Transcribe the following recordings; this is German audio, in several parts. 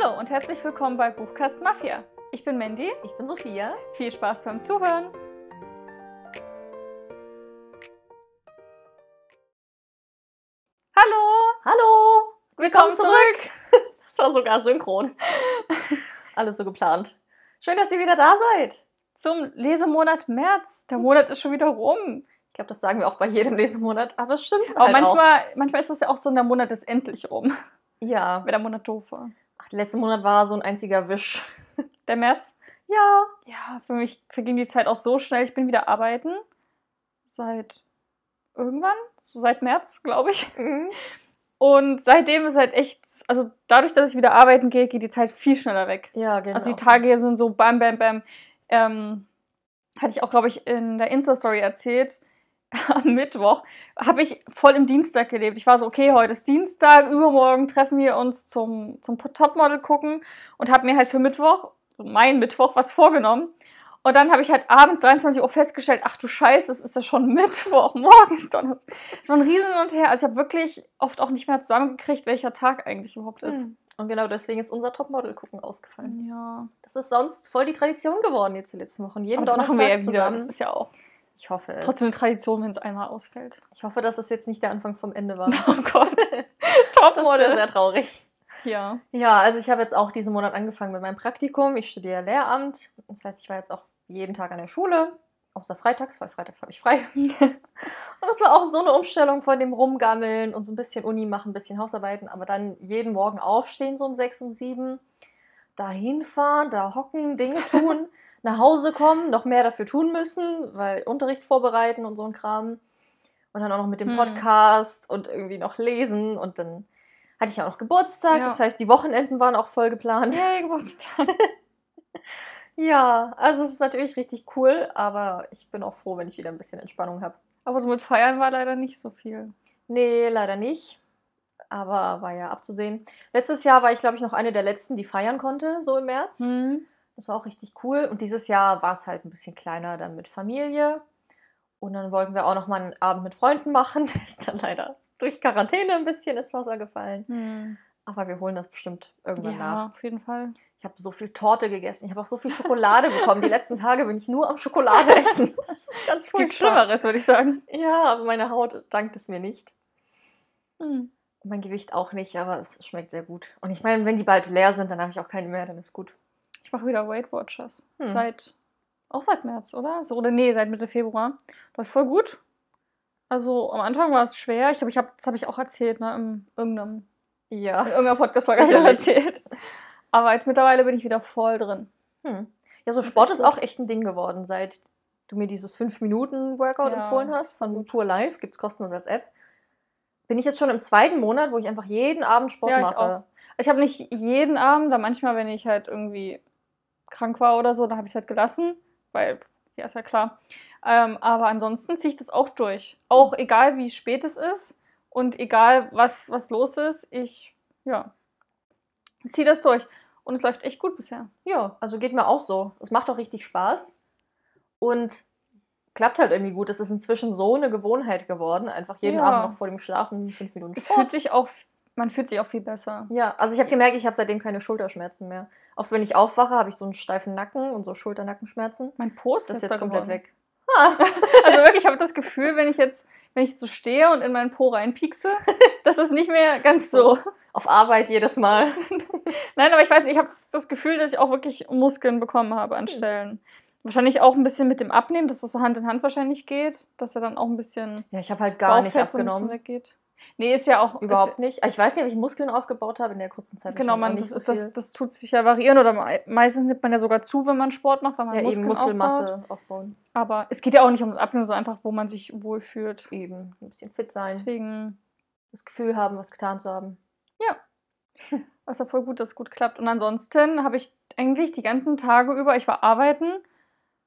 Hallo und herzlich willkommen bei Buchkast Mafia. Ich bin Mandy. Ich bin Sophia. Viel Spaß beim Zuhören. Hallo! Hallo! Willkommen zurück! Das war sogar synchron. Alles so geplant. Schön, dass ihr wieder da seid. Zum Lesemonat März. Der Monat ist schon wieder rum. Ich glaube, das sagen wir auch bei jedem Lesemonat, aber es stimmt. Aber halt manchmal, manchmal ist es ja auch so, der Monat ist endlich rum. Auch. Ja. Wenn der Monat doof war. Ach, der letzte Monat war so ein einziger Wisch. Der März? Ja. Ja, für mich verging die Zeit auch so schnell. Ich bin wieder arbeiten. Seit irgendwann, so seit März, glaube ich. Mhm. Und seitdem ist halt echt, also dadurch, dass ich wieder arbeiten gehe, geht die Zeit viel schneller weg. Ja, genau. Also die Tage hier sind so bam, bam, bam. Ähm, hatte ich auch, glaube ich, in der Insta-Story erzählt. Am Mittwoch habe ich voll im Dienstag gelebt. Ich war so, okay, heute ist Dienstag, übermorgen treffen wir uns zum, zum Topmodel gucken und habe mir halt für Mittwoch, mein Mittwoch, was vorgenommen. Und dann habe ich halt abends 23 Uhr festgestellt, ach du Scheiße, es ist ja schon Mittwoch, morgen ist Donnerstag. Es war ein Riesen und her. Also ich habe wirklich oft auch nicht mehr zusammengekriegt, welcher Tag eigentlich überhaupt ist. Mhm. Und genau deswegen ist unser Topmodel-Gucken ausgefallen. Ja. Das ist sonst voll die Tradition geworden jetzt die letzten Wochen. Jeden Aber das Donnerstag machen wir ja wieder. zusammen. Das ist ja auch ich hoffe es. trotzdem eine Tradition, wenn es einmal ausfällt. Ich hoffe, dass es jetzt nicht der Anfang vom Ende war. Oh Gott. Das Topmodel. sehr traurig. Ja. Ja, also ich habe jetzt auch diesen Monat angefangen mit meinem Praktikum. Ich studiere Lehramt. Das heißt, ich war jetzt auch jeden Tag an der Schule, außer freitags, weil freitags habe ich frei. Und das war auch so eine Umstellung von dem Rumgammeln und so ein bisschen Uni machen, ein bisschen Hausarbeiten, aber dann jeden Morgen aufstehen, so um sechs, um sieben, da hinfahren, da hocken, Dinge tun, nach Hause kommen, noch mehr dafür tun müssen, weil Unterricht vorbereiten und so ein Kram. Und dann auch noch mit dem Hm. Podcast und irgendwie noch lesen und dann hatte ich ja auch noch Geburtstag, Ja. das heißt, die Wochenenden waren auch voll geplant. Yay, Geburtstag. Ja, also es ist natürlich richtig cool, aber ich bin auch froh, wenn ich wieder ein bisschen Entspannung habe. Aber so mit Feiern war leider nicht so viel. Nee, leider nicht. Aber war ja abzusehen. Letztes Jahr war ich, glaube ich, noch eine der letzten, die feiern konnte, so im März. Hm. Das war auch richtig cool. Und dieses Jahr war es halt ein bisschen kleiner, dann mit Familie. Und dann wollten wir auch noch mal einen Abend mit Freunden machen. Der ist dann leider durch Quarantäne ein bisschen ins Wasser gefallen. Hm. Aber wir holen das bestimmt irgendwann Ja, nach. auf jeden Fall. Ich habe so viel Torte gegessen. Ich habe auch so viel Schokolade bekommen. Die letzten Tage bin ich nur am Schokolade essen. Das ist ganz Es gibt. Schlimmeres, würde ich sagen. Ja, aber meine Haut dankt es mir nicht. Hm. Mein Gewicht auch nicht, aber es schmeckt sehr gut. Und ich meine, wenn die bald leer sind, dann habe ich auch keine mehr, dann ist gut. Ich mache wieder Weight Watchers. Hm. Seit, auch seit März, oder? So, oder nee, seit Mitte Februar. Läuft voll gut. Also am Anfang war es schwer. Ich glaube, ich hab, das habe ich auch erzählt, ne? In irgendeinem, Ja. in irgendeiner Podcast-Folge habe ich das erzählt. Aber jetzt mittlerweile bin ich wieder voll drin. Hm. Ja, so Sport ist auch echt ein Ding geworden, seit du mir dieses 5-Minuten-Workout Ja, empfohlen hast von Pure Life, gibt es kostenlos als App. Bin ich jetzt schon im zweiten Monat, wo ich einfach jeden Abend Sport Ja, ich mache. auch. Ich habe nicht jeden Abend, aber manchmal, wenn ich halt irgendwie krank war oder so, dann habe ich es halt gelassen, weil, ja, ist ja klar. Ähm, aber ansonsten ziehe ich das auch durch. Auch egal, wie spät es ist und egal, was, was los ist, ich, ja, ziehe das durch. Und es läuft echt gut bisher. Ja, also geht mir auch so. Es macht auch richtig Spaß und klappt halt irgendwie gut. Es ist inzwischen so eine Gewohnheit geworden, einfach jeden Ja. Abend noch vor dem Schlafen fünf Minuten Es Sport. fühlt sich auch, man fühlt sich auch viel besser. Ja, also ich habe gemerkt, ich habe seitdem keine Schulterschmerzen mehr. Auch wenn ich aufwache, habe ich so einen steifen Nacken und so Schulternackenschmerzen. Mein Po ist Das ist jetzt komplett geworden. weg. Ah. Also wirklich, ich habe das Gefühl, wenn ich jetzt, wenn ich so stehe und in meinen Po reinpiekse, das ist nicht mehr ganz so. Auf Arbeit jedes Mal. Nein, aber ich weiß, nicht, ich habe das, das Gefühl, dass ich auch wirklich Muskeln bekommen habe an Hm. Stellen. Wahrscheinlich auch ein bisschen mit dem Abnehmen, dass das so Hand in Hand wahrscheinlich geht, dass er dann auch ein bisschen Ja, ich habe halt gar nicht Bauchfett so abgenommen. weggeht. Nee, ist ja auch Überhaupt nicht. Ich weiß nicht, ob ich Muskeln aufgebaut habe in der kurzen Zeit. Genau, man, das, nicht das, so das tut sich ja variieren oder mei- meistens nimmt man ja sogar zu, wenn man Sport macht, weil man. Ja, eben Muskeln aufbaut. Muskelmasse aufbauen. Aber es geht ja auch nicht ums Abnehmen, sondern einfach, wo man sich wohlfühlt. Eben ein bisschen fit sein. Deswegen Das Gefühl haben, was getan zu haben. ist ja voll gut, dass es gut klappt. Und ansonsten habe ich eigentlich die ganzen Tage über, ich war arbeiten,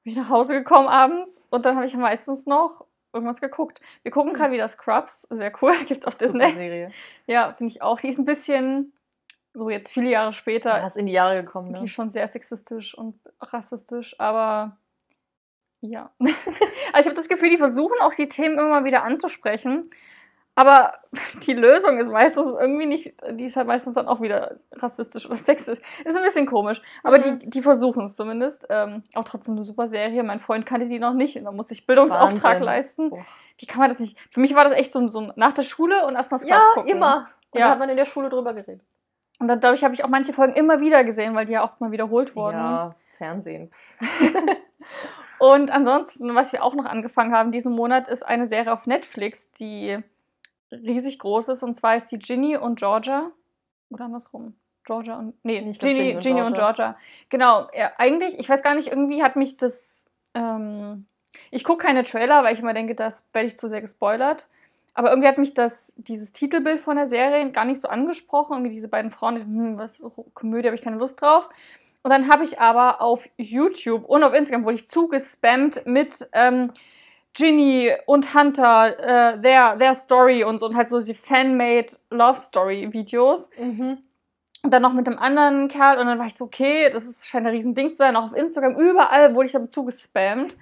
bin ich nach Hause gekommen abends und dann habe ich meistens noch irgendwas geguckt. Wir gucken Hm. gerade wieder Scrubs, sehr cool, gibt's auf Super Disney. Serie. Ja, finde ich auch. Die ist ein bisschen, so jetzt viele Jahre später, Ja, ist in die Jahre gekommen, die ne? ist schon sehr sexistisch und rassistisch, aber ja. also ich habe das Gefühl, die versuchen auch die Themen immer wieder anzusprechen. Aber die Lösung ist meistens irgendwie nicht, die ist halt meistens dann auch wieder rassistisch oder sexistisch. Ist ein bisschen komisch. Aber Mhm. die, die versuchen es zumindest. Ähm, auch trotzdem eine super Serie. Mein Freund kannte die noch nicht und da musste ich Bildungsauftrag Wahnsinn. leisten. Boah. Wie kann man das nicht? Für mich war das echt so, so nach der Schule und erstmal Scrubs Ja, gucken. immer. Und Ja. da hat man in der Schule drüber geredet. Und dann, dadurch habe ich auch manche Folgen immer wieder gesehen, weil die ja oft mal wiederholt wurden. Ja, Fernsehen. Und ansonsten, was wir auch noch angefangen haben diesen Monat, ist eine Serie auf Netflix, die riesig groß ist. Und zwar ist die Ginny und Georgia. Oder andersrum. Georgia und. Nee, Ich glaub, Ginny, Ginny und Ginny und Georgia. Genau. Ja, eigentlich, ich weiß gar nicht, irgendwie hat mich das. Ähm, ich gucke keine Trailer, weil ich immer denke, das werde ich zu sehr gespoilert. Aber irgendwie hat mich das, dieses Titelbild von der Serie gar nicht so angesprochen. Irgendwie diese beiden Frauen, ich, hm, was, Komödie, habe ich keine Lust drauf. Und dann habe ich aber auf YouTube und auf Instagram wurde ich zugespammt mit ähm, Ginny und Hunter, äh, their, their Story und so und halt so diese Fan-made Love Story Videos. Mhm. Und dann noch mit einem anderen Kerl und dann war ich so, okay, das ist, scheint ein Riesending zu sein. Auch auf Instagram, überall wurde ich damit zugespammt.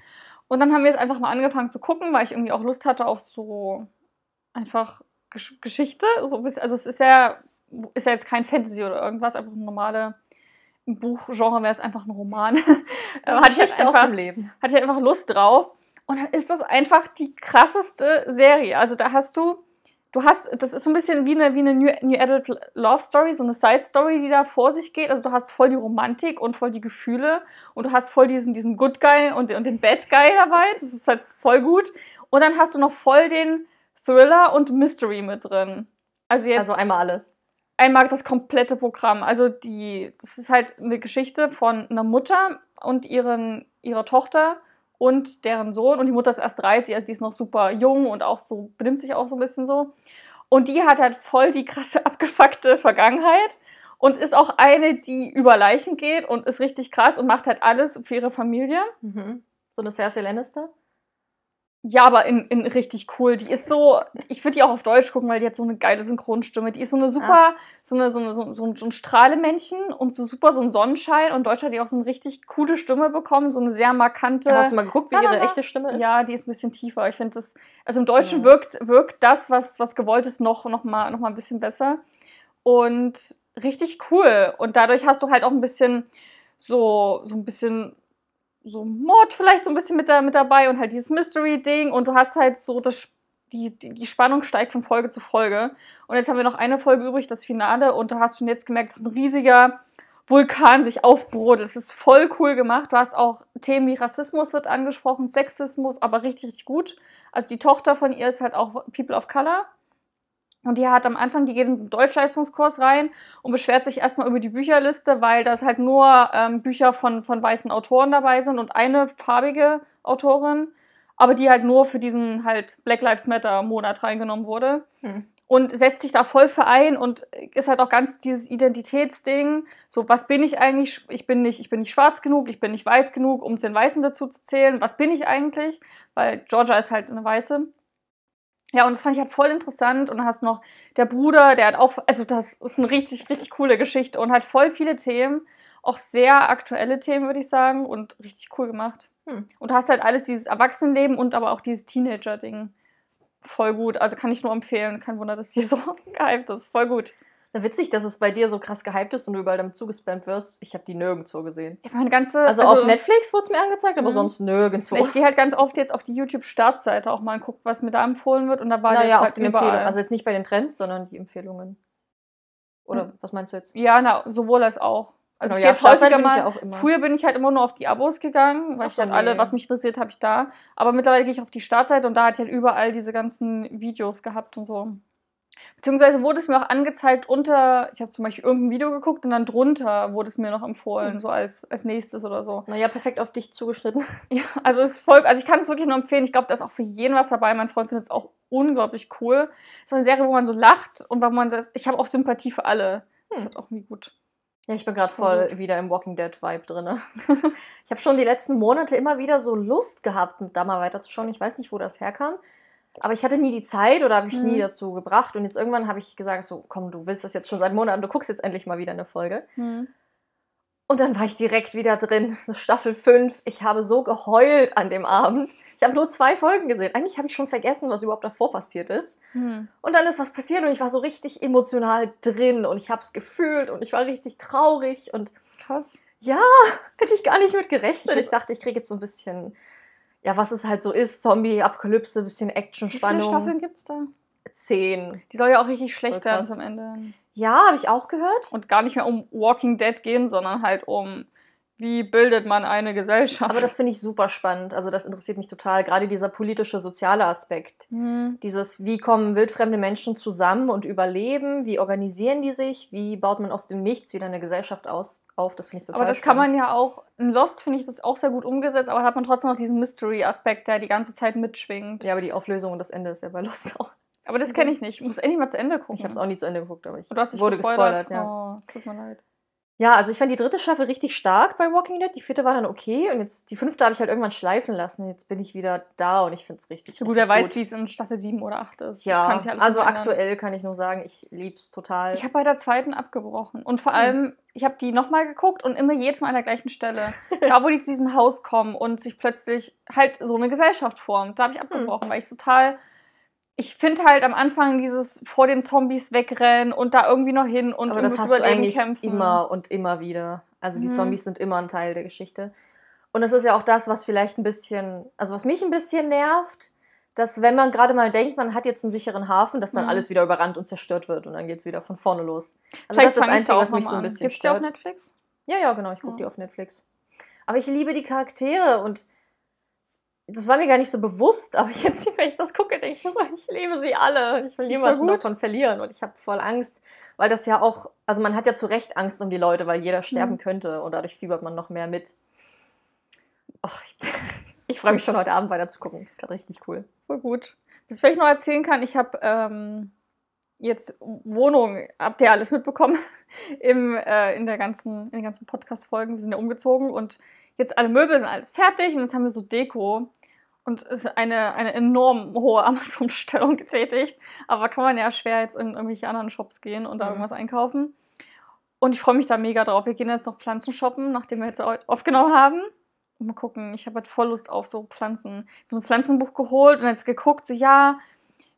Und dann haben wir es einfach mal angefangen zu gucken, weil ich irgendwie auch Lust hatte auf so einfach Gesch Geschichte. So also es ist ja, ist ja jetzt kein Fantasy oder irgendwas, einfach ein normale Buchgenre wäre es einfach ein Roman. Aber hatte ich, halt einfach, dem Leben. hatte ich einfach Lust drauf. Und dann ist das einfach die krasseste Serie. Also da hast du, du hast, das ist so ein bisschen wie eine, wie eine New, New Adult Love Story, so eine Side Story, die da vor sich geht. Also du hast voll die Romantik und voll die Gefühle und du hast voll diesen, diesen Good Guy und, und den Bad Guy dabei. Das ist halt voll gut. Und dann hast du noch voll den Thriller und Mystery mit drin. Also jetzt Also einmal alles. einmal das komplette Programm. Also die, das ist halt eine Geschichte von einer Mutter und ihren, ihrer Tochter und deren Sohn. Und die Mutter ist erst 30, also die ist noch super jung und auch so, benimmt sich auch so ein bisschen so. Und die hat halt voll die krasse, abgefuckte Vergangenheit und ist auch eine, die über Leichen geht und ist richtig krass und macht halt alles für ihre Familie. Mhm. So eine Cersei Lannister? Ja, aber in, in richtig cool. Die ist so, ich würde die auch auf Deutsch gucken, weil die hat so eine geile Synchronstimme. Die ist so eine super, so, eine, so, eine, so, so, ein, so ein Strahlemännchen und so super so ein Sonnenschein. Und Deutsch hat die auch so eine richtig coole Stimme bekommen, so eine sehr markante. Hast du mal geguckt, wie ihre echte Stimme ist? Ja, die ist ein bisschen tiefer. Ich finde das, also im Deutschen Ja. wirkt, wirkt das, was, was gewollt ist, noch, noch, mal, noch mal ein bisschen besser. Und richtig cool. Und dadurch hast du halt auch ein bisschen so, so ein bisschen so Mord vielleicht so ein bisschen mit, da, mit dabei und halt dieses Mystery-Ding und du hast halt so das, die, die, Spannung steigt von Folge zu Folge. Und jetzt haben wir noch eine Folge übrig, das Finale, und du hast schon jetzt gemerkt, es ist ein riesiger Vulkan sich aufbrodelt. Es ist voll cool gemacht. Du hast auch Themen wie Rassismus wird angesprochen, Sexismus, aber richtig, richtig gut. Also die Tochter von ihr ist halt auch People of Color. Und die hat am Anfang, die geht in den Deutschleistungskurs rein und beschwert sich erstmal über die Bücherliste, weil das halt nur ähm, Bücher von, von weißen Autoren dabei sind und eine farbige Autorin, aber die halt nur für diesen halt Black Lives Matter Monat reingenommen wurde. Hm. Und setzt sich da voll für ein und ist halt auch ganz dieses Identitätsding. So, was bin ich eigentlich? Ich bin nicht, ich bin nicht schwarz genug, ich bin nicht weiß genug, um zu den Weißen dazu zu zählen. Was bin ich eigentlich? Weil Georgia ist halt eine Weiße. Ja, und das fand ich halt voll interessant. Und dann hast du noch der Bruder, der hat auch, also das ist eine richtig, richtig coole Geschichte und hat voll viele Themen, auch sehr aktuelle Themen, würde ich sagen, und richtig cool gemacht. Hm. Und du hast halt alles dieses Erwachsenenleben und aber auch dieses Teenager-Ding. Voll gut. Also kann ich nur empfehlen. Kein Wunder, dass die so gehypt ist. Voll gut. Na, witzig, dass es bei dir so krass gehypt ist und du überall damit zugespammt wirst. Ich habe die nirgendwo gesehen. Ich meine ganze. Also, auf Netflix wurde es mir angezeigt, aber Mhm. sonst nirgendwo. Ich gehe halt ganz oft jetzt auf die YouTube-Startseite auch mal und gucke, was mir da empfohlen wird. Und da war naja, das auf halt den überall. Empfehlungen. Also jetzt nicht bei den Trends, sondern die Empfehlungen. Oder Hm. was meinst du jetzt? ja, na, sowohl als auch. Also Genau, ich ja, häufiger ich mal. ja immer. Früher bin ich halt immer nur auf die Abos gegangen, weil Ach ich so, halt alle, nee. was mich interessiert, habe ich da. Aber mittlerweile gehe ich auf die Startseite und da hat halt überall diese ganzen Videos gehabt und so. Beziehungsweise wurde es mir auch angezeigt unter, ich habe zum Beispiel irgendein Video geguckt und dann drunter wurde es mir noch empfohlen, Hm. so als, als nächstes oder so. Naja, perfekt auf dich zugeschnitten. Ja, also es ist voll, also ich kann es wirklich nur empfehlen. Ich glaube, da ist auch für jeden was dabei. Mein Freund findet es auch unglaublich cool. Es ist eine Serie, wo man so lacht und wo man das, ich habe auch Sympathie für alle. Das Hm. ist auch irgendwie gut. Ja, ich bin gerade Voll gut. wieder im Walking Dead Vibe drin. ich habe schon die letzten Monate immer wieder so Lust gehabt, da mal weiterzuschauen. Ich weiß nicht, wo das herkam. Aber ich hatte nie die Zeit oder habe ich nie Mhm. dazu gebracht. Und jetzt irgendwann habe ich gesagt, so, komm, du willst das jetzt schon seit Monaten, du guckst jetzt endlich mal wieder eine Folge. Und Und dann war ich direkt wieder drin. So Staffel 5. Ich habe so geheult an dem Abend. Ich habe nur zwei Folgen gesehen. Eigentlich habe ich schon vergessen, was überhaupt davor passiert ist. Hm. Und dann ist was passiert und ich war so richtig emotional drin und ich habe es gefühlt und ich war richtig traurig und Krass. ja, hätte ich gar nicht mit gerechnet. Ich- Ich dachte, ich kriege jetzt so ein bisschen, ja, was es halt so ist, Zombie-Apokalypse, bisschen Wie viele. Staffeln gibt's da? Zehn. Die soll ja auch richtig schlecht werden zum Ende. Ja, habe ich auch gehört. Und gar nicht mehr um Walking Dead gehen, sondern halt um, wie bildet man eine Gesellschaft. Aber das finde ich super spannend. Also das interessiert mich total. Gerade dieser politische, soziale Aspekt. Hm. Dieses, wie kommen wildfremde Menschen zusammen und überleben? Wie organisieren die sich? Wie baut man aus dem Nichts wieder eine Gesellschaft aus, auf? Das finde ich total Aber das kann spannend. man ja auch, in Lost finde ich das auch sehr gut umgesetzt, aber hat man trotzdem noch diesen Mystery-Aspekt, der die ganze Zeit mitschwingt. Ja, aber die Auflösung und das Ende ist ja bei Lust auch. Aber das kenne ich nicht. Ich muss endlich mal zu Ende gucken. Ich habe es auch nie zu Ende geguckt, aber ich Du hast dich wurde gespoilert. gespoilert. ja. Oh, tut mir leid. Ja, also ich fand die dritte Staffel richtig stark bei Walking Dead. Die vierte war dann okay und jetzt die fünfte habe ich halt irgendwann schleifen lassen. Jetzt bin ich wieder da und ich finde es richtig, Gut, richtig wer weiß, gut. wie es in Staffel 7 oder 8 ist. Ja, also aktuell kann ich nur sagen, ich lieb's total. Ich habe bei der zweiten abgebrochen. Und vor Hm. allem, ich habe die nochmal geguckt und immer jedes Mal an der gleichen Stelle. da, wo die zu diesem Haus kommen und sich plötzlich halt so eine Gesellschaft formt. Da habe ich Hm. abgebrochen, weil ich total. Ich finde halt am Anfang dieses vor den Zombies wegrennen und da irgendwie noch hin und aber das hast ums du Überleben eigentlich kämpfen. immer und immer wieder. Also die Mhm. Zombies sind immer ein Teil der Geschichte. Und das ist ja auch das, was vielleicht ein bisschen, also was mich ein bisschen nervt, dass wenn man gerade mal denkt, man hat jetzt einen sicheren Hafen, dass dann Mhm. alles wieder überrannt und zerstört wird und dann geht es wieder von vorne los. Also Vielleicht das ist das da Einzige, was mich so ein mal an. bisschen Gibt's die auf stört. Netflix? Ja, ja, genau, ich gucke Ja. die auf Netflix. Aber ich liebe die Charaktere und das war mir gar nicht so bewusst, aber jetzt, wenn ich das gucke, denke ich mir so, ich liebe sie alle. Ich will niemanden davon verlieren und ich habe voll Angst, weil das ja auch, also man hat ja zu Recht Angst um die Leute, weil jeder sterben Mhm. könnte und dadurch fiebert man noch mehr mit. Och, ich ich freue mich schon heute Abend weiter zu gucken. Das ist gerade richtig cool. Voll gut. Was ich vielleicht noch erzählen kann, ich habe ähm, jetzt Wohnung, habt ihr alles mitbekommen im, äh, in, der ganzen, in den ganzen Podcast-Folgen. Wir sind ja umgezogen und jetzt alle Möbel sind alles fertig und jetzt haben wir so Deko und es ist eine, eine enorm hohe Amazon-Bestellung getätigt. Aber kann man ja schwer jetzt in irgendwelche anderen Shops gehen und da Mhm. irgendwas einkaufen. Und ich freue mich da mega drauf. Wir gehen jetzt noch Pflanzen shoppen, nachdem wir jetzt aufgenommen haben. Und mal gucken, ich habe halt voll Lust auf so Pflanzen. Ich habe so ein Pflanzenbuch geholt und jetzt geguckt, so ja,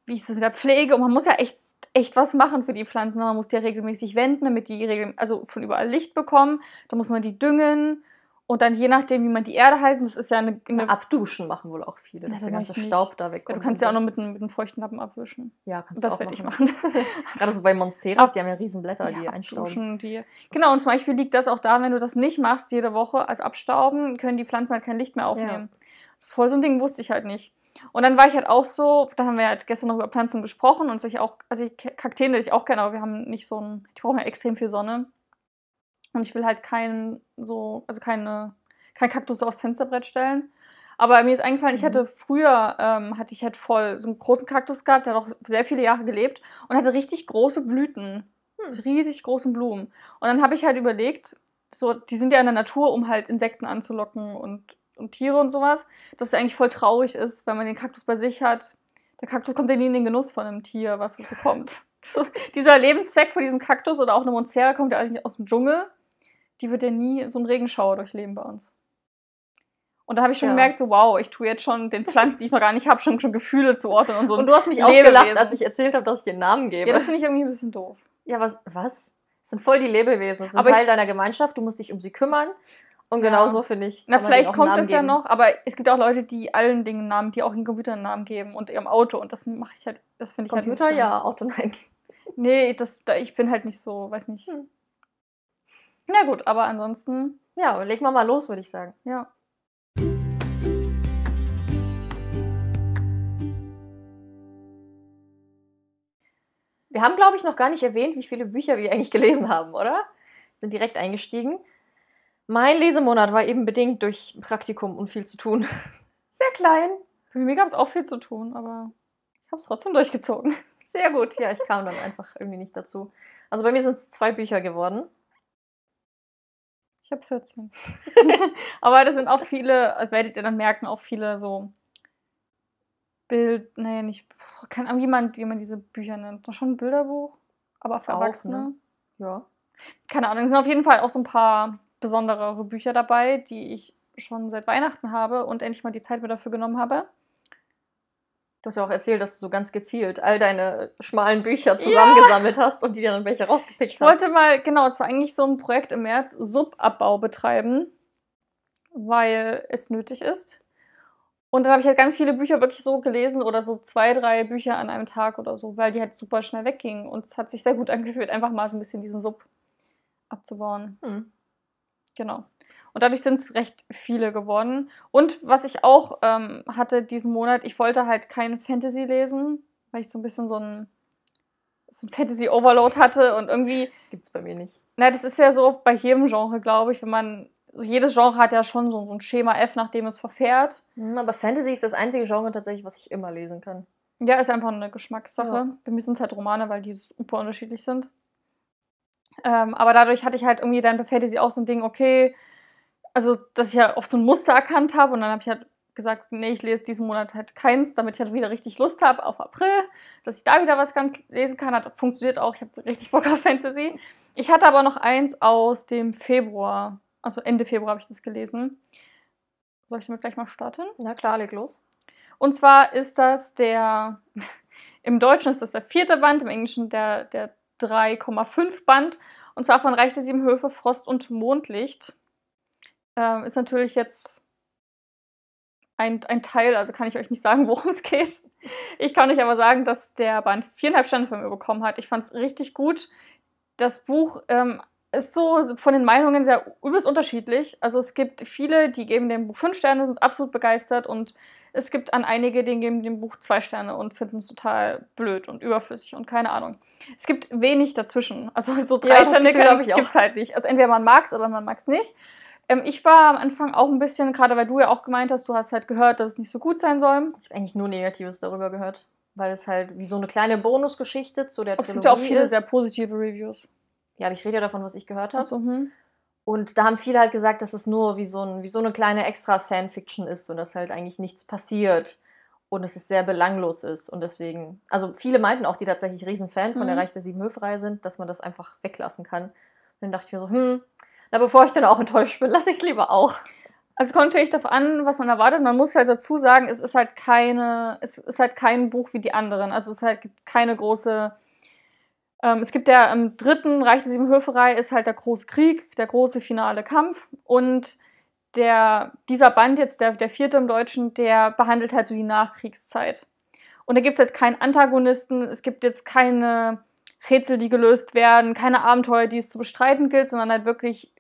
wie ist es mit der Pflege? Und man muss ja echt, echt was machen für die Pflanzen. Man muss die ja regelmäßig wenden, damit die also von überall Licht bekommen. Dann muss man die düngen. Und dann je nachdem, wie man die Erde halten, das ist ja eine. eine Abduschen machen wohl auch viele, Ja, dass das der ganze. Staub da ja, wegkommt. du kannst ja auch noch mit einem, mit einem feuchten Lappen abwischen. Ja, kannst Das du auch werde ich machen. Gerade so bei Monsteras, die haben ja riesen Blätter, die Ja, einstauben. abduschen, die. Genau, und zum Beispiel liegt das auch da, wenn du das nicht machst jede Woche, also abstauben, können die Pflanzen halt kein Licht mehr aufnehmen. Das ist voll so ein Ding, wusste ich halt nicht. Und dann war ich halt auch so, da haben wir halt gestern noch über Pflanzen gesprochen und solche auch, also ich, Kakteen, die ich auch kenne, aber wir haben nicht so ein, die brauchen ja extrem viel Sonne. Und ich will halt keinen so, also keine, kein Kaktus so aufs Fensterbrett stellen. Aber mir ist eingefallen, ich Mhm. hatte früher, ähm, hatte ich halt voll so einen großen Kaktus gehabt, der hat auch sehr viele Jahre gelebt und hatte richtig große Blüten. Hm. Riesig großen Blumen. Und dann habe ich halt überlegt, so, die sind ja in der Natur, um halt Insekten anzulocken und, und Tiere und sowas, dass es eigentlich voll traurig ist, wenn man den Kaktus bei sich hat. Der Kaktus kommt ja nie in den Genuss von einem Tier, was so kommt. So, dieser Lebenszweck von diesem Kaktus oder auch eine Monstera kommt ja eigentlich aus dem Dschungel. Die wird ja nie so einen Regenschauer durchleben bei uns. Und da habe ich schon Ja. gemerkt, so wow, ich tue jetzt schon den Pflanzen, die ich noch gar nicht habe, schon, schon Gefühle zuordnen und so. Und du hast mich Lebewesen. ausgelacht, als ich erzählt habe, dass ich den Namen gebe. ja, das finde ich irgendwie ein bisschen doof. Ja, was? Was? Das sind voll die Lebewesen. Das sind Aber ich- Teil deiner Gemeinschaft. Du musst dich um sie kümmern. Und Ja. genauso finde ich. Na, vielleicht kommt das ja noch, aber es gibt auch Leute, die allen Dingen Namen, die auch ihren Computer einen Namen geben und ihrem Auto und das mache ich halt, das finde ich. Computer, halt ein bisschen- ja, Auto, nein. Nee, das, da, ich bin halt nicht so, weiß nicht. Hm. Na gut, aber ansonsten, Ja, leg mal mal los, würde ich sagen. ja. Wir haben, glaube ich, noch gar nicht erwähnt, wie viele Bücher wir eigentlich gelesen haben, oder? Sind direkt eingestiegen. Mein Lesemonat war eben bedingt durch Praktikum und viel zu tun. Sehr klein. Für mich gab es auch viel zu tun, aber ich habe es trotzdem durchgezogen. Sehr gut. Ja, ich kam dann einfach irgendwie nicht dazu. Also bei mir sind es zwei Bücher geworden. Habe 14. aber das sind auch viele, das werdet ihr dann merken, auch viele so Bild, nee, nicht, Ahnung, wie man, wie man diese Bücher nennt. Schon ein Bilderbuch, aber für Auch, Erwachsene. ne? Ja. keine Ahnung, es sind auf jeden Fall auch so ein paar besonderere Bücher dabei, die ich schon seit Weihnachten habe und endlich mal die Zeit mir dafür genommen habe. Du hast ja auch erzählt, dass du so ganz gezielt all deine schmalen Bücher zusammengesammelt ja. hast und die dir dann welche rausgepickt ich hast. Ich wollte mal, genau, es war eigentlich so ein Projekt im März, Subabbau betreiben, weil es nötig ist. Und dann habe ich halt ganz viele Bücher wirklich so gelesen oder so zwei, drei Bücher an einem Tag oder so, weil die halt super schnell weggingen. Und es hat sich sehr gut angefühlt, einfach mal so ein bisschen diesen Sub abzubauen. Hm. Genau. Und dadurch sind es recht viele geworden. Und was ich auch ähm, hatte diesen Monat, ich wollte halt kein Fantasy lesen, weil ich so ein bisschen so ein, so ein Fantasy-Overload hatte und irgendwie. Das gibt's bei mir nicht. Na, das ist ja so bei jedem Genre, glaube ich, wenn man. Also jedes Genre hat ja schon so, so ein Schema F, nach dem es verfährt. Hm, aber Fantasy ist das einzige Genre tatsächlich, was ich immer lesen kann. Ja, ist einfach eine Geschmackssache. Ja. Bei mir sind es halt Romane, weil die super unterschiedlich sind. Ähm, aber dadurch hatte ich halt irgendwie dann bei Fantasy auch so ein Ding, okay, also dass ich ja oft so ein Muster erkannt habe und dann habe ich halt gesagt, nee, ich lese diesen Monat halt keins, damit ich halt wieder richtig Lust habe auf April, dass ich da wieder was ganz lesen kann. Hat funktioniert auch, ich habe richtig Bock auf Fantasy. Ich hatte aber noch eins aus dem Februar, also Ende Februar habe ich das gelesen. Soll ich damit gleich mal starten? Na klar, leg los. Und zwar ist das der, im Deutschen ist das der vierte Band, im Englischen der, der 3,5 Band. Und zwar von Reich der Sieben Höfe, Frost und Mondlicht. Ähm, ist natürlich jetzt ein, ein Teil, also kann ich euch nicht sagen, worum es geht. Ich kann euch aber sagen, dass der Band viereinhalb Sterne von mir bekommen hat. Ich fand es richtig gut. Das Buch ähm, ist so von den Meinungen sehr übelst unterschiedlich. Also es gibt viele, die geben dem Buch fünf Sterne, sind absolut begeistert und es gibt an einige, die geben dem Buch zwei Sterne und finden es total blöd und überflüssig und keine Ahnung. Es gibt wenig dazwischen. Also so drei ja, Sterne gibt es halt nicht. Also entweder man mag es oder man mag es nicht. Ähm, ich war am Anfang auch ein bisschen, gerade weil du ja auch gemeint hast, du hast halt gehört, dass es nicht so gut sein soll. Ich habe eigentlich nur Negatives darüber gehört, weil es halt wie so eine kleine Bonusgeschichte zu der Trilogie ist. Es gibt ja auch viele ist. sehr positive Reviews. Ja, aber ich rede ja davon, was ich gehört habe. So, hm. Und da haben viele halt gesagt, dass es nur wie so, ein, wie so eine kleine extra Fanfiction ist und dass halt eigentlich nichts passiert und dass es sehr belanglos ist. Und deswegen, also viele meinten auch, die tatsächlich Riesenfan von mhm. der Reich der Sieben Höfe-Reihe sind, dass man das einfach weglassen kann. Und dann dachte ich mir so, hm, na, bevor ich dann auch enttäuscht bin, lasse ich es lieber auch. Also kommt natürlich darauf an, was man erwartet. Man muss halt dazu sagen, es ist halt keine, es ist halt kein Buch wie die anderen. Also es halt, gibt keine große ähm, es gibt ja im dritten Reich der Sieben Höferei ist halt der große Krieg, der große finale Kampf und der, dieser Band jetzt, der, der vierte im Deutschen, der behandelt halt so die Nachkriegszeit. Und da gibt es jetzt keinen Antagonisten, es gibt jetzt keine Rätsel, die gelöst werden, keine Abenteuer, die es zu bestreiten gilt, sondern halt wirklich,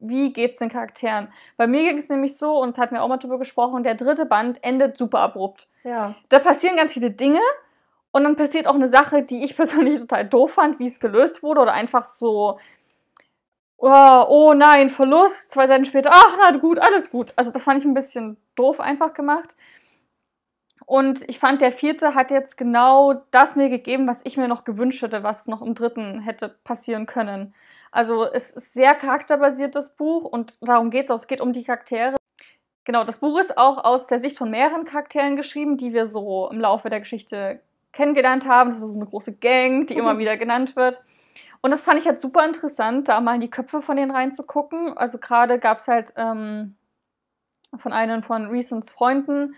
wie geht es den Charakteren? Bei mir ging es nämlich so, und es hat mir auch mal drüber gesprochen, der dritte Band endet super abrupt. Ja. Da passieren ganz viele Dinge, und dann passiert auch eine Sache, die ich persönlich total doof fand, wie es gelöst wurde oder einfach so, oh, oh nein, Verlust, zwei Seiten später, ach na gut, alles gut. Also das fand ich ein bisschen doof einfach gemacht. Und ich fand, der vierte hat jetzt genau das mir gegeben, was ich mir noch gewünscht hätte, was noch im dritten hätte passieren können. Also es ist sehr charakterbasiert, das Buch, und darum geht es auch. Es geht um die Charaktere. Genau, das Buch ist auch aus der Sicht von mehreren Charakteren geschrieben, die wir so im Laufe der Geschichte kennengelernt haben. Das ist so eine große Gang, die immer wieder genannt wird. Und das fand ich halt super interessant, da mal in die Köpfe von denen reinzugucken. Also gerade gab es halt ähm, von einem von Reasons Freunden,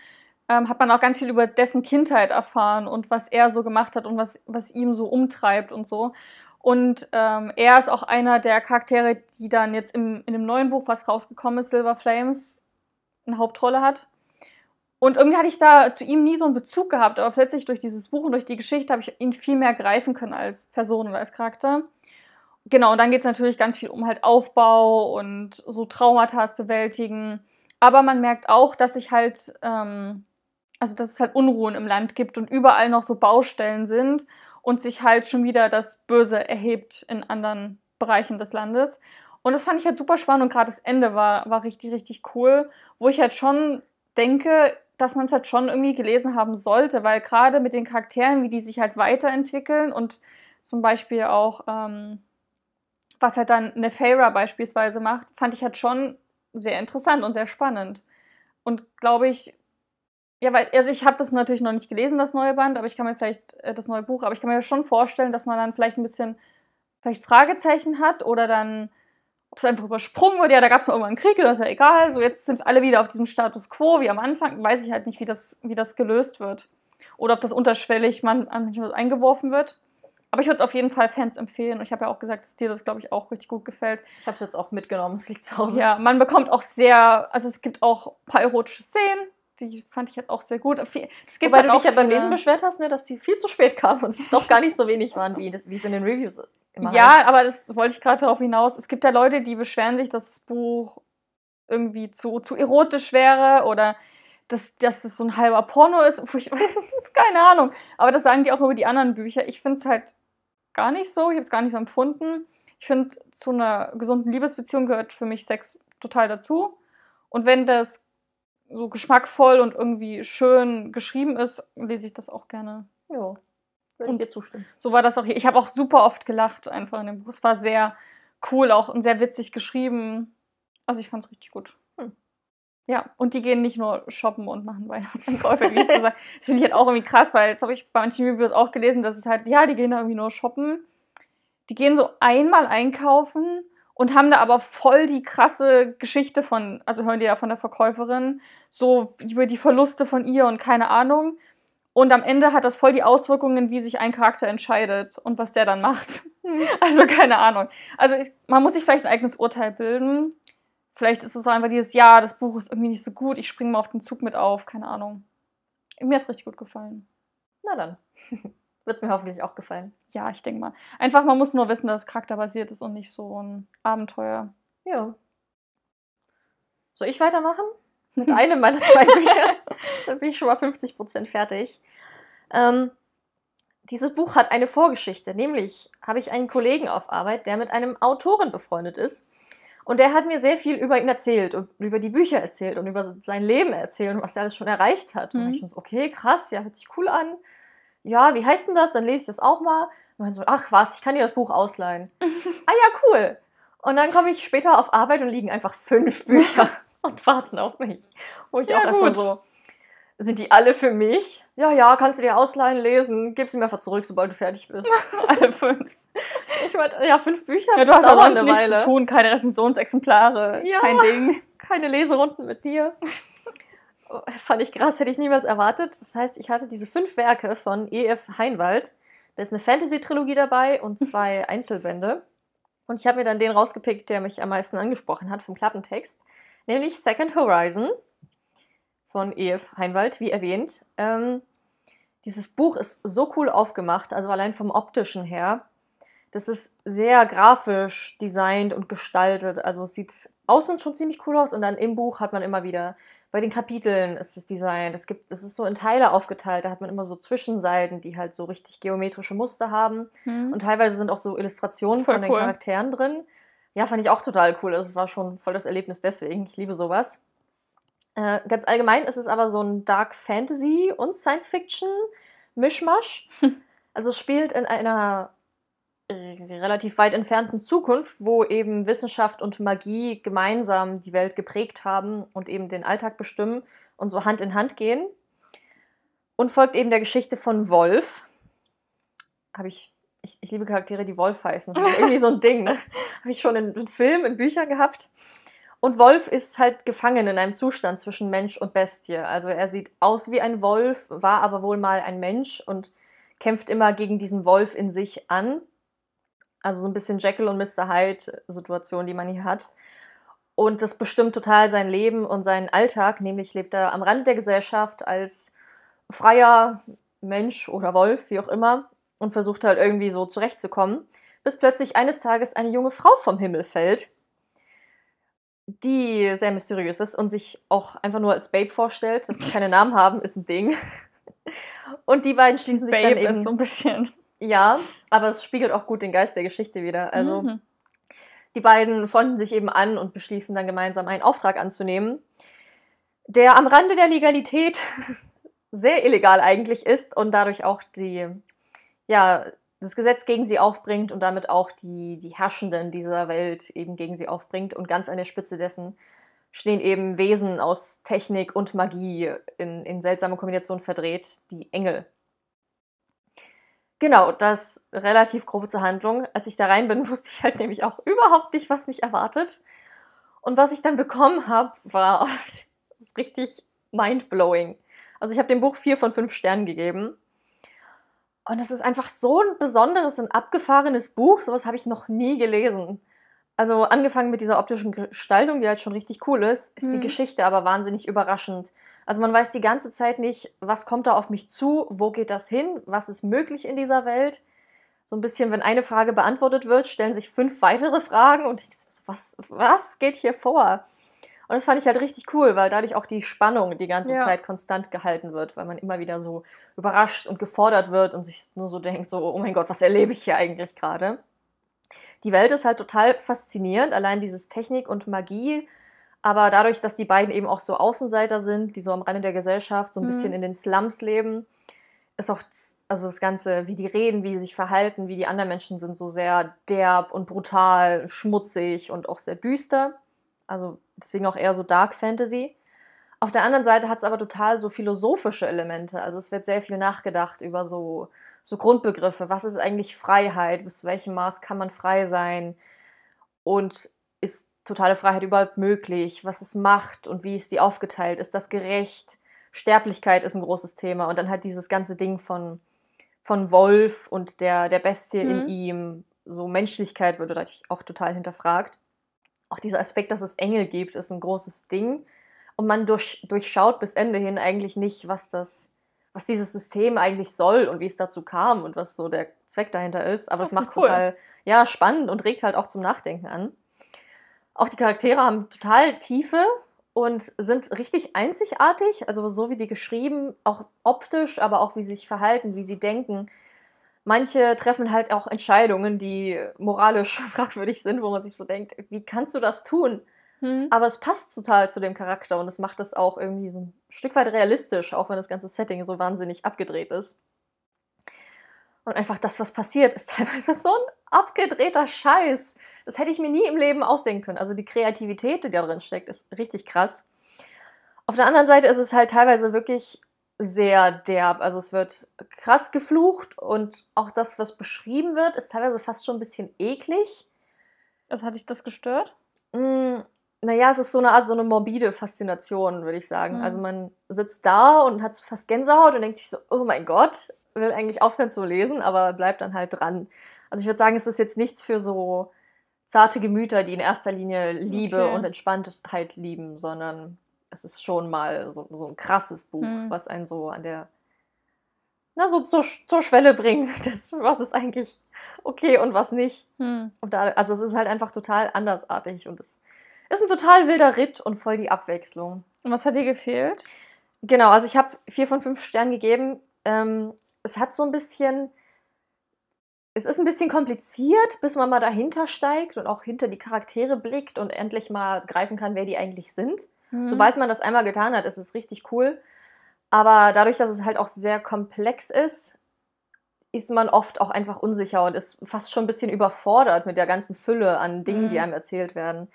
ähm, hat man auch ganz viel über dessen Kindheit erfahren und was er so gemacht hat und was, was ihm so umtreibt und so. Und ähm, er ist auch einer der Charaktere, die dann jetzt im, in dem neuen Buch, was rausgekommen ist, Silver Flames, eine Hauptrolle hat. Und irgendwie hatte ich da zu ihm nie so einen Bezug gehabt, aber plötzlich durch dieses Buch und durch die Geschichte habe ich ihn viel mehr greifen können als Person oder als Charakter. Genau, und dann geht es natürlich ganz viel um halt Aufbau und so Traumata bewältigen. Aber man merkt auch, dass sich halt, ähm, also dass es halt Unruhen im Land gibt und überall noch so Baustellen sind und sich halt schon wieder das Böse erhebt in anderen Bereichen des Landes. Und das fand ich halt super spannend und gerade das Ende war, war richtig, richtig cool, wo ich halt schon denke, dass man es halt schon irgendwie gelesen haben sollte, weil gerade mit den Charakteren, wie die sich halt weiterentwickeln und zum Beispiel auch, ähm, was halt dann Nefera beispielsweise macht, fand ich halt schon sehr interessant und sehr spannend. Und glaube ich, ja, weil, also ich habe das natürlich noch nicht gelesen, das neue Band, aber ich kann mir vielleicht, äh, das neue Buch, aber ich kann mir schon vorstellen, dass man dann vielleicht ein bisschen, vielleicht Fragezeichen hat oder dann ob es einfach übersprungen wird. Ja, da gab es mal irgendwann einen Krieg, das ist ja egal. So, jetzt sind alle wieder auf diesem Status quo wie am Anfang. Weiß ich halt nicht, wie das, wie das gelöst wird. Oder ob das unterschwellig man, manchmal eingeworfen wird. Aber ich würde es auf jeden Fall Fans empfehlen. Und ich habe ja auch gesagt, dass dir das, glaube ich, auch richtig gut gefällt. Ich habe es jetzt auch mitgenommen, es liegt zu Hause. Ja, man bekommt auch sehr, also es gibt auch ein paar erotische Szenen. Die fand ich halt auch sehr gut. Es gibt Wobei halt du dich ja beim Lesen beschwert hast, ne, dass die viel zu spät kamen und doch gar nicht so wenig waren, wie, wie es in den Reviews immer Ja, heißt. aber das wollte ich gerade darauf hinaus. Es gibt ja Leute, die beschweren sich, dass das Buch irgendwie zu, zu erotisch wäre oder dass, dass das so ein halber Porno ist. Ich, keine Ahnung. Aber das sagen die auch über die anderen Bücher. Ich finde es halt gar nicht so. Ich habe es gar nicht so empfunden. Ich finde, zu einer gesunden Liebesbeziehung gehört für mich Sex total dazu. Und wenn das so geschmackvoll und irgendwie schön geschrieben ist, lese ich das auch gerne. Jo, würde ich Und- dir zustimmen. So war das auch hier. Ich habe auch super oft gelacht einfach in dem Buch. Es war sehr cool auch und sehr witzig geschrieben. Also ich fand es richtig gut. Hm. Ja, und die gehen nicht nur shoppen und machen Weihnachtseinkäufe, wie ich es gesagt Das finde ich halt auch irgendwie krass, weil das habe ich bei manchen Reviews auch gelesen, dass es halt, ja, die gehen da irgendwie nur shoppen. Die gehen so einmal einkaufen und haben da aber voll die krasse Geschichte von, also hören die ja von der Verkäuferin, so über die Verluste von ihr und keine Ahnung. Und am Ende hat das voll die Auswirkungen, wie sich ein Charakter entscheidet und was der dann macht. Also keine Ahnung. Also ich, man muss sich vielleicht ein eigenes Urteil bilden. Vielleicht ist es einfach dieses, ja, das Buch ist irgendwie nicht so gut, ich springe mal auf den Zug mit auf, keine Ahnung. Mir ist richtig gut gefallen. Na dann. Wird es mir hoffentlich auch gefallen. Ja, ich denke mal. Einfach, man muss nur wissen, dass es charakterbasiert ist und nicht so ein Abenteuer. Ja. Soll ich weitermachen? Mit einem meiner zwei Bücher. Dann bin ich schon mal 50% fertig. Ähm, dieses Buch hat eine Vorgeschichte. Nämlich habe ich einen Kollegen auf Arbeit, der mit einem Autoren befreundet ist. Und der hat mir sehr viel über ihn erzählt und über die Bücher erzählt und über sein Leben erzählt und was er alles schon erreicht hat. Und Mhm. ich schon so, okay, krass, ja, hört sich cool an. Ja, wie heißt denn das? Dann lese ich das auch mal. Und dann so, ach was, ich kann dir das Buch ausleihen. ah ja, cool. Und dann komme ich später auf Arbeit und liegen einfach fünf Bücher und warten auf mich. Wo ich Ja, auch erstmal so, sind die alle für mich? Ja, ja, kannst du dir ausleihen, lesen, gib sie mir einfach zurück, sobald du fertig bist. Alle fünf. Ich meinte, ja, fünf Bücher Ja, du hast aber eine nichts zu tun, keine Rezensionsexemplare, Ja. kein Ding. Keine Leserunden mit dir. Fand ich krass, hätte ich niemals erwartet. Das heißt, ich hatte diese fünf Werke von E.F. Heinwald. Da ist eine Fantasy-Trilogie dabei und zwei Einzelbände. Und ich habe mir dann den rausgepickt, der mich am meisten angesprochen hat vom Klappentext, nämlich Second Horizon von E.F. Heinwald, wie erwähnt. Ähm, dieses Buch ist so cool aufgemacht, also allein vom optischen her. Das ist sehr grafisch designt und gestaltet. Also es sieht außen schon ziemlich cool aus und dann im Buch hat man immer wieder, bei den Kapiteln ist es designt. Es gibt, es ist so in Teile aufgeteilt, da hat man immer so Zwischenseiten, die halt so richtig geometrische Muster haben. Und teilweise sind auch so Illustrationen Voll von den cool. Charakteren drin. Ja, fand ich auch total cool. Es war schon voll das Erlebnis deswegen. Ich liebe sowas. Äh, ganz allgemein ist es aber so ein Dark Fantasy und Science Fiction Mischmasch. Also es spielt in einer relativ weit entfernten Zukunft, wo eben Wissenschaft und Magie gemeinsam die Welt geprägt haben und eben den Alltag bestimmen und so Hand in Hand gehen. Und folgt eben der Geschichte von Wolf. Habe ich, ich, ich liebe Charaktere, die Wolf heißen. Das ist irgendwie so ein Ding. Ne? Habe ich schon in, in Filmen, in Büchern gehabt. Und Wolf ist halt gefangen in einem Zustand zwischen Mensch und Bestie. Also er sieht aus wie ein Wolf, war aber wohl mal ein Mensch und kämpft immer gegen diesen Wolf in sich an. Also so ein bisschen Jekyll und Mr. Hyde-Situation, die man hier hat. Und das bestimmt total sein Leben und seinen Alltag. Nämlich lebt er am Rande der Gesellschaft als freier Mensch oder Wolf, wie auch immer, und versucht halt irgendwie so zurechtzukommen. Bis plötzlich eines Tages eine junge Frau vom Himmel fällt, die sehr mysteriös ist und sich auch einfach nur als Babe vorstellt. Dass sie keine Namen haben, ist ein Ding. Und die beiden schließen sich dann Babe eben. ist so ein bisschen. Ja, aber es spiegelt auch gut den Geist der Geschichte wieder. Also Mhm. die beiden freunden sich eben an und beschließen dann gemeinsam einen Auftrag anzunehmen, der am Rande der Legalität sehr illegal eigentlich ist und dadurch auch die, ja, das Gesetz gegen sie aufbringt und damit auch die, die Herrschenden dieser Welt eben gegen sie aufbringt. Und ganz an der Spitze dessen stehen eben Wesen aus Technik und Magie in, in seltsame Kombinationen verdreht, die Engel. Genau, das relativ grob zur Handlung. Als ich da rein bin, wusste ich halt nämlich auch überhaupt nicht, was mich erwartet. Und was ich dann bekommen habe, war richtig mindblowing. Also ich habe dem Buch vier von fünf Sternen gegeben. Und es ist einfach so ein besonderes und abgefahrenes Buch. Sowas habe ich noch nie gelesen. Also angefangen mit dieser optischen Gestaltung, die halt schon richtig cool ist, ist mhm. die Geschichte aber wahnsinnig überraschend. Also man weiß die ganze Zeit nicht, was kommt da auf mich zu, wo geht das hin, was ist möglich in dieser Welt. So ein bisschen, wenn eine Frage beantwortet wird, stellen sich fünf weitere Fragen und denkst, was, was geht hier vor? Und das fand ich halt richtig cool, weil dadurch auch die Spannung die ganze ja. Zeit konstant gehalten wird, weil man immer wieder so überrascht und gefordert wird und sich nur so denkt, so, oh mein Gott, was erlebe ich hier eigentlich gerade? Die Welt ist halt total faszinierend, allein dieses Technik und Magie, aber dadurch, dass die beiden eben auch so Außenseiter sind, die so am Rande der Gesellschaft so ein mhm. bisschen in den Slums leben, ist auch also das Ganze, wie die reden, wie die sich verhalten, wie die anderen Menschen sind, so sehr derb und brutal, schmutzig und auch sehr düster. Also deswegen auch eher so Dark Fantasy. Auf der anderen Seite hat es aber total so philosophische Elemente. Also es wird sehr viel nachgedacht über so, so Grundbegriffe. Was ist eigentlich Freiheit? Bis welchem Maß kann man frei sein? Und ist totale Freiheit überhaupt möglich? Was ist Macht und wie ist die aufgeteilt? Ist das gerecht? Sterblichkeit ist ein großes Thema. Und dann halt dieses ganze Ding von, von Wolf und der, der Bestie mhm. in ihm. So Menschlichkeit wird dadurch auch total hinterfragt. Auch dieser Aspekt, dass es Engel gibt, ist ein großes Ding. Und man durch, durchschaut bis Ende hin eigentlich nicht, was das, was dieses System eigentlich soll und wie es dazu kam und was so der Zweck dahinter ist. Aber das, das macht es cool. total ja, spannend und regt halt auch zum Nachdenken an. Auch die Charaktere haben total Tiefe und sind richtig einzigartig. Also so wie die geschrieben, auch optisch, aber auch wie sie sich verhalten, wie sie denken. Manche treffen halt auch Entscheidungen, die moralisch fragwürdig sind, wo man sich so denkt, wie kannst du das tun? Hm. Aber es passt total zu dem Charakter und es macht es auch irgendwie so ein Stück weit realistisch, auch wenn das ganze Setting so wahnsinnig abgedreht ist. Und einfach das, was passiert, ist teilweise so ein abgedrehter Scheiß. Das hätte ich mir nie im Leben ausdenken können. Also die Kreativität, die da drin steckt, ist richtig krass. Auf der anderen Seite ist es halt teilweise wirklich sehr derb. Also es wird krass geflucht und auch das, was beschrieben wird, ist teilweise fast schon ein bisschen eklig. Also hat dich das gestört? Mm, naja, es ist so eine Art, so eine morbide Faszination, würde ich sagen. Mhm. Also man sitzt da und hat fast Gänsehaut und denkt sich so, oh mein Gott, will eigentlich aufhören zu lesen, aber bleibt dann halt dran. Also ich würde sagen, es ist jetzt nichts für so zarte Gemüter, die in erster Linie Liebe okay. und Entspanntheit lieben, sondern es ist schon mal so, so ein krasses Buch, hm. was einen so an der, na, so zur, zur Schwelle bringt, das, was ist eigentlich okay und was nicht. Hm. Und da, also es ist halt einfach total andersartig und es ist ein total wilder Ritt und voll die Abwechslung. Und was hat dir gefehlt? Genau, also ich habe vier von fünf Sternen gegeben. Ähm, es hat so ein bisschen es ist ein bisschen kompliziert, bis man mal dahinter steigt und auch hinter die Charaktere blickt und endlich mal greifen kann, wer die eigentlich sind. Mhm. Sobald man das einmal getan hat, ist es richtig cool. Aber dadurch, dass es halt auch sehr komplex ist, ist man oft auch einfach unsicher und ist fast schon ein bisschen überfordert mit der ganzen Fülle an Dingen, mhm. die einem erzählt werden.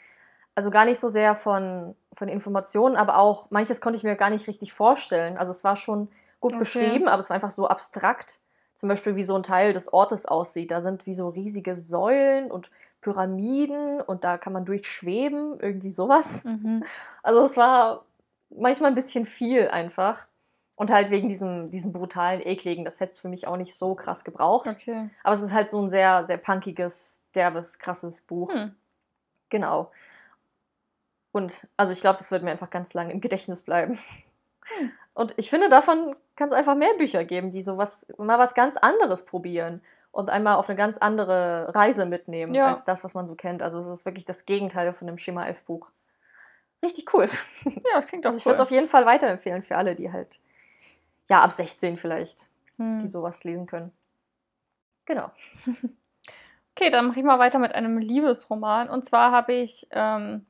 Also gar nicht so sehr von, von Informationen, aber auch manches konnte ich mir gar nicht richtig vorstellen. Also es war schon gut okay. beschrieben, aber es war einfach so abstrakt zum Beispiel wie so ein Teil des Ortes aussieht. Da sind wie so riesige Säulen und Pyramiden und da kann man durchschweben, irgendwie sowas. Mhm. Also es war manchmal ein bisschen viel einfach. Und halt wegen diesem, diesem brutalen, ekligen, das hätte es für mich auch nicht so krass gebraucht. Okay. Aber es ist halt so ein sehr, sehr punkiges, derbes, krasses Buch. Hm. Genau. Und also ich glaube, das wird mir einfach ganz lange im Gedächtnis bleiben. Hm. Und ich finde, davon kann es einfach mehr Bücher geben, die so was, mal was ganz anderes probieren und einmal auf eine ganz andere Reise mitnehmen, ja. als das, was man so kennt. Also es ist wirklich das Gegenteil von dem Schema F-Buch. Richtig cool. Ja, klingt doch Also ich würde es auf jeden Fall weiterempfehlen für alle, die halt, ja, ab 16 vielleicht, hm. die sowas lesen können. Genau. Okay, dann mache ich mal weiter mit einem Liebesroman. Und zwar habe ich ähm,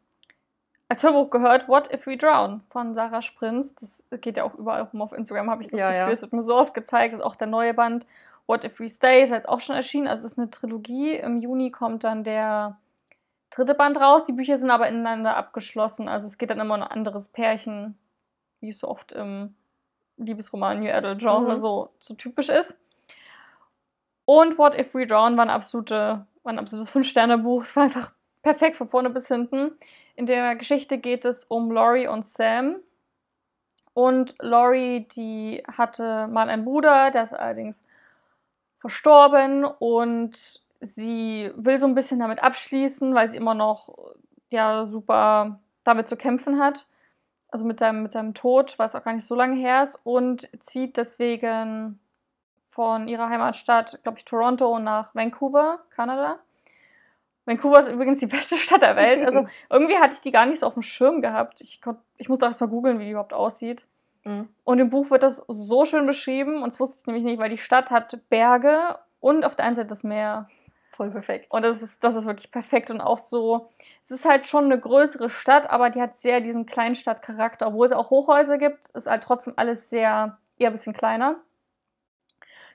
als Hörbuch gehört What If We Drown von Sarah Sprinz. Das geht ja auch überall rum auf Instagram, habe ich das ja, Gefühl. Ja. Es wird mir so oft gezeigt. Das ist auch der neue Band What If We Stay, ist jetzt auch schon erschienen. Also es ist eine Trilogie. Im Juni kommt dann der dritte Band raus. Die Bücher sind aber ineinander abgeschlossen. Also es geht dann immer um ein anderes Pärchen, wie es so oft im Liebesroman New Adult Genre mhm. so, so typisch ist. Und What If We Drown war, eine absolute, war ein absolutes Fünf-Sterne-Buch. Es war einfach perfekt von vorne bis hinten. In der Geschichte geht es um Laurie und Sam. Und Laurie, die hatte mal einen Bruder, der ist allerdings verstorben und sie will so ein bisschen damit abschließen, weil sie immer noch ja super damit zu kämpfen hat. Also mit seinem, mit seinem Tod, was auch gar nicht so lange her ist, und zieht deswegen von ihrer Heimatstadt, glaube ich, Toronto nach Vancouver, Kanada. Vancouver ist übrigens die beste Stadt der Welt. Also irgendwie hatte ich die gar nicht so auf dem Schirm gehabt. Ich, konnt, ich musste erst mal googeln, wie die überhaupt aussieht. Mhm. Und im Buch wird das so schön beschrieben, und das wusste ich nämlich nicht, weil die Stadt hat Berge und auf der einen Seite das Meer. Voll perfekt. Und das ist, das ist wirklich perfekt und auch so, es ist halt schon eine größere Stadt, aber die hat sehr diesen Kleinstadtcharakter. Obwohl es auch Hochhäuser gibt, ist halt trotzdem alles sehr, eher ein bisschen kleiner.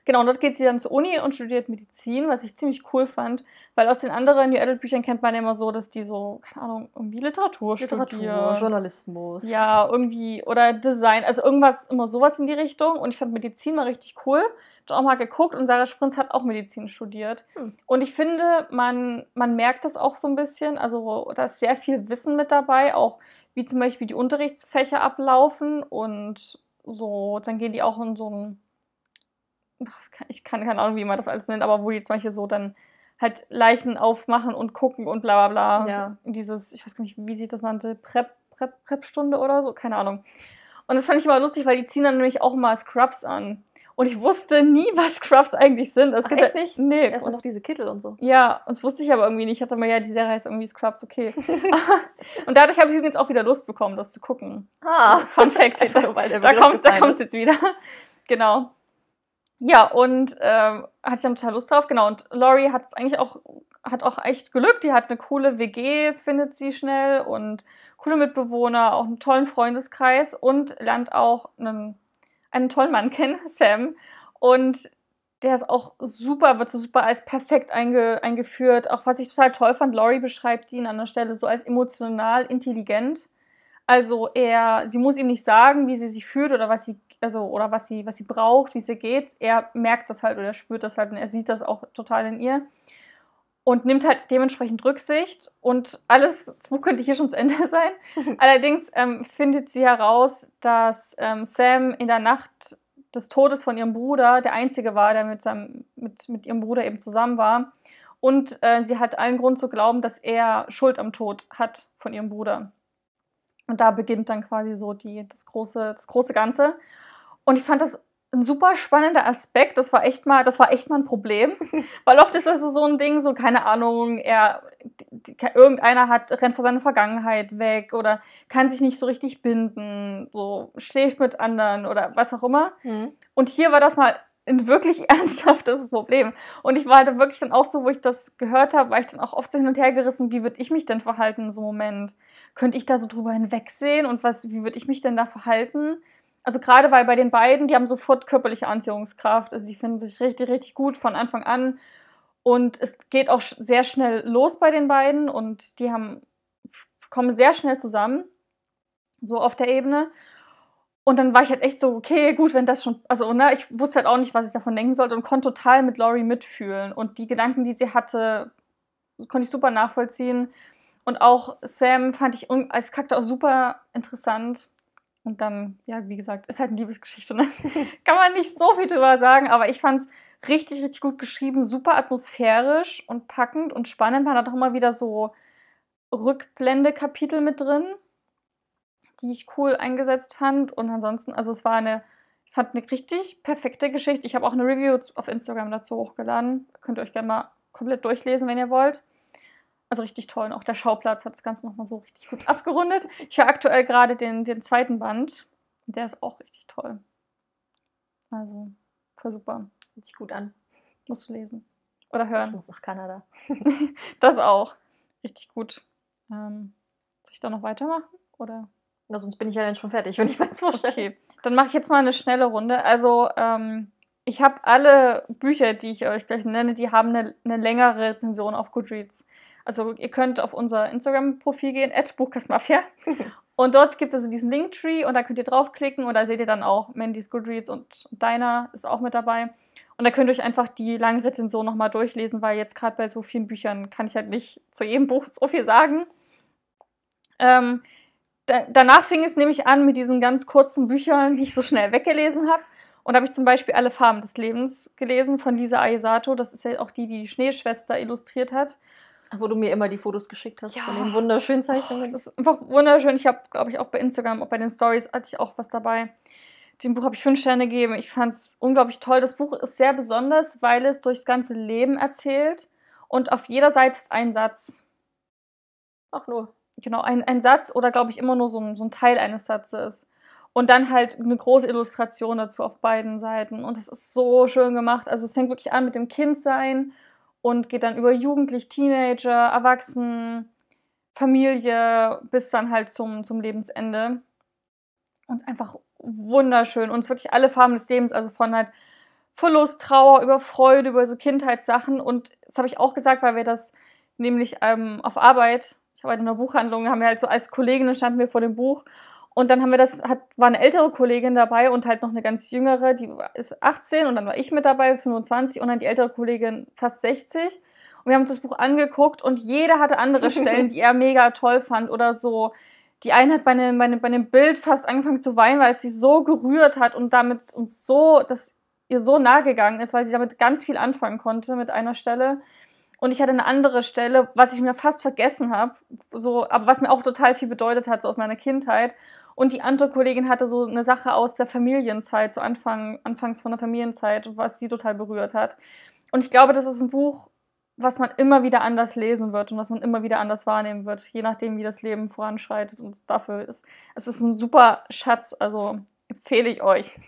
Genau, und dort geht sie dann zur Uni und studiert Medizin, was ich ziemlich cool fand, weil aus den anderen New Adult Büchern kennt man ja immer so, dass die so, keine Ahnung, irgendwie Literatur, Literatur studieren. Journalismus. Ja, irgendwie, oder Design, also irgendwas, immer sowas in die Richtung. Und ich fand Medizin mal richtig cool. Hab auch mal geguckt und Sarah Sprinz hat auch Medizin studiert. Hm. Und ich finde, man, man merkt das auch so ein bisschen. Also, da ist sehr viel Wissen mit dabei, auch wie zum Beispiel die Unterrichtsfächer ablaufen und so, dann gehen die auch in so ein ich kann keine Ahnung, wie man das alles nennt, aber wo die zum Beispiel so dann halt Leichen aufmachen und gucken und bla bla bla. Ja. So dieses, ich weiß gar nicht, wie sie das nannte, Prep, Prep, Prep-Stunde oder so, keine Ahnung. Und das fand ich immer lustig, weil die ziehen dann nämlich auch mal Scrubs an. Und ich wusste nie, was Scrubs eigentlich sind. Es Ach, gibt echt ja, nicht? Nee. Erst noch diese Kittel und so. Ja, und das wusste ich aber irgendwie nicht. Ich hatte mal, ja, die Serie heißt irgendwie Scrubs, okay. und dadurch habe ich übrigens auch wieder Lust bekommen, das zu gucken. Ah. Fun Fact. da, da kommt es jetzt wieder. genau. Ja, und ähm, hatte ich dann total Lust drauf, genau. Und Laurie hat es eigentlich auch, hat auch echt Glück. Die hat eine coole WG, findet sie schnell und coole Mitbewohner, auch einen tollen Freundeskreis und lernt auch einen, einen tollen Mann kennen, Sam. Und der ist auch super, wird so super als perfekt einge, eingeführt. Auch was ich total toll fand, Laurie beschreibt ihn an der Stelle so als emotional intelligent. Also er, sie muss ihm nicht sagen, wie sie sich fühlt oder was sie also oder was sie, was sie braucht, wie es ihr geht. Er merkt das halt oder spürt das halt und er sieht das auch total in ihr und nimmt halt dementsprechend Rücksicht und alles, das Buch könnte hier schon zu Ende sein. Allerdings ähm, findet sie heraus, dass ähm, Sam in der Nacht des Todes von ihrem Bruder der einzige war, der mit, seinem, mit, mit ihrem Bruder eben zusammen war. Und äh, sie hat allen Grund zu glauben, dass er Schuld am Tod hat von ihrem Bruder. Und da beginnt dann quasi so die, das, große, das große Ganze. Und ich fand das ein super spannender Aspekt. Das war echt mal, das war echt mal ein Problem. Weil oft ist das so ein Ding, so, keine Ahnung, er, die, irgendeiner hat, rennt vor seiner Vergangenheit weg oder kann sich nicht so richtig binden, so schläft mit anderen oder was auch immer. Mhm. Und hier war das mal ein wirklich ernsthaftes Problem. Und ich war halt wirklich dann auch so, wo ich das gehört habe, war ich dann auch oft so hin und her gerissen, wie würde ich mich denn verhalten in so einem Moment? Könnte ich da so drüber hinwegsehen und was, wie würde ich mich denn da verhalten? Also gerade weil bei den beiden, die haben sofort körperliche Anziehungskraft. Also die finden sich richtig, richtig gut von Anfang an. Und es geht auch sehr schnell los bei den beiden und die haben, kommen sehr schnell zusammen, so auf der Ebene. Und dann war ich halt echt so, okay, gut, wenn das schon, also ne, ich wusste halt auch nicht, was ich davon denken sollte und konnte total mit Laurie mitfühlen. Und die Gedanken, die sie hatte, konnte ich super nachvollziehen. Und auch Sam fand ich als Charakter auch super interessant. Und dann, ja, wie gesagt, ist halt eine Liebesgeschichte. Ne? Kann man nicht so viel drüber sagen, aber ich fand es richtig, richtig gut geschrieben, super atmosphärisch und packend und spannend. Man hat auch immer wieder so Rückblende-Kapitel mit drin, die ich cool eingesetzt fand. Und ansonsten, also es war eine, ich fand eine richtig perfekte Geschichte. Ich habe auch eine Review auf Instagram dazu hochgeladen. Könnt ihr euch gerne mal komplett durchlesen, wenn ihr wollt. Also richtig toll. Und auch der Schauplatz hat das Ganze nochmal so richtig gut abgerundet. Ich höre aktuell gerade den, den zweiten Band. Und der ist auch richtig toll. Also, voll super. Hört sich gut an. Musst du lesen. Oder hören. Ich muss nach Kanada. das auch. Richtig gut. Ähm, soll ich da noch weitermachen? Oder? Na, sonst bin ich ja dann schon fertig, wenn ich meins vorstelle. Okay. Dann mache ich jetzt mal eine schnelle Runde. Also, ähm, ich habe alle Bücher, die ich euch gleich nenne, die haben eine, eine längere Rezension auf Goodreads. Also ihr könnt auf unser Instagram-Profil gehen, Buchkastmafia. und dort gibt es also diesen Linktree und da könnt ihr draufklicken und da seht ihr dann auch Mandys Goodreads und deiner ist auch mit dabei. Und da könnt ihr euch einfach die langen Rezensionen nochmal durchlesen, weil jetzt gerade bei so vielen Büchern kann ich halt nicht zu jedem Buch so viel sagen. Ähm, da, danach fing es nämlich an mit diesen ganz kurzen Büchern, die ich so schnell weggelesen habe. Und da habe ich zum Beispiel Alle Farben des Lebens gelesen von Lisa Aisato. Das ist ja auch die, die die Schneeschwester illustriert hat. Wo du mir immer die Fotos geschickt hast ja. von den wunderschönen Zeichnungen. Oh, es ist einfach wunderschön. Ich habe, glaube ich, auch bei Instagram, auch bei den Stories hatte ich auch was dabei. Dem Buch habe ich fünf Sterne gegeben. Ich fand es unglaublich toll. Das Buch ist sehr besonders, weil es durchs ganze Leben erzählt und auf jeder Seite ist ein Satz. Ach nur. Genau, ein, ein Satz oder glaube ich immer nur so ein, so ein Teil eines Satzes. Und dann halt eine große Illustration dazu auf beiden Seiten. Und das ist so schön gemacht. Also es fängt wirklich an mit dem Kindsein und geht dann über Jugendlich, Teenager, Erwachsenen, Familie bis dann halt zum, zum Lebensende. Und einfach wunderschön. Und wirklich alle Farben des Lebens, also von halt Verlust, Trauer, über Freude, über so Kindheitssachen. Und das habe ich auch gesagt, weil wir das nämlich ähm, auf Arbeit, ich arbeite in einer Buchhandlung, haben wir halt so als Kolleginnen standen wir vor dem Buch und dann haben wir das, hat, war eine ältere Kollegin dabei und halt noch eine ganz jüngere, die ist 18 und dann war ich mit dabei, 25 und dann die ältere Kollegin fast 60. Und wir haben uns das Buch angeguckt und jeder hatte andere Stellen, die er mega toll fand oder so. Die eine hat bei einem, bei, einem, bei einem Bild fast angefangen zu weinen, weil es sie so gerührt hat und damit uns so, dass ihr so nahe gegangen ist, weil sie damit ganz viel anfangen konnte mit einer Stelle. Und ich hatte eine andere Stelle, was ich mir fast vergessen habe, so, aber was mir auch total viel bedeutet hat, so aus meiner Kindheit. Und die andere Kollegin hatte so eine Sache aus der Familienzeit, so Anfang, anfangs von der Familienzeit, was sie total berührt hat. Und ich glaube, das ist ein Buch, was man immer wieder anders lesen wird und was man immer wieder anders wahrnehmen wird, je nachdem, wie das Leben voranschreitet. Und dafür ist es ist ein super Schatz, also empfehle ich euch.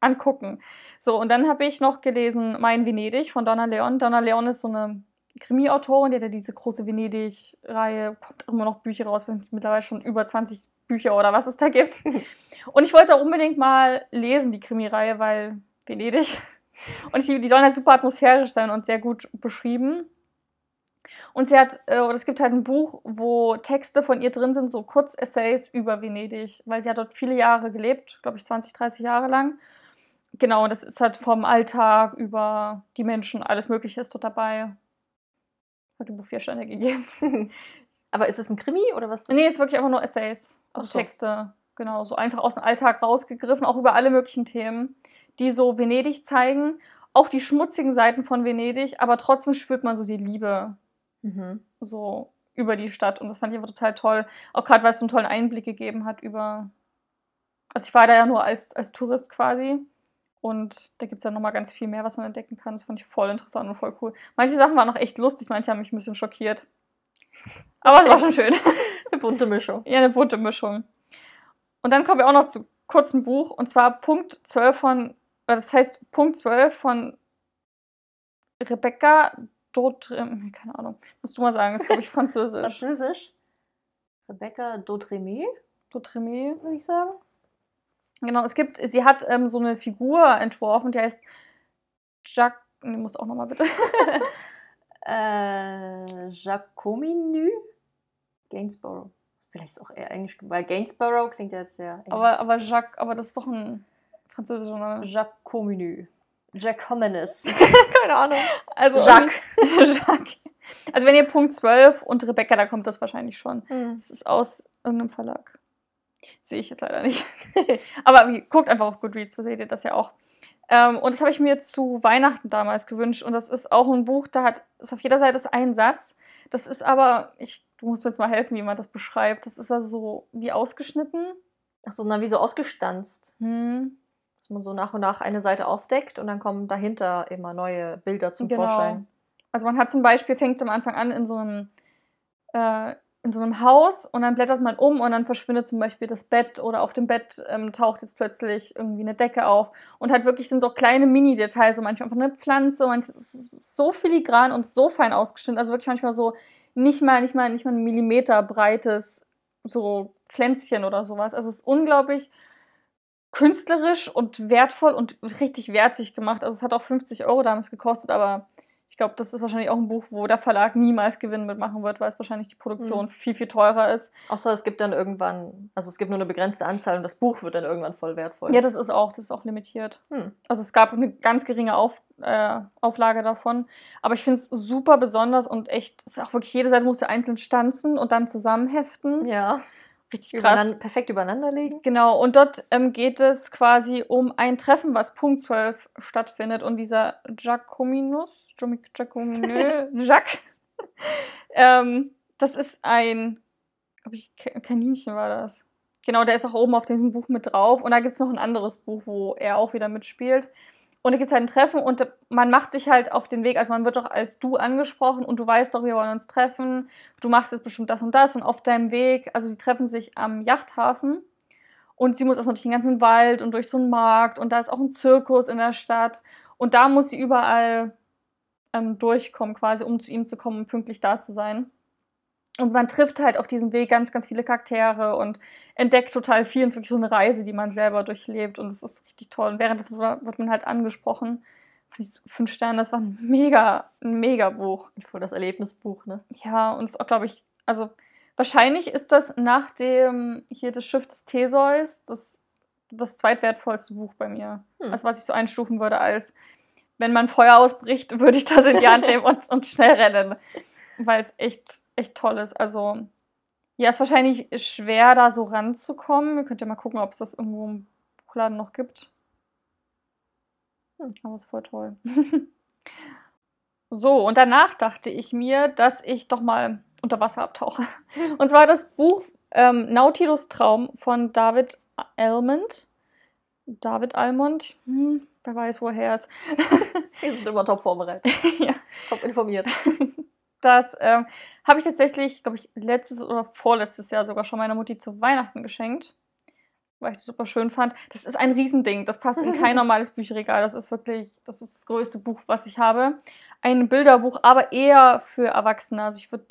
Angucken. So, und dann habe ich noch gelesen Mein Venedig von Donna Leon. Donna Leon ist so eine Krimi-Autorin, die hat ja diese große Venedig-Reihe, kommt immer noch Bücher raus, sind mittlerweile schon über 20 Bücher oder was es da gibt. Und ich wollte es auch unbedingt mal lesen, die Krimi-Reihe, weil Venedig. Und ich, die sollen halt super atmosphärisch sein und sehr gut beschrieben. Und sie hat, äh, oder es gibt halt ein Buch, wo Texte von ihr drin sind, so Kurzessays über Venedig, weil sie hat dort viele Jahre gelebt, glaube ich 20, 30 Jahre lang. Genau, und das ist halt vom Alltag über die Menschen, alles Mögliche ist dort dabei. Hat dem Buch vier Sterne gegeben. Aber ist es ein Krimi oder was? Nee, es ist wirklich einfach nur Essays. Also so. Texte. Genau, so einfach aus dem Alltag rausgegriffen, auch über alle möglichen Themen, die so Venedig zeigen. Auch die schmutzigen Seiten von Venedig, aber trotzdem spürt man so die Liebe. Mhm. So über die Stadt. Und das fand ich einfach total toll. Auch gerade, weil es so einen tollen Einblick gegeben hat über. Also ich war da ja nur als, als Tourist quasi. Und da gibt es ja nochmal ganz viel mehr, was man entdecken kann. Das fand ich voll interessant und voll cool. Manche Sachen waren noch echt lustig, manche haben mich ein bisschen schockiert. Aber es war schon schön. eine bunte Mischung. Ja, eine bunte Mischung. Und dann kommen wir auch noch zu kurzem Buch, und zwar Punkt 12 von, das heißt Punkt 12 von Rebecca Dautremé, keine Ahnung, musst du mal sagen, ist glaube ich französisch. französisch? Rebecca Dautremé? Dautremé, würde ich sagen. Genau, es gibt, sie hat ähm, so eine Figur entworfen, die heißt Jacques, nee, muss auch nochmal bitte. äh, Jacominu Gainsborough. Vielleicht ist es auch eher Englisch, weil Gainsborough klingt ja jetzt sehr. Aber, aber Jacques, aber das ist doch ein französischer Name. Jacominu. Jack Hominis. Keine Ahnung. Also Jacques. Jacques. Also wenn ihr Punkt 12 und Rebecca, da kommt das wahrscheinlich schon. Mhm. Das ist aus irgendeinem Verlag. Sehe ich jetzt leider nicht. Aber guckt einfach auf Goodreads, da seht ihr das ja auch. Ähm, und das habe ich mir zu Weihnachten damals gewünscht. Und das ist auch ein Buch, da hat ist auf jeder Seite ist ein Satz. Das ist aber, ich, du musst mir jetzt mal helfen, wie man das beschreibt. Das ist ja so wie ausgeschnitten. Ach so, na, wie so ausgestanzt. Hm. Dass man so nach und nach eine Seite aufdeckt und dann kommen dahinter immer neue Bilder zum genau. Vorschein. Also man hat zum Beispiel, fängt es am Anfang an in so einem äh, in so einem Haus und dann blättert man um und dann verschwindet zum Beispiel das Bett oder auf dem Bett ähm, taucht jetzt plötzlich irgendwie eine Decke auf und halt wirklich sind so kleine Mini-Details, so manchmal einfach eine Pflanze, manchmal so filigran und so fein ausgeschnitten, also wirklich manchmal so nicht mal, nicht mal, nicht mal ein Millimeter breites so Pflänzchen oder sowas. Also es ist unglaublich künstlerisch und wertvoll und richtig wertig gemacht. Also es hat auch 50 Euro damals gekostet, aber Ich glaube, das ist wahrscheinlich auch ein Buch, wo der Verlag niemals Gewinn mitmachen wird, weil es wahrscheinlich die Produktion Mhm. viel, viel teurer ist. Außer es gibt dann irgendwann, also es gibt nur eine begrenzte Anzahl und das Buch wird dann irgendwann voll wertvoll. Ja, das ist auch, das ist auch limitiert. hm. Also es gab eine ganz geringe Auf, äh, Auflage davon. Aber ich finde es super besonders und echt, es ist auch wirklich, jede Seite musst du einzeln stanzen und dann zusammenheften. ja. Richtig krass. Übereinander, perfekt übereinander legen. Genau, und dort ähm, geht es quasi um ein Treffen, was Punkt 12 stattfindet. Und dieser Giacominus, Giac- Giacominö, Jacques, ähm, das ist ein, glaube ich, Ka- Kaninchen war das. Genau, der ist auch oben auf diesem Buch mit drauf. Und da gibt es noch ein anderes Buch, wo er auch wieder mitspielt. Und da gibt es halt ein Treffen und man macht sich halt auf den Weg, also man wird doch als du angesprochen und du weißt doch, wir wollen uns treffen. Du machst jetzt bestimmt das und das und auf deinem Weg, also die treffen sich am Yachthafen und sie muss erstmal durch den ganzen Wald und durch so einen Markt und da ist auch ein Zirkus in der Stadt und da muss sie überall ähm, durchkommen, quasi, um zu ihm zu kommen und pünktlich da zu sein. Und man trifft halt auf diesem Weg ganz, ganz viele Charaktere und entdeckt total viel. Und es ist wirklich so eine Reise, die man selber durchlebt. Und es ist richtig toll. Und währenddessen wird man halt angesprochen. Fünf Sternen, das war ein mega, ein mega Buch. Voll das Erlebnisbuch, ne? Ja, und es ist auch, glaube ich, also wahrscheinlich ist das nach dem hier das Schiff des Theseus das, das zweitwertvollste Buch bei mir. Hm. Also was ich so einstufen würde als, wenn man Feuer ausbricht, würde ich das in die Hand nehmen und, und schnell rennen. Weil es echt, echt toll ist. Also, ja, ist wahrscheinlich schwer, da so ranzukommen. Ihr könnt ja mal gucken, ob es das irgendwo im Buchladen noch gibt. Hm, aber ist voll toll. so, und danach dachte ich mir, dass ich doch mal unter Wasser abtauche. Und zwar das Buch ähm, Nautilus Traum von David Almond. David Almond, hm, wer weiß, woher er ist. Wir sind immer top vorbereitet, ja. top informiert. Das ähm, habe ich tatsächlich, glaube ich, letztes oder vorletztes Jahr sogar schon meiner Mutti zu Weihnachten geschenkt, weil ich das super schön fand. Das ist ein Riesending. Das passt in kein normales Bücherregal. Das ist wirklich, das ist das größte Buch, was ich habe. Ein Bilderbuch, aber eher für Erwachsene. Also ich würde,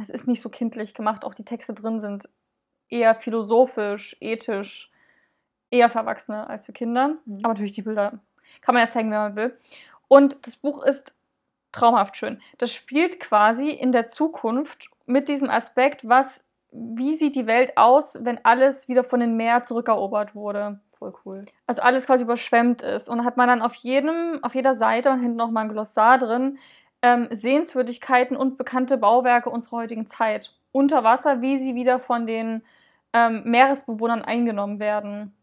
es ist nicht so kindlich gemacht. Auch die Texte drin sind eher philosophisch, ethisch, eher für Erwachsene als für Kinder. Mhm. Aber natürlich die Bilder kann man ja zeigen, wenn man will. Und das Buch ist traumhaft schön. Das spielt quasi in der Zukunft mit diesem Aspekt, was, wie sieht die Welt aus, wenn alles wieder von den Meer zurückerobert wurde. Voll cool. Also alles quasi überschwemmt ist. Und da hat man dann auf jedem, auf jeder Seite und hinten noch mal ein Glossar drin, ähm, Sehenswürdigkeiten und bekannte Bauwerke unserer heutigen Zeit. Unter Wasser, wie sie wieder von den ähm, Meeresbewohnern eingenommen werden.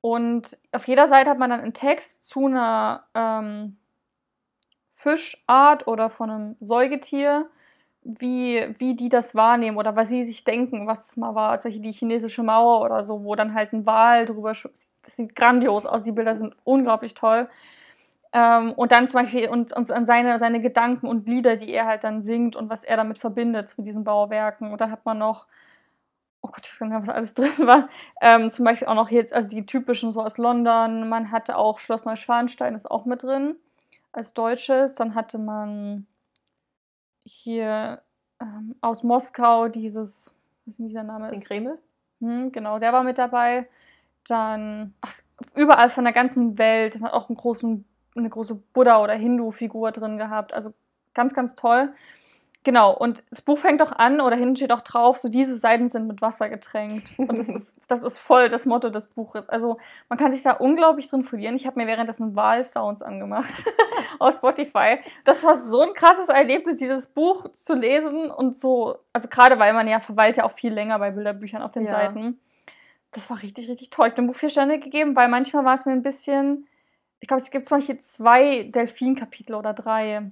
Und auf jeder Seite hat man dann einen Text zu einer ähm, Fischart oder von einem Säugetier, wie, wie die das wahrnehmen oder was sie sich denken, was es mal war. Also hier die chinesische Mauer oder so, wo dann halt ein Wal drüber. Das sieht grandios aus, die Bilder sind unglaublich toll. Ähm, und dann zum Beispiel und, und an seine, seine Gedanken und Lieder, die er halt dann singt und was er damit verbindet mit diesen Bauwerken. Und dann hat man noch, oh Gott, ich weiß gar nicht mehr, was alles drin war. Ähm, zum Beispiel auch noch jetzt, also die typischen so aus London. Man hatte auch Schloss Neuschwanstein, ist auch mit drin als deutsches. Dann hatte man hier ähm, aus Moskau dieses, nicht, wie der Name Den ist. Kreml? Hm, genau, der war mit dabei. Dann ach, überall von der ganzen Welt. Dann hat auch einen großen, eine große Buddha- oder Hindu-Figur drin gehabt. Also ganz, ganz toll. Genau, und das Buch fängt auch an, oder hinten steht auch drauf, so diese Seiten sind mit Wasser getränkt. Und das ist, das ist voll das Motto des Buches. Also man kann sich da unglaublich drin verlieren. Ich habe mir währenddessen Wahlsounds angemacht auf Spotify. Das war so ein krasses Erlebnis, dieses Buch zu lesen und so, also gerade weil man ja verweilt ja auch viel länger bei Bilderbüchern auf den Ja. Seiten. Das war richtig, richtig toll. Ich habe dem Buch vier Sterne gegeben, weil manchmal war es mir ein bisschen, ich glaube, es gibt zum Beispiel zwei Delfin-Kapitel oder drei.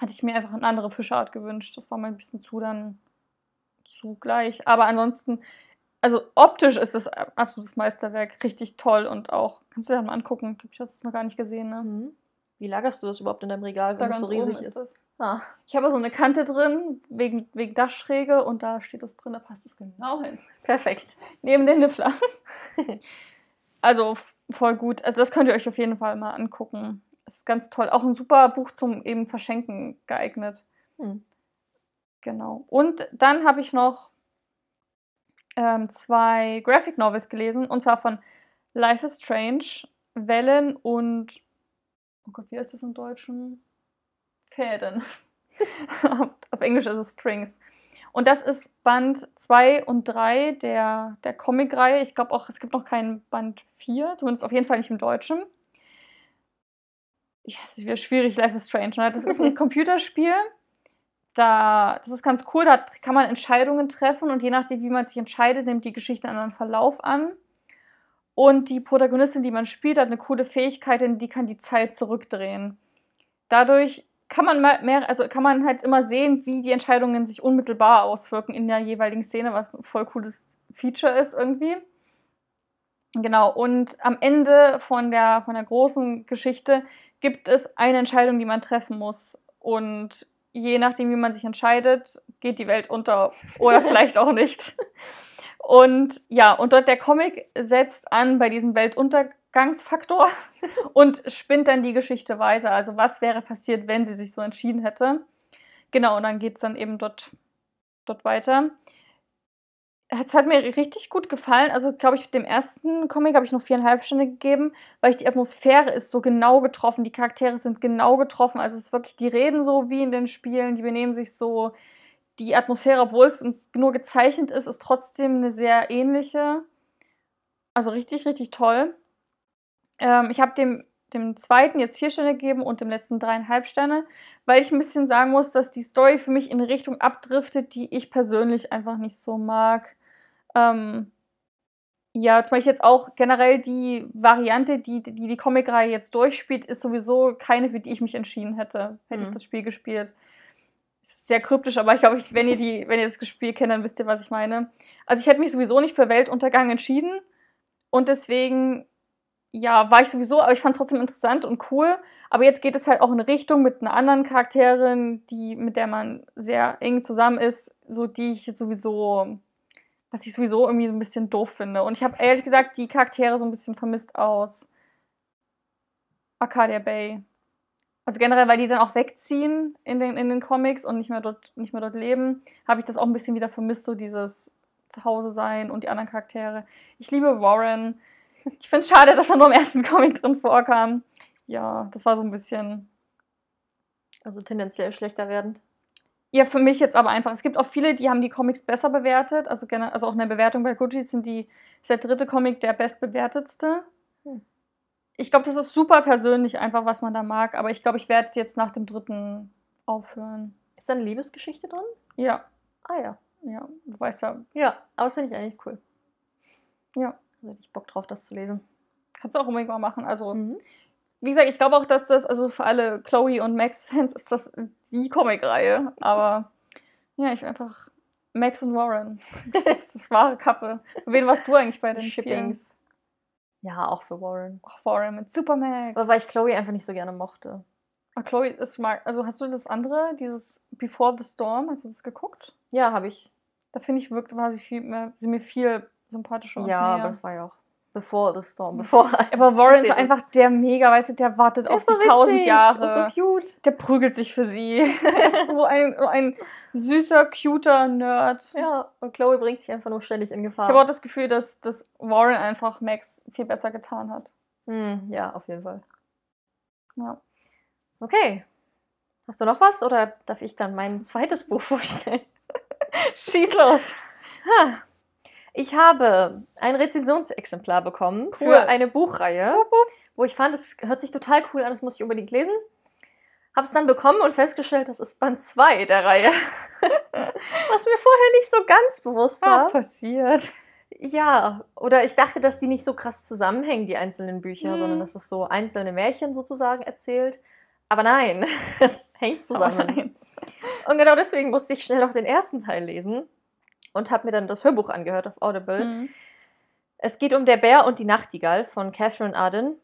Hatte ich mir einfach eine andere Fischart gewünscht. Das war mir ein bisschen zu dann zu gleich. Aber ansonsten, also optisch ist es ein absolutes Meisterwerk. Richtig toll und auch, kannst du dir das mal angucken? Ich habe das noch gar nicht gesehen, ne? Mhm. Wie lagerst du das überhaupt in deinem Regal, wenn es so riesig ist? das. Ah, Ich habe so eine Kante drin, wegen, wegen Dachschräge und da steht das drin, da passt es genau hin. perfekt. Neben den Niffler. also voll gut. Also das könnt ihr euch auf jeden Fall mal angucken. Ist ganz toll. Auch ein super Buch zum eben Verschenken geeignet. Hm. Genau. Und dann habe ich noch ähm, zwei Graphic Novels gelesen, und zwar von Life is Strange, Wellen und oh Gott, wie heißt das im Deutschen? Fäden. auf, Englisch ist es Strings. Und das ist Band 2 und 3 der, der Comic-Reihe. Ich glaube auch, es gibt noch keinen Band 4, zumindest auf jeden Fall nicht im Deutschen. Ja, es ist wieder schwierig, Life is Strange. Ne? Das ist ein Computerspiel. Da, das ist ganz cool, da kann man Entscheidungen treffen und je nachdem, wie man sich entscheidet, nimmt die Geschichte einen anderen Verlauf an. Und die Protagonistin, die man spielt, hat eine coole Fähigkeit, denn die kann die Zeit zurückdrehen. Dadurch kann man mehr, also kann man halt immer sehen, wie die Entscheidungen sich unmittelbar auswirken in der jeweiligen Szene, was ein voll cooles Feature ist irgendwie. Genau, und am Ende von der, von der großen Geschichte gibt es eine Entscheidung, die man treffen muss. Und je nachdem, wie man sich entscheidet, geht die Welt unter oder vielleicht auch nicht. Und ja, und dort der Comic setzt an bei diesem Weltuntergangsfaktor und spinnt dann die Geschichte weiter. Also was wäre passiert, wenn sie sich so entschieden hätte. Genau, und dann geht es dann eben dort, dort weiter. Es hat mir richtig gut gefallen. Also, glaube ich, dem ersten Comic habe ich noch viereinhalb Stunden gegeben, weil ich die Atmosphäre ist so genau getroffen. Die Charaktere sind genau getroffen. Also, es ist wirklich, die reden so wie in den Spielen, die benehmen sich so die Atmosphäre, obwohl es nur gezeichnet ist, ist trotzdem eine sehr ähnliche. Also richtig, richtig toll. Ähm, ich habe dem, dem zweiten jetzt vier Sterne gegeben und dem letzten dreieinhalb Sterne, weil ich ein bisschen sagen muss, dass die Story für mich in eine Richtung abdriftet, die ich persönlich einfach nicht so mag. Ähm, ja, zum Beispiel jetzt auch generell die Variante, die die, die Comicreihe jetzt durchspielt, ist sowieso keine, für die ich mich entschieden hätte, hätte mhm. ich das Spiel gespielt sehr kryptisch, aber ich glaube, wenn ihr die, wenn ihr das Spiel kennt, dann wisst ihr, was ich meine. Also ich hätte mich sowieso nicht für Weltuntergang entschieden und deswegen, ja, war ich sowieso, aber ich fand es trotzdem interessant und cool. Aber jetzt geht es halt auch in Richtung mit einer anderen Charakterin, die, mit der man sehr eng zusammen ist, so die ich jetzt sowieso, was ich sowieso irgendwie so ein bisschen doof finde. Und ich habe ehrlich gesagt die Charaktere so ein bisschen vermisst aus Arcadia Bay. Also generell, weil die dann auch wegziehen in den, in den Comics und nicht mehr dort, nicht mehr dort leben, habe ich das auch ein bisschen wieder vermisst, so dieses Zuhause sein und die anderen Charaktere. Ich liebe Warren. Ich finde es schade, dass er nur im ersten Comic drin vorkam. Ja, das war so ein bisschen. Also tendenziell schlechter werdend. Ja, für mich jetzt aber einfach. Es gibt auch viele, die haben die Comics besser bewertet. Also, also auch eine Bewertung bei Goodreads sind die, ist der dritte Comic der bestbewertetste ich glaube, das ist super persönlich einfach, was man da mag, aber ich glaube, ich werde jetzt nach dem dritten aufhören. Ist da eine Liebesgeschichte drin? Ja. Ah ja. Ja, du weißt ja. Ja, aber das finde ich eigentlich cool. Ja. Da hätte ich Bock drauf, das zu lesen. Kannst du auch unbedingt mal machen. Also, mhm. wie gesagt, ich glaube auch, dass das, also für alle Chloe und Max-Fans ist das die Comic-Reihe. Aber ja, ich will einfach Max und Warren. Das ist das wahre Kappe. Wen warst du eigentlich bei den Shippings? Spielen? Ja, auch für Warren. Auch Warren mit Supermax. Aber weil ich Chloe einfach nicht so gerne mochte. Ah, Chloe ist mal. Also hast du das andere, dieses Before the Storm, hast du das geguckt? Ja, habe ich. Da finde ich, wirkt war sie viel mehr, sie mir viel sympathischer. Ja, aber das war ja auch Before the Storm. Bevor aber Warren ist einfach der mega, weißt du, der wartet der auf so die tausend Jahre. so cute. Der prügelt sich für sie. er ist so ein, ein süßer, cuter Nerd. Ja, und Chloe bringt sich einfach nur ständig in Gefahr. Ich habe auch das Gefühl, dass, dass Warren einfach Max viel besser getan hat. Hm, ja, auf jeden Fall. Ja. Okay. Hast du noch was oder darf ich dann mein zweites Buch vorstellen? Schieß los! Ha. Ich habe ein Rezensionsexemplar bekommen cool. für eine Buchreihe, wo ich fand, es hört sich total cool an, das muss ich unbedingt lesen. Habe es dann bekommen und festgestellt, das ist Band 2 der Reihe. Was mir vorher nicht so ganz bewusst ah, war. Ah, passiert. Ja, oder ich dachte, dass die nicht so krass zusammenhängen, die einzelnen Bücher, hm. sondern dass es so einzelne Märchen sozusagen erzählt. Aber nein, es hängt zusammen. Und genau deswegen musste ich schnell noch den ersten Teil lesen und habe mir dann das Hörbuch angehört auf Audible. Mhm. Es geht um Der Bär und die Nachtigall von Catherine Arden.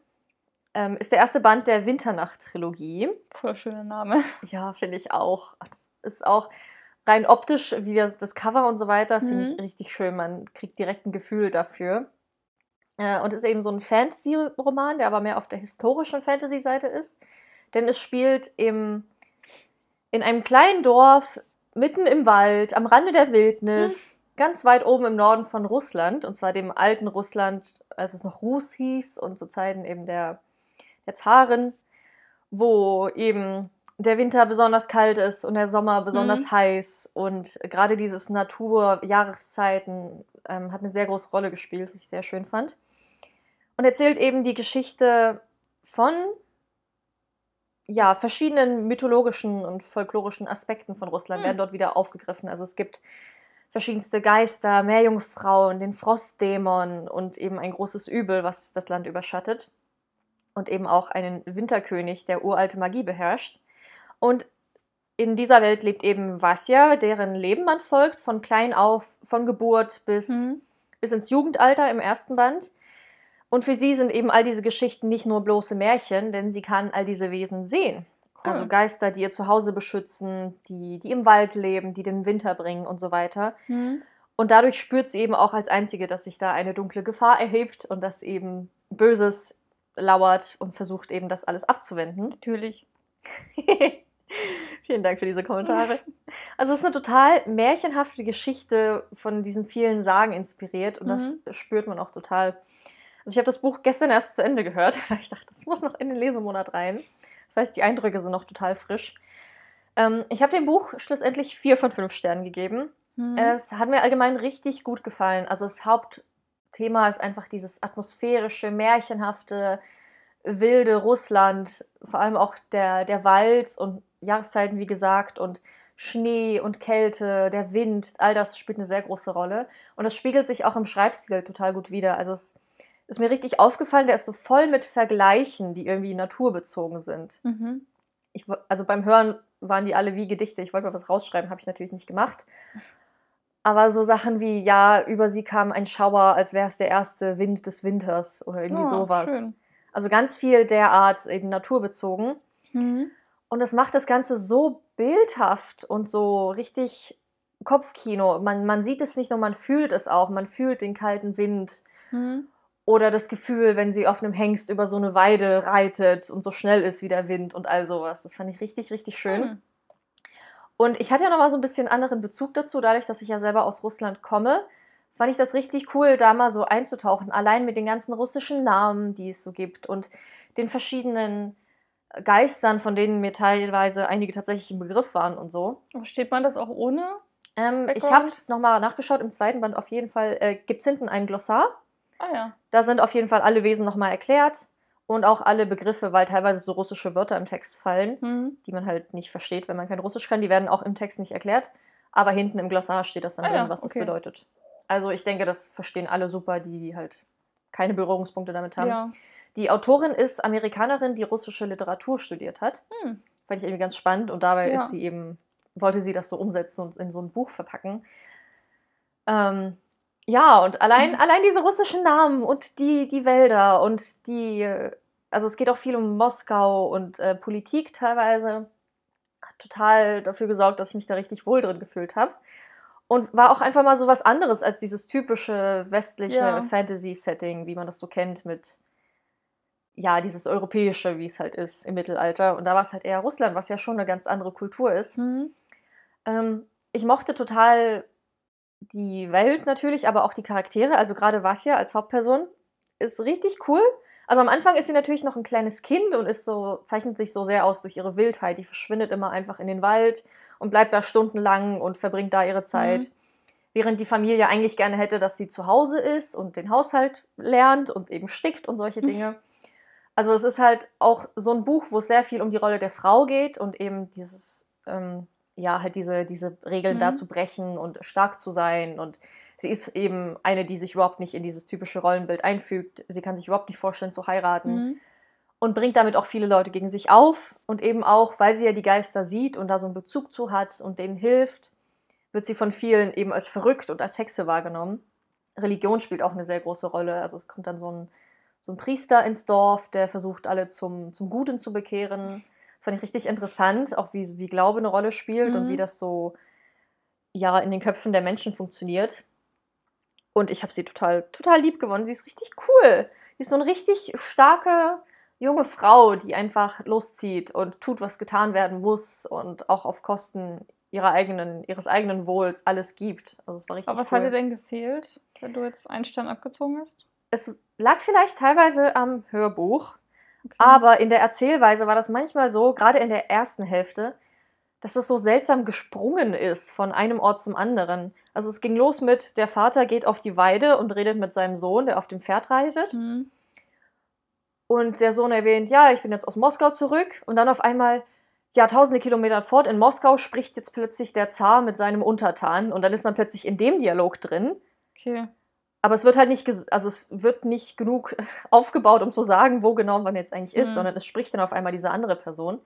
Ähm, ist der erste Band der Winternacht-Trilogie. Voll schöner Name. Ja, finde ich auch. Ist auch rein optisch, wie das, das Cover und so weiter, finde mhm. ich richtig schön. Man kriegt direkt ein Gefühl dafür. Äh, und ist eben so ein Fantasy-Roman, der aber mehr auf der historischen Fantasy-Seite ist. Denn es spielt im, in einem kleinen Dorf mitten im Wald, am Rande der Wildnis, hm. ganz weit oben im Norden von Russland, und zwar dem alten Russland, als es noch Rus hieß und zu Zeiten eben der, der Zaren, wo eben der Winter besonders kalt ist und der Sommer besonders Mhm. heiß. Und gerade dieses Natur, Jahreszeiten ähm, hat eine sehr große Rolle gespielt, was ich sehr schön fand. Und erzählt eben die Geschichte von ja, verschiedenen mythologischen und folklorischen Aspekten von Russland Hm. werden dort wieder aufgegriffen. Also es gibt verschiedenste Geister, Meerjungfrauen, den Frostdämon und eben ein großes Übel, was das Land überschattet. Und eben auch einen Winterkönig, der uralte Magie beherrscht. Und in dieser Welt lebt eben Vasya, deren Leben man folgt, von klein auf, von Geburt bis, Mhm. bis ins Jugendalter im ersten Band. Und für sie sind eben all diese Geschichten nicht nur bloße Märchen, denn sie kann all diese Wesen sehen. Cool. Also Geister, die ihr Zuhause beschützen, die, die im Wald leben, die den Winter bringen und so weiter. Mhm. Und dadurch spürt sie eben auch als Einzige, dass sich da eine dunkle Gefahr erhebt und dass eben Böses lauert und versucht eben das alles abzuwenden. Natürlich. Vielen Dank für diese Kommentare. Also es ist eine total märchenhafte Geschichte von diesen vielen Sagen inspiriert und das spürt man auch total. Also ich habe das Buch gestern erst zu Ende gehört. Ich dachte, das muss noch in den Lesemonat rein. Das heißt, die Eindrücke sind noch total frisch. Ähm, ich habe dem Buch schlussendlich vier von fünf Sternen gegeben. Mhm. Es hat mir allgemein richtig gut gefallen. Also das Hauptthema ist einfach dieses atmosphärische, märchenhafte, wilde Russland. Vor allem auch der, der Wald und Jahreszeiten, wie gesagt, und Schnee und Kälte, der Wind, all das spielt eine sehr große Rolle. Und das spiegelt sich auch im Schreibstil total gut wider. Also es ist mir richtig aufgefallen, der ist so voll mit Vergleichen, die irgendwie naturbezogen sind Mhm. ich, also beim Hören waren die alle wie Gedichte. Ich wollte mal was rausschreiben, habe ich natürlich nicht gemacht. Aber so Sachen wie, ja, über sie kam ein Schauer, als wäre es der erste Wind des Winters oder irgendwie Ja, sowas. schön. Also ganz viel derart eben naturbezogen. Mhm. Und das macht das Ganze so bildhaft und so richtig Kopfkino. Man, man sieht es nicht nur, man fühlt es auch. Man fühlt den kalten Wind Mhm. Oder das Gefühl, wenn sie auf einem Hengst über so eine Weide reitet und so schnell ist wie der Wind und all sowas. Das fand ich richtig, richtig schön. Mhm. Und ich hatte ja noch mal so ein bisschen anderen Bezug dazu, dadurch, dass ich ja selber aus Russland komme, fand ich das richtig cool, da mal so einzutauchen, allein mit den ganzen russischen Namen, die es so gibt und den verschiedenen Geistern, von denen mir teilweise einige tatsächlich im Begriff waren und so. Versteht man das auch ohne? Ähm, ich habe noch mal nachgeschaut, im zweiten Band auf jeden Fall äh, gibt es hinten ein Glossar. Ah ja. Da sind auf jeden Fall alle Wesen noch mal erklärt und auch alle Begriffe, weil teilweise so russische Wörter im Text fallen. Mhm. die man halt nicht versteht, wenn man kein Russisch kann. Die werden auch im Text nicht erklärt. Aber hinten im Glossar steht das dann Ah drin, ja, was das okay. bedeutet. Also ich denke, das verstehen alle super, die halt keine Berührungspunkte damit haben. Ja. Die Autorin ist Amerikanerin, die russische Literatur studiert hat. Hm. Fand ich irgendwie ganz spannend. Und dabei Ja. ist sie eben, wollte sie das so umsetzen und in so ein Buch verpacken. Ähm, ja, und allein, Mhm. allein diese russischen Namen und die, die Wälder und die, also es geht auch viel um Moskau und äh, Politik teilweise, hat total dafür gesorgt, dass ich mich da richtig wohl drin gefühlt habe. Und war auch einfach mal so was anderes als dieses typische westliche Ja. Fantasy-Setting, wie man das so kennt mit, ja, dieses europäische, wie es halt ist im Mittelalter. Und da war es halt eher Russland, was ja schon eine ganz andere Kultur ist. Mhm. Ähm, ich mochte total die Welt natürlich, aber auch die Charaktere. Also gerade Vasya als Hauptperson ist richtig cool. Also am Anfang ist sie natürlich noch ein kleines Kind und ist so, zeichnet sich so sehr aus durch ihre Wildheit. Die verschwindet immer einfach in den Wald und bleibt da stundenlang und verbringt da ihre Zeit. Mhm. Während die Familie eigentlich gerne hätte, dass sie zu Hause ist und den Haushalt lernt und eben stickt und solche Dinge. Also es ist halt auch so ein Buch, wo es sehr viel um die Rolle der Frau geht und eben dieses, ähm, ja, halt diese, diese Regeln Mhm. da zu brechen und stark zu sein. Und sie ist eben eine, die sich überhaupt nicht in dieses typische Rollenbild einfügt. Sie kann sich überhaupt nicht vorstellen zu heiraten Mhm. und bringt damit auch viele Leute gegen sich auf. Und eben auch, weil sie ja die Geister sieht und da so einen Bezug zu hat und denen hilft, wird sie von vielen eben als verrückt und als Hexe wahrgenommen. Religion spielt auch eine sehr große Rolle. Also es kommt dann so ein, so ein Priester ins Dorf, der versucht, alle zum, zum Guten zu bekehren. Das fand ich richtig interessant, auch wie, wie Glaube eine Rolle spielt und Mhm. wie das so ja, in den Köpfen der Menschen funktioniert. Und ich habe sie total, total lieb gewonnen. Sie ist richtig cool. Sie ist so eine richtig starke junge Frau, die einfach loszieht und tut, was getan werden muss und auch auf Kosten ihrer eigenen, ihres eigenen Wohls alles gibt. Also es war richtig Aber was cool. hat dir denn gefehlt, wenn du jetzt einen Stern abgezogen hast? es lag vielleicht teilweise am Hörbuch. Okay. Aber in der Erzählweise war das manchmal so, gerade in der ersten Hälfte, dass es so seltsam gesprungen ist von einem Ort zum anderen. Also es ging los mit, der Vater geht auf die Weide und redet mit seinem Sohn, der auf dem Pferd reitet. Mhm. Und der Sohn erwähnt, ja, ich bin jetzt aus Moskau zurück. Und dann auf einmal, ja, tausende Kilometer fort in Moskau spricht jetzt plötzlich der Zar mit seinem Untertan. Und dann ist man plötzlich in dem Dialog drin. Okay. Aber es wird halt nicht, also es wird nicht genug aufgebaut, um zu sagen, wo genau man jetzt eigentlich ist, Mhm. sondern es spricht dann auf einmal diese andere Person.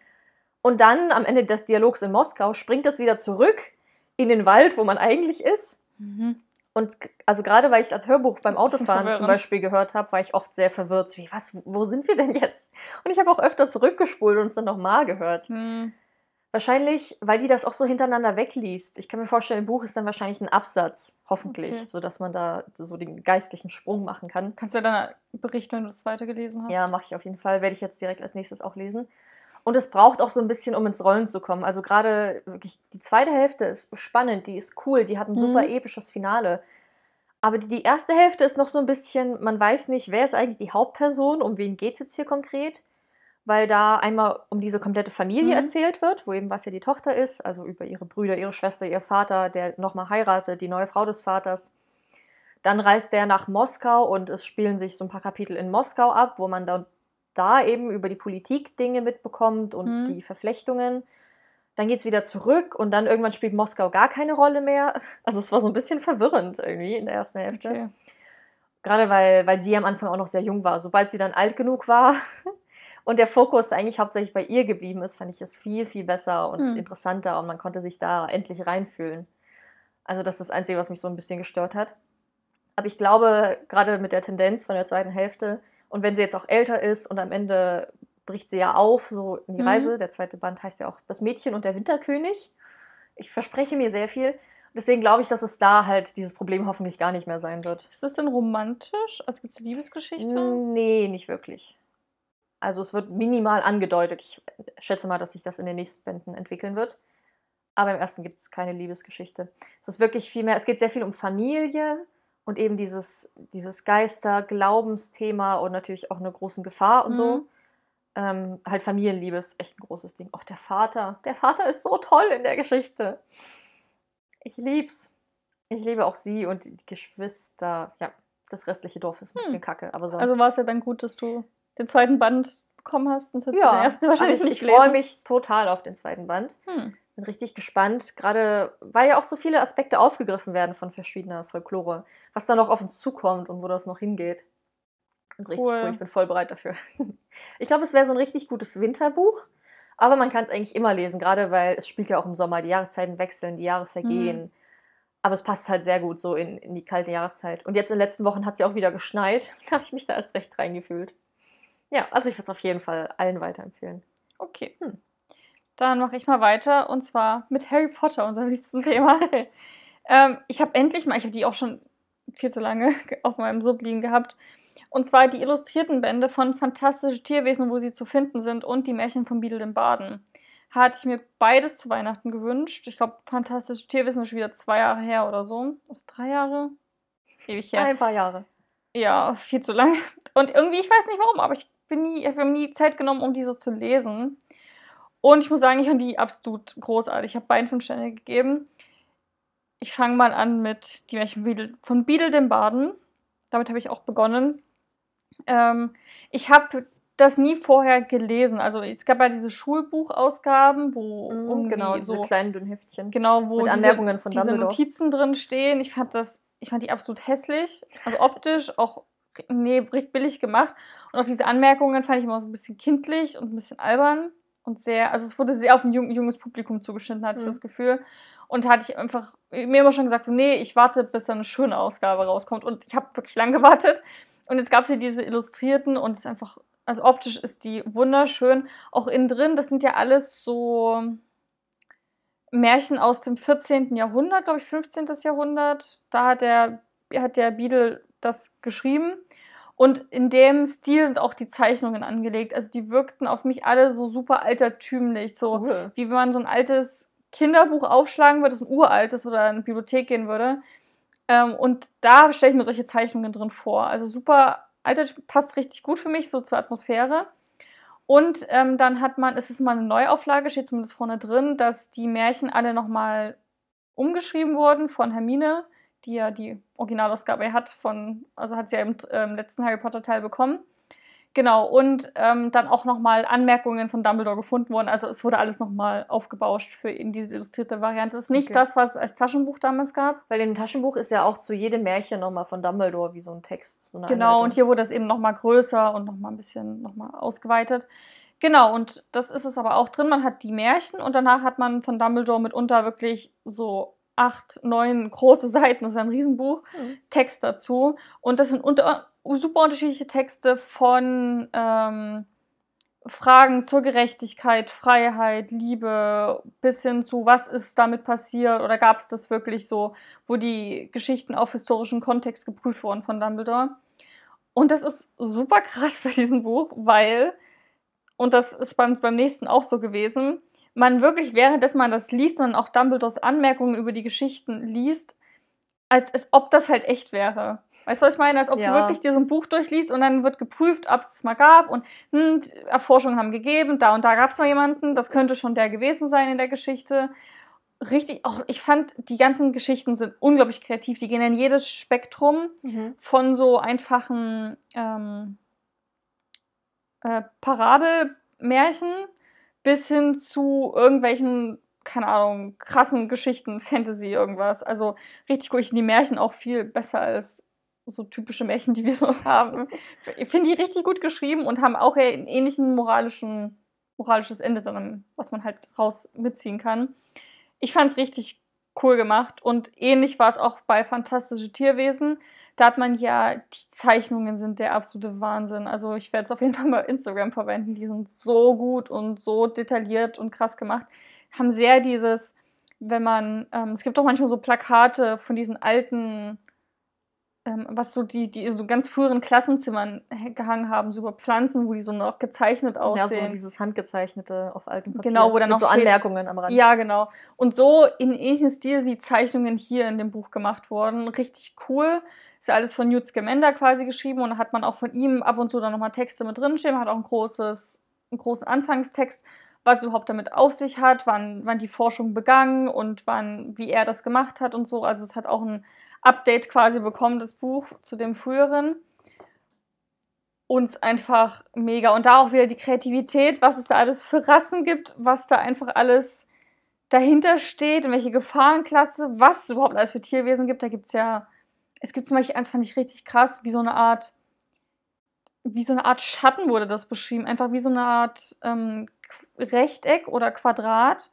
Und dann am Ende des Dialogs in Moskau springt es wieder zurück in den Wald, wo man eigentlich ist. Mhm. Und also gerade weil ich es als Hörbuch beim Autofahren zum. Beispiel gehört habe, war ich oft sehr verwirrt. Wie, was, wo sind wir denn jetzt? Und ich habe auch öfter zurückgespult und es dann nochmal gehört. Mhm. Wahrscheinlich, weil die das auch so hintereinander wegliest. Ich kann mir vorstellen, im Buch ist dann wahrscheinlich ein Absatz, hoffentlich, Okay. sodass man da so den geistlichen Sprung machen kann. Kannst du ja dann berichten, wenn du das zweite gelesen hast? Ja, mache ich auf jeden Fall. Werde ich jetzt direkt als nächstes auch lesen. Und es braucht auch so ein bisschen, um ins Rollen zu kommen. Also gerade wirklich die zweite Hälfte ist spannend, die ist cool, die hat ein Mhm. super episches Finale. Aber die- die erste Hälfte ist noch so ein bisschen, man weiß nicht, wer ist eigentlich die Hauptperson, um wen geht es jetzt hier konkret. Weil da einmal um diese komplette Familie Mhm. erzählt wird, wo eben was ja die Tochter ist, also über ihre Brüder, ihre Schwester, ihr Vater, der nochmal heiratet, die neue Frau des Vaters. Dann reist der nach Moskau und es spielen sich so ein paar Kapitel in Moskau ab, wo man dann da eben über die Politik Dinge mitbekommt und Mhm. die Verflechtungen. Dann geht es wieder zurück und dann irgendwann spielt Moskau gar keine Rolle mehr. Also es war so ein bisschen verwirrend irgendwie in der ersten Hälfte. Okay. Gerade weil, weil sie am Anfang auch noch sehr jung war. Sobald sie dann alt genug war und der Fokus eigentlich hauptsächlich bei ihr geblieben ist, fand ich es viel, viel besser und Hm. interessanter und man konnte sich da endlich reinfühlen. Also das ist das Einzige, was mich so ein bisschen gestört hat. Aber ich glaube, gerade mit der Tendenz von der zweiten Hälfte und wenn sie jetzt auch älter ist und am Ende bricht sie ja auf, so in die Mhm. Reise. Der zweite Band heißt ja auch Das Mädchen und der Winterkönig. Ich verspreche mir sehr viel. Deswegen glaube ich, dass es da halt dieses Problem hoffentlich gar nicht mehr sein wird. Ist das denn romantisch? Also gibt es eine Liebesgeschichte? Nee, nicht wirklich. Also es wird minimal angedeutet. Ich schätze mal, dass sich das in den nächsten Bänden entwickeln wird. Aber im ersten gibt es keine Liebesgeschichte. Es ist wirklich viel mehr, es geht sehr viel um Familie und eben dieses, dieses Geister-Glaubensthema und natürlich auch eine große Gefahr und so. Mhm. Ähm, halt Familienliebe ist echt ein großes Ding. Auch der Vater. Der Vater ist so toll in der Geschichte. Ich lieb's. Ich liebe auch sie und die Geschwister. Ja, das restliche Dorf ist ein Hm. bisschen kacke, aber sonst. Also war es ja dann gut, dass du den zweiten Band bekommen hast, hättest du ja, den ersten wahrscheinlich also ich, nicht ich freue mich total auf den zweiten Band. Hm. Bin richtig gespannt, gerade weil ja auch so viele Aspekte aufgegriffen werden von verschiedener Folklore, was da noch auf uns zukommt und wo das noch hingeht. Das ist richtig Cool. cool, ich bin voll bereit dafür. Ich glaube, es wäre so ein richtig gutes Winterbuch, aber man kann es eigentlich immer lesen, gerade weil es spielt ja auch im Sommer, die Jahreszeiten wechseln, die Jahre vergehen. Mhm. Aber es passt halt sehr gut so in, in die kalte Jahreszeit. Und jetzt in den letzten Wochen hat es ja auch wieder geschneit. Da habe ich mich da erst recht reingefühlt. Ja, also ich würde es auf jeden Fall allen weiterempfehlen. Okay. Hm. Dann mache ich mal weiter und zwar mit Harry Potter, unserem liebsten Thema. ähm, ich habe endlich mal, ich habe die auch schon viel zu lange auf meinem Sub liegen gehabt. Und zwar die illustrierten Bände von Fantastische Tierwesen, wo sie zu finden sind und die Märchen von Beadle dem Baden. Hatte ich mir beides zu Weihnachten gewünscht. Ich glaube, Fantastische Tierwesen ist schon wieder zwei Jahre her oder so. Oder drei Jahre? Ewig her. Ein paar Jahre. Ja, viel zu lang. Und irgendwie, ich weiß nicht warum, aber ich bin nie, ich habe mir nie Zeit genommen, um die so zu lesen. Und ich muss sagen, ich fand die absolut großartig. Ich habe beiden fünf Sterne gegeben. Ich fange mal an mit Die Märchen von Beadle dem Baden. Damit habe ich auch begonnen. Ähm, ich habe das nie vorher gelesen. Also es gab ja diese Schulbuchausgaben, wo irgendwie genau, diese so kleinen dünnen Heftchen. Genau, wo Mit diese, Anmerkungen von diese. Notizen drin stehen. Ich fand das, ich fand die absolut hässlich. Also optisch auch nee, richtig billig gemacht. Und auch diese Anmerkungen fand ich immer so ein bisschen kindlich und ein bisschen albern. Und sehr, also es wurde sehr auf ein jung, junges Publikum zugeschnitten, hatte ich Mhm. das Gefühl. Und hatte ich einfach mir immer schon gesagt, so, nee, ich warte, bis da eine schöne Ausgabe rauskommt. Und ich habe wirklich lange gewartet. Und jetzt gab es hier diese Illustrierten und es ist einfach, also optisch ist die wunderschön. Auch innen drin, das sind ja alles so Märchen aus dem 14. Jahrhundert, glaube ich, 15. Jahrhundert. Da hat der, hat der Beadle das geschrieben. Und in dem Stil sind auch die Zeichnungen angelegt. Also die wirkten auf mich alle so super altertümlich. So Cool. wie wenn man so ein altes Kinderbuch aufschlagen würde, so ein uraltes oder in eine Bibliothek gehen würde. Ähm, und da stelle ich mir solche Zeichnungen drin vor. Also super alter, passt richtig gut für mich, so zur Atmosphäre. Und ähm, dann hat man, es ist mal eine Neuauflage, steht zumindest vorne drin, dass die Märchen alle nochmal umgeschrieben wurden von Hermine, die ja die Originalausgabe hat von, also hat sie ja im, ähm, letzten Harry Potter Teil bekommen. Genau, und ähm, dann auch nochmal Anmerkungen von Dumbledore gefunden wurden. Also es wurde alles nochmal aufgebauscht für in diese illustrierte Variante. Es ist nicht Okay. das, was es als Taschenbuch damals gab. Weil im Taschenbuch ist ja auch zu jedem Märchen nochmal von Dumbledore wie so ein Text. So Genau, Anleitung. und hier wurde das eben nochmal größer und nochmal ein bisschen nochmal ausgeweitet. Genau, und das ist es aber auch drin. Man hat die Märchen und danach hat man von Dumbledore mitunter wirklich so acht, neun große Seiten, das ist ein Riesenbuch, Mhm. Text dazu. Und das sind unter, super unterschiedliche Texte von ähm, Fragen zur Gerechtigkeit, Freiheit, Liebe, bis hin zu, was ist damit passiert oder gab es das wirklich so, wo die Geschichten auf historischen Kontext geprüft wurden von Dumbledore. Und das ist super krass bei diesem Buch, weil, und das ist beim, beim nächsten auch so gewesen, man wirklich, währenddessen man das liest und dann auch Dumbledores Anmerkungen über die Geschichten liest, als, als ob das halt echt wäre. Weißt du, was ich meine? Als ob Ja. du wirklich dir so ein Buch durchliest und dann wird geprüft, ob es es mal gab und hm, Erforschungen haben gegeben, da und da gab es mal jemanden, das könnte schon der gewesen sein in der Geschichte. Richtig, auch ich fand, die ganzen Geschichten sind unglaublich kreativ. Die gehen in jedes Spektrum Mhm. von so einfachen ähm, äh, Parabelmärchen bis hin zu irgendwelchen, keine Ahnung, krassen Geschichten, Fantasy, irgendwas. Also richtig cool. Ich finde die Märchen auch viel besser als so typische Märchen, die wir so haben. Ich finde die richtig gut geschrieben und haben auch einen ähnlichen moralischen, moralisches Ende dann, was man halt raus mitziehen kann. Ich fand es richtig cool gemacht und ähnlich war es auch bei Fantastische Tierwesen. Da hat man ja, die Zeichnungen sind der absolute Wahnsinn. Also ich werde es auf jeden Fall mal Instagram verwenden. Die sind so gut und so detailliert und krass gemacht. Haben sehr dieses, wenn man, ähm, es gibt auch manchmal so Plakate von diesen alten, ähm, was so die, die in so ganz früheren Klassenzimmern gehangen haben, so über Pflanzen, wo die so noch gezeichnet Ja, aussehen. so dieses handgezeichnete auf altem Papier. Genau, wo dann noch so Anmerkungen am Rand. Ja, genau. Und so in ähnlichem Stil sind die Zeichnungen hier in dem Buch gemacht worden. Richtig cool. Ist ja alles von Newt Scamander quasi geschrieben und da hat man auch von ihm ab und zu dann nochmal Texte mit drin stehen. Man hat auch ein großes, einen großen Anfangstext, was überhaupt damit auf sich hat, wann, wann die Forschung begann und wann, wie er das gemacht hat und so. Also es hat auch ein Update quasi bekommen, das Buch zu dem früheren. Uns einfach mega. Und da auch wieder die Kreativität, was es da alles für Rassen gibt, was da einfach alles dahinter steht, in welche Gefahrenklasse, was es überhaupt alles für Tierwesen gibt. Da gibt es ja, es gibt zum Beispiel eins, fand ich richtig krass, wie so eine Art, wie so eine Art Schatten wurde das beschrieben. Einfach wie so eine Art ähm, Rechteck oder Quadrat.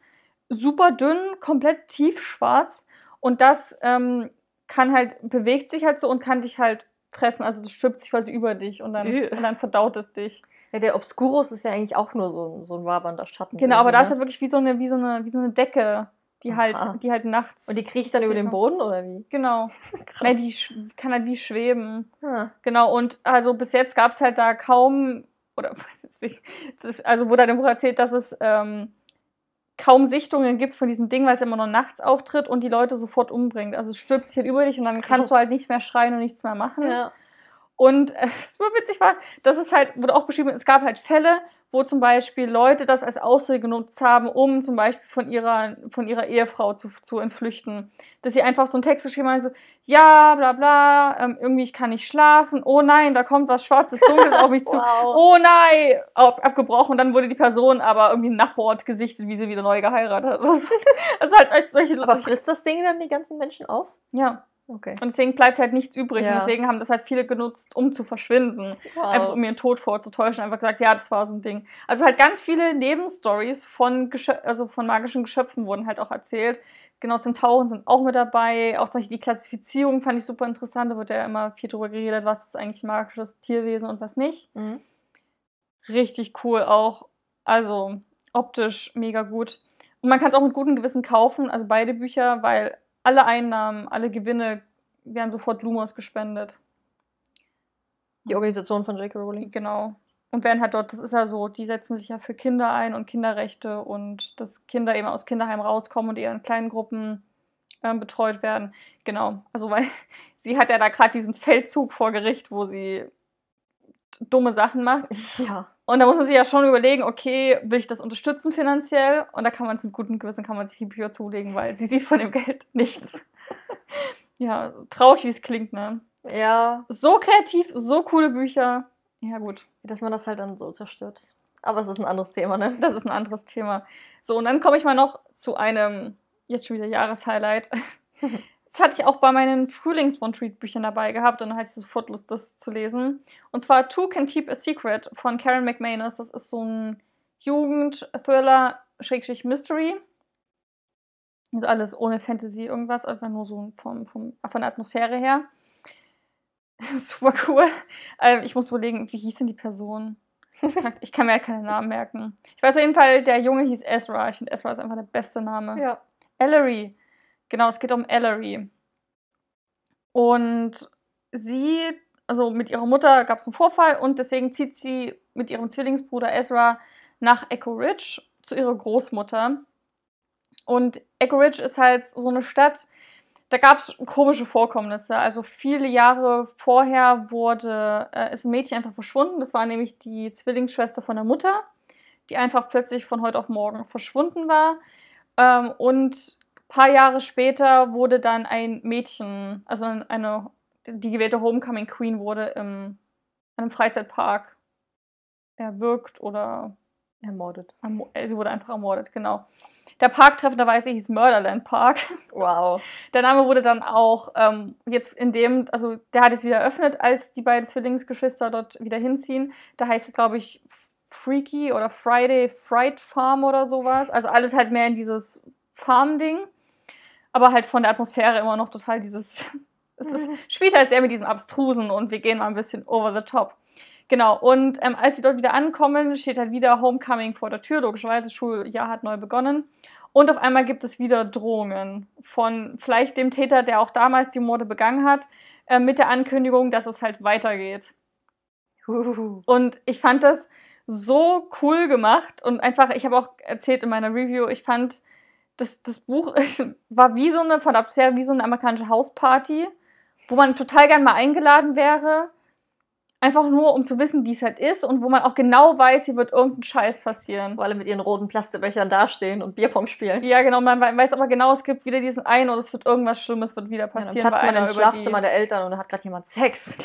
Super dünn, komplett tiefschwarz. Und das ähm, kann halt, bewegt sich halt so und kann dich halt fressen. Also das stülpt sich quasi über dich und dann, und dann verdaut es dich. Ja, der Obscurus ist ja eigentlich auch nur so, ein- so ein wabernder Schatten. Genau, aber da ist halt wirklich wie so eine, wie so eine, wie so eine Decke, die Aha. halt, die halt nachts. Und die kriecht dann über den Boden, oder wie? Genau. Krass. Nein, die kann halt wie schweben. Ah. Genau, und also bis jetzt gab es halt da kaum, oder was jetzt also wurde halt im Buch erzählt, dass es ähm, kaum Sichtungen gibt von diesem Ding, weil es immer nur nachts auftritt und die Leute sofort umbringt. Also es stülpt sich halt über dich und dann Krass. kannst du halt nicht mehr schreien und nichts mehr machen. Ja. Und äh, es war witzig war, das ist halt, wurde auch beschrieben, es gab halt Fälle, wo zum Beispiel Leute das als Ausrede genutzt haben, um zum Beispiel von ihrer, von ihrer Ehefrau zu, zu entflüchten. Dass sie einfach so einen Text geschrieben haben, so, ja, bla bla, ähm, irgendwie ich kann nicht schlafen, oh nein, da kommt was Schwarzes, Dunkles auf mich zu. Wow. Oh nein, ab, abgebrochen. Dann wurde die Person aber irgendwie im Nachbarort gesichtet, wie sie wieder neu geheiratet hat. Also halt als solche Aber solche- frisst das Ding dann die ganzen Menschen auf? Ja, Okay. und deswegen bleibt halt nichts übrig. Ja. Und deswegen haben das halt viele genutzt, um zu verschwinden. Wow. Einfach um ihren Tod vorzutäuschen. Einfach gesagt, ja, das war so ein Ding. Also halt ganz viele Nebenstories von, Geschö also von magischen Geschöpfen wurden halt auch erzählt. Genau, Zentauren sind auch mit dabei. Auch zum Beispiel die Klassifizierung fand ich super interessant. Da wird ja immer viel drüber geredet, was ist eigentlich magisches Tierwesen und was nicht. Mhm. Richtig cool auch. Also optisch mega gut. Und man kann es auch mit gutem Gewissen kaufen, also beide Bücher, weil alle Einnahmen, alle Gewinne werden sofort Lumos gespendet. Die Organisation von J.K. Rowling. Genau. Und werden halt dort, das ist ja so, die setzen sich ja für Kinder ein und Kinderrechte und dass Kinder eben aus Kinderheimen rauskommen und eher in kleinen Gruppen ähm, betreut werden. Genau. Also weil sie hat ja da gerade diesen Feldzug vor Gericht, wo sie dumme Sachen macht. Ja. Und da muss man sich ja schon überlegen, okay, will ich das unterstützen finanziell? Und da kann man es mit gutem Gewissen, kann man sich die Bücher zulegen, weil sie sieht von dem Geld nichts. ja, traurig, wie es klingt, ne? Ja. So kreativ, so coole Bücher. Ja, gut. Dass man das halt dann so zerstört. Aber es ist ein anderes Thema, ne? Das ist ein anderes Thema. So, und dann komme ich mal noch zu einem, jetzt schon wieder Jahreshighlight. Das hatte ich auch bei meinen Frühlings-One-Treat-Büchern dabei gehabt und dann hatte ich sofort Lust, das zu lesen. Und zwar Two Can Keep a Secret von Karen McManus. Das ist so ein Jugend-Thriller, Schrägstrich Mystery. Also alles ohne Fantasy, irgendwas, einfach nur so vom, vom, von der Atmosphäre her. Super cool. Ähm, ich muss überlegen, wie hieß denn die Person? Ich kann mir halt keine Namen merken. Ich weiß auf jeden Fall, der Junge hieß Ezra. Ich finde, Ezra ist einfach der beste Name. Ja. Ellery. Genau, es geht um Ellery. Und sie, also mit ihrer Mutter gab es einen Vorfall und deswegen zieht sie mit ihrem Zwillingsbruder Ezra nach Echo Ridge zu ihrer Großmutter. Und Echo Ridge ist halt so eine Stadt, da gab es komische Vorkommnisse. Also viele Jahre vorher wurde, äh, ist ein Mädchen einfach verschwunden. Das war nämlich die Zwillingsschwester von der Mutter, die einfach plötzlich von heute auf morgen verschwunden war. Ähm, und paar Jahre später wurde dann ein Mädchen, also eine, die gewählte Homecoming Queen wurde im einem Freizeitpark erwürgt oder ermordet. Äh, sie wurde einfach ermordet, genau. Der Park treffenderweise hieß Murderland Park. Wow. Der Name wurde dann auch ähm, jetzt in dem, also der hat es wieder eröffnet, als die beiden Zwillingsgeschwister dort wieder hinziehen. Da heißt es, glaube ich, Freaky oder Friday Fright Farm oder sowas. Also alles halt mehr in dieses Farm-Ding aber halt von der Atmosphäre immer noch total dieses. Es ist, spielt halt sehr mit diesem Abstrusen und wir gehen mal ein bisschen over the top. Genau, und ähm, als sie dort wieder ankommen, steht halt wieder Homecoming vor der Tür. Logischerweise, Schuljahr hat neu begonnen. Und auf einmal gibt es wieder Drohungen von vielleicht dem Täter, der auch damals die Morde begangen hat, äh, mit der Ankündigung, dass es halt weitergeht. Uhuhu. Und ich fand das so cool gemacht und einfach, ich habe auch erzählt in meiner Review, ich fand das, das Buch war wie so eine, von Atmosphäre wie so eine amerikanische Hausparty, wo man total gern mal eingeladen wäre. Einfach nur, um zu wissen, wie es halt ist und wo man auch genau weiß, hier wird irgendein Scheiß passieren. Wo alle mit ihren roten Plastikbechern dastehen und Bierpong spielen. Ja, genau. Man weiß aber genau, es gibt wieder diesen einen oder es wird irgendwas Schlimmes wird wieder passieren. Ja, dann platzt man ins Schlafzimmer der Eltern und da hat gerade jemand Sex.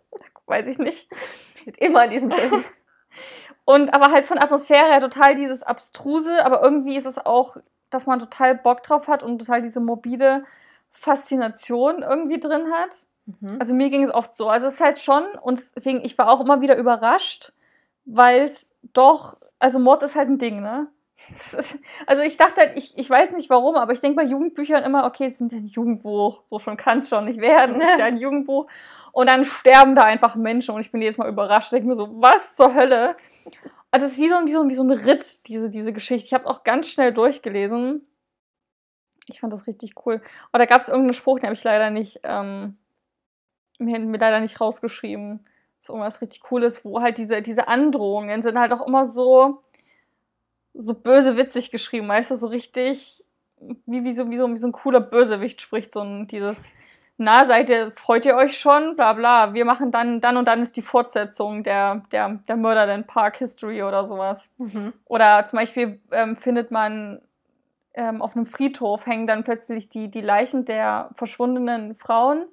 Weiß ich nicht. Das passiert immer in diesen Filmen. Und aber halt von Atmosphäre her total dieses Abstruse, aber irgendwie ist es auch, dass man total Bock drauf hat und total diese morbide Faszination irgendwie drin hat. Mhm. Also mir ging es oft so. Also es ist halt schon, und deswegen, ich war auch immer wieder überrascht, weil es doch, also Mord ist halt ein Ding, ne? Ist, also ich dachte halt, ich, ich weiß nicht warum, aber ich denke bei Jugendbüchern immer, okay, es sind ein Jugendbuch, so schon kann es schon nicht werden, es ist ja ein Jugendbuch. Und dann sterben da einfach Menschen und ich bin jedes Mal überrascht, denke mir so, was zur Hölle? Also es ist wie so, ein- wie so, wie so ein Ritt, diese, diese Geschichte. Ich habe es auch ganz schnell durchgelesen. Ich fand das richtig cool. Aber da gab es irgendeinen Spruch, den habe ich leider nicht, ähm, mir, mir leider nicht rausgeschrieben. So irgendwas richtig Cooles, wo halt diese, diese Androhungen sind halt auch immer so, so böse witzig geschrieben, weißt du, so richtig, wie, wie, so, wie, so, wie so ein cooler Bösewicht spricht, so ein, dieses, na, seid ihr, freut ihr euch schon, bla bla, wir machen dann, dann und dann ist die Fortsetzung der, der, der Murderland Park History oder sowas. Mhm. Oder zum Beispiel ähm, findet man ähm, auf einem Friedhof hängen dann plötzlich die, die Leichen der verschwundenen Frauen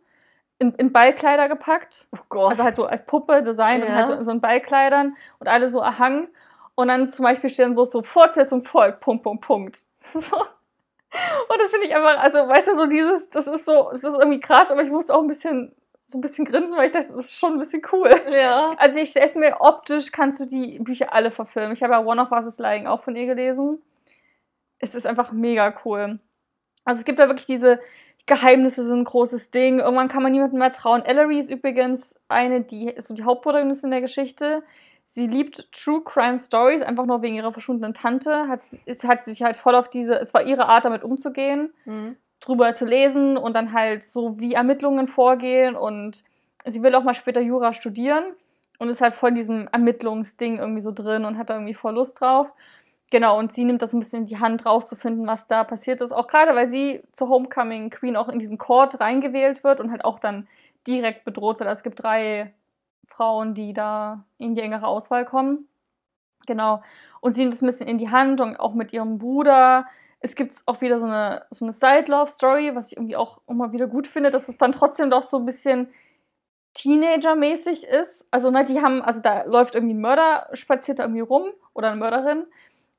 in, in Ballkleider gepackt. Oh Gott. Also halt so als Puppe designt und Ja. halt so, so in Ballkleidern und alle so erhangen. Und dann zum Beispiel stehen, wo es so Fortsetzung folgt, Punkt, Punkt, Punkt. So. Und das finde ich einfach, also weißt du, so dieses, das ist so, das ist irgendwie krass, aber ich musste auch ein bisschen, so ein bisschen grinsen, weil ich dachte, das ist schon ein bisschen cool. ja. Also ich stelle es mir optisch, kannst du die Bücher alle verfilmen. Ich habe ja One of Us is Lying auch von ihr gelesen. Es ist einfach mega cool. Also es gibt da wirklich diese Geheimnisse sind ein großes Ding. Irgendwann kann man niemandem mehr trauen. Ellery ist übrigens eine, die ist so die Hauptprotagonistin der Geschichte. Sie liebt True Crime Stories, einfach nur wegen ihrer verschwundenen Tante. Hat, ist, hat sich halt voll auf diese, es war ihre Art, damit umzugehen Mhm. drüber zu lesen und dann halt so, wie Ermittlungen vorgehen und sie will auch mal später Jura studieren und ist halt voll in diesem Ermittlungsding irgendwie so drin und hat da irgendwie voll Lust drauf. Genau, und sie nimmt das ein bisschen in die Hand, rauszufinden, was da passiert ist. Auch gerade, weil sie zur Homecoming Queen auch in diesen Court reingewählt wird und halt auch dann direkt bedroht wird. Also es gibt drei Frauen, die da in die engere Auswahl kommen. Genau. Und sie nimmt es ein bisschen in die Hand und auch mit ihrem Bruder. Es gibt auch wieder so eine, so eine Side-Love-Story, was ich irgendwie auch immer wieder gut finde, dass es dann trotzdem doch so ein bisschen Teenager-mäßig ist. Also, ne, die haben, also da läuft irgendwie ein Mörder, spaziert da irgendwie rum oder eine Mörderin.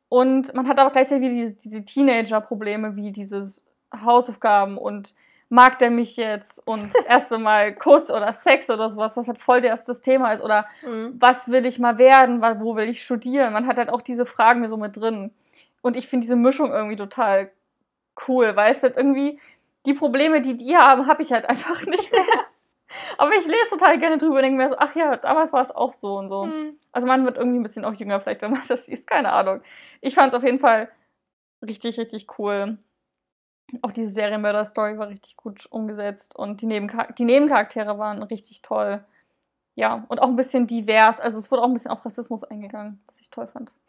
Und man hat aber gleichzeitig wieder diese, diese Teenager-Probleme, wie dieses Hausaufgaben und mag der mich jetzt und das erste Mal Kuss oder Sex oder sowas, was halt voll das, das Thema ist. Oder mhm. was will ich mal werden, wo will ich studieren? Man hat halt auch diese Fragen so mit drin. Und ich finde diese Mischung irgendwie total cool, weil es halt irgendwie die Probleme, die die haben, habe ich halt einfach nicht mehr. Aber ich lese total gerne drüber und denke mir so, ach ja, damals war es auch so und so. Mhm. Also man wird irgendwie ein bisschen auch jünger, vielleicht, wenn man das liest, keine Ahnung. Ich fand es auf jeden Fall richtig, richtig cool. Auch diese Serienmörder-Story war richtig gut umgesetzt und die, Nebenchar die Nebencharaktere waren richtig toll. Ja, und auch ein bisschen divers. Also es wurde auch ein bisschen auf Rassismus eingegangen, was ich toll fand.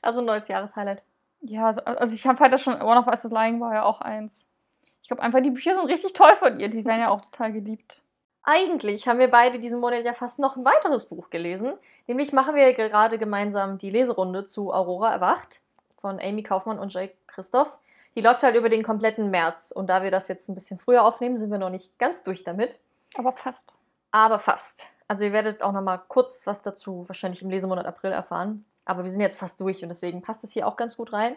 Also ein neues Jahreshighlight. Ja, also, also ich fand das schon, One of Us is Lying war ja auch eins. Ich glaube einfach, die Bücher sind richtig toll von ihr. Die werden ja auch total geliebt. Eigentlich haben wir beide diesen Monat ja fast noch ein weiteres Buch gelesen. Nämlich machen wir gerade gemeinsam die Leserunde zu Aurora erwacht von Amy Kaufmann und Jake Christoph. Die läuft halt über den kompletten März. Und da wir das jetzt ein bisschen früher aufnehmen, sind wir noch nicht ganz durch damit. Aber fast. Aber fast. Also ihr werdet auch noch mal kurz was dazu wahrscheinlich im Lesemonat April erfahren. Aber wir sind jetzt fast durch und deswegen passt es hier auch ganz gut rein.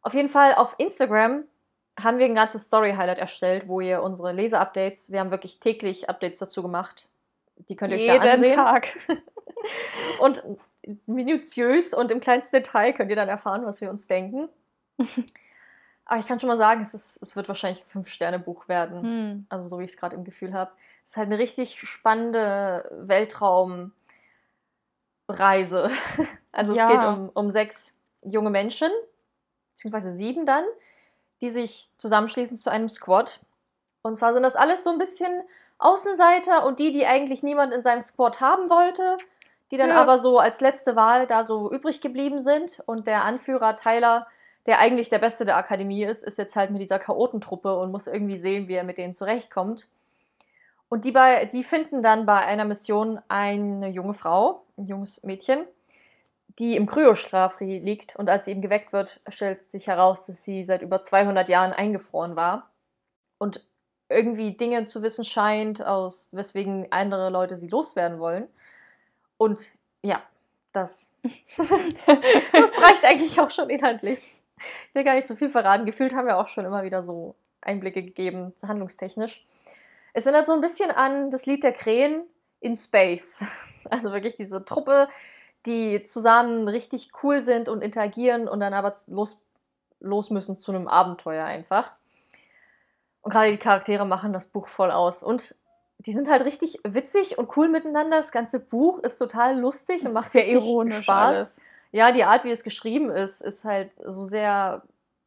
Auf jeden Fall auf Instagram haben wir ein ganzes Story-Highlight erstellt, wo ihr unsere Lese-Updates, wir haben wirklich täglich Updates dazu gemacht. Die könnt ihr euch Jeden da ansehen. Tag. und minutiös und im kleinsten Detail könnt ihr dann erfahren, was wir uns denken. Aber ich kann schon mal sagen, es, ist, es wird wahrscheinlich ein Fünf-Sterne-Buch werden. Hm. Also so wie ich es gerade im Gefühl habe. Es ist halt eine richtig spannende Weltraumreise. Also ja. es geht um, um sechs junge Menschen, beziehungsweise sieben dann, die sich zusammenschließen zu einem Squad. Und zwar sind das alles so ein bisschen Außenseiter und die, die eigentlich niemand in seinem Squad haben wollte, die dann ja. aber so als letzte Wahl da so übrig geblieben sind. Und der Anführer Tyler, der eigentlich der Beste der Akademie ist, ist jetzt halt mit dieser Chaotentruppe und muss irgendwie sehen, wie er mit denen zurechtkommt. Und die, bei, die finden dann bei einer Mission eine junge Frau, ein junges Mädchen, die im Kryostraf liegt. Und als sie eben geweckt wird, stellt sich heraus, dass sie seit über 200 Jahren eingefroren war. Und irgendwie Dinge zu wissen scheint, aus weswegen andere Leute sie loswerden wollen. Und ja, das, das reicht eigentlich auch schon inhaltlich. Ich will gar nicht zu viel verraten. Gefühlt haben wir auch schon immer wieder so Einblicke gegeben, handlungstechnisch. Es erinnert so ein bisschen an das Lied der Krähen in Space. Also wirklich diese Truppe, die zusammen richtig cool sind und interagieren und dann aber los, los müssen zu einem Abenteuer einfach. Und gerade die Charaktere machen das Buch voll aus. Und die sind halt richtig witzig und cool miteinander. Das ganze Buch ist total lustig das und macht sehr ironisch Spaß. Alles. Ja, die Art, wie es geschrieben ist, ist halt so sehr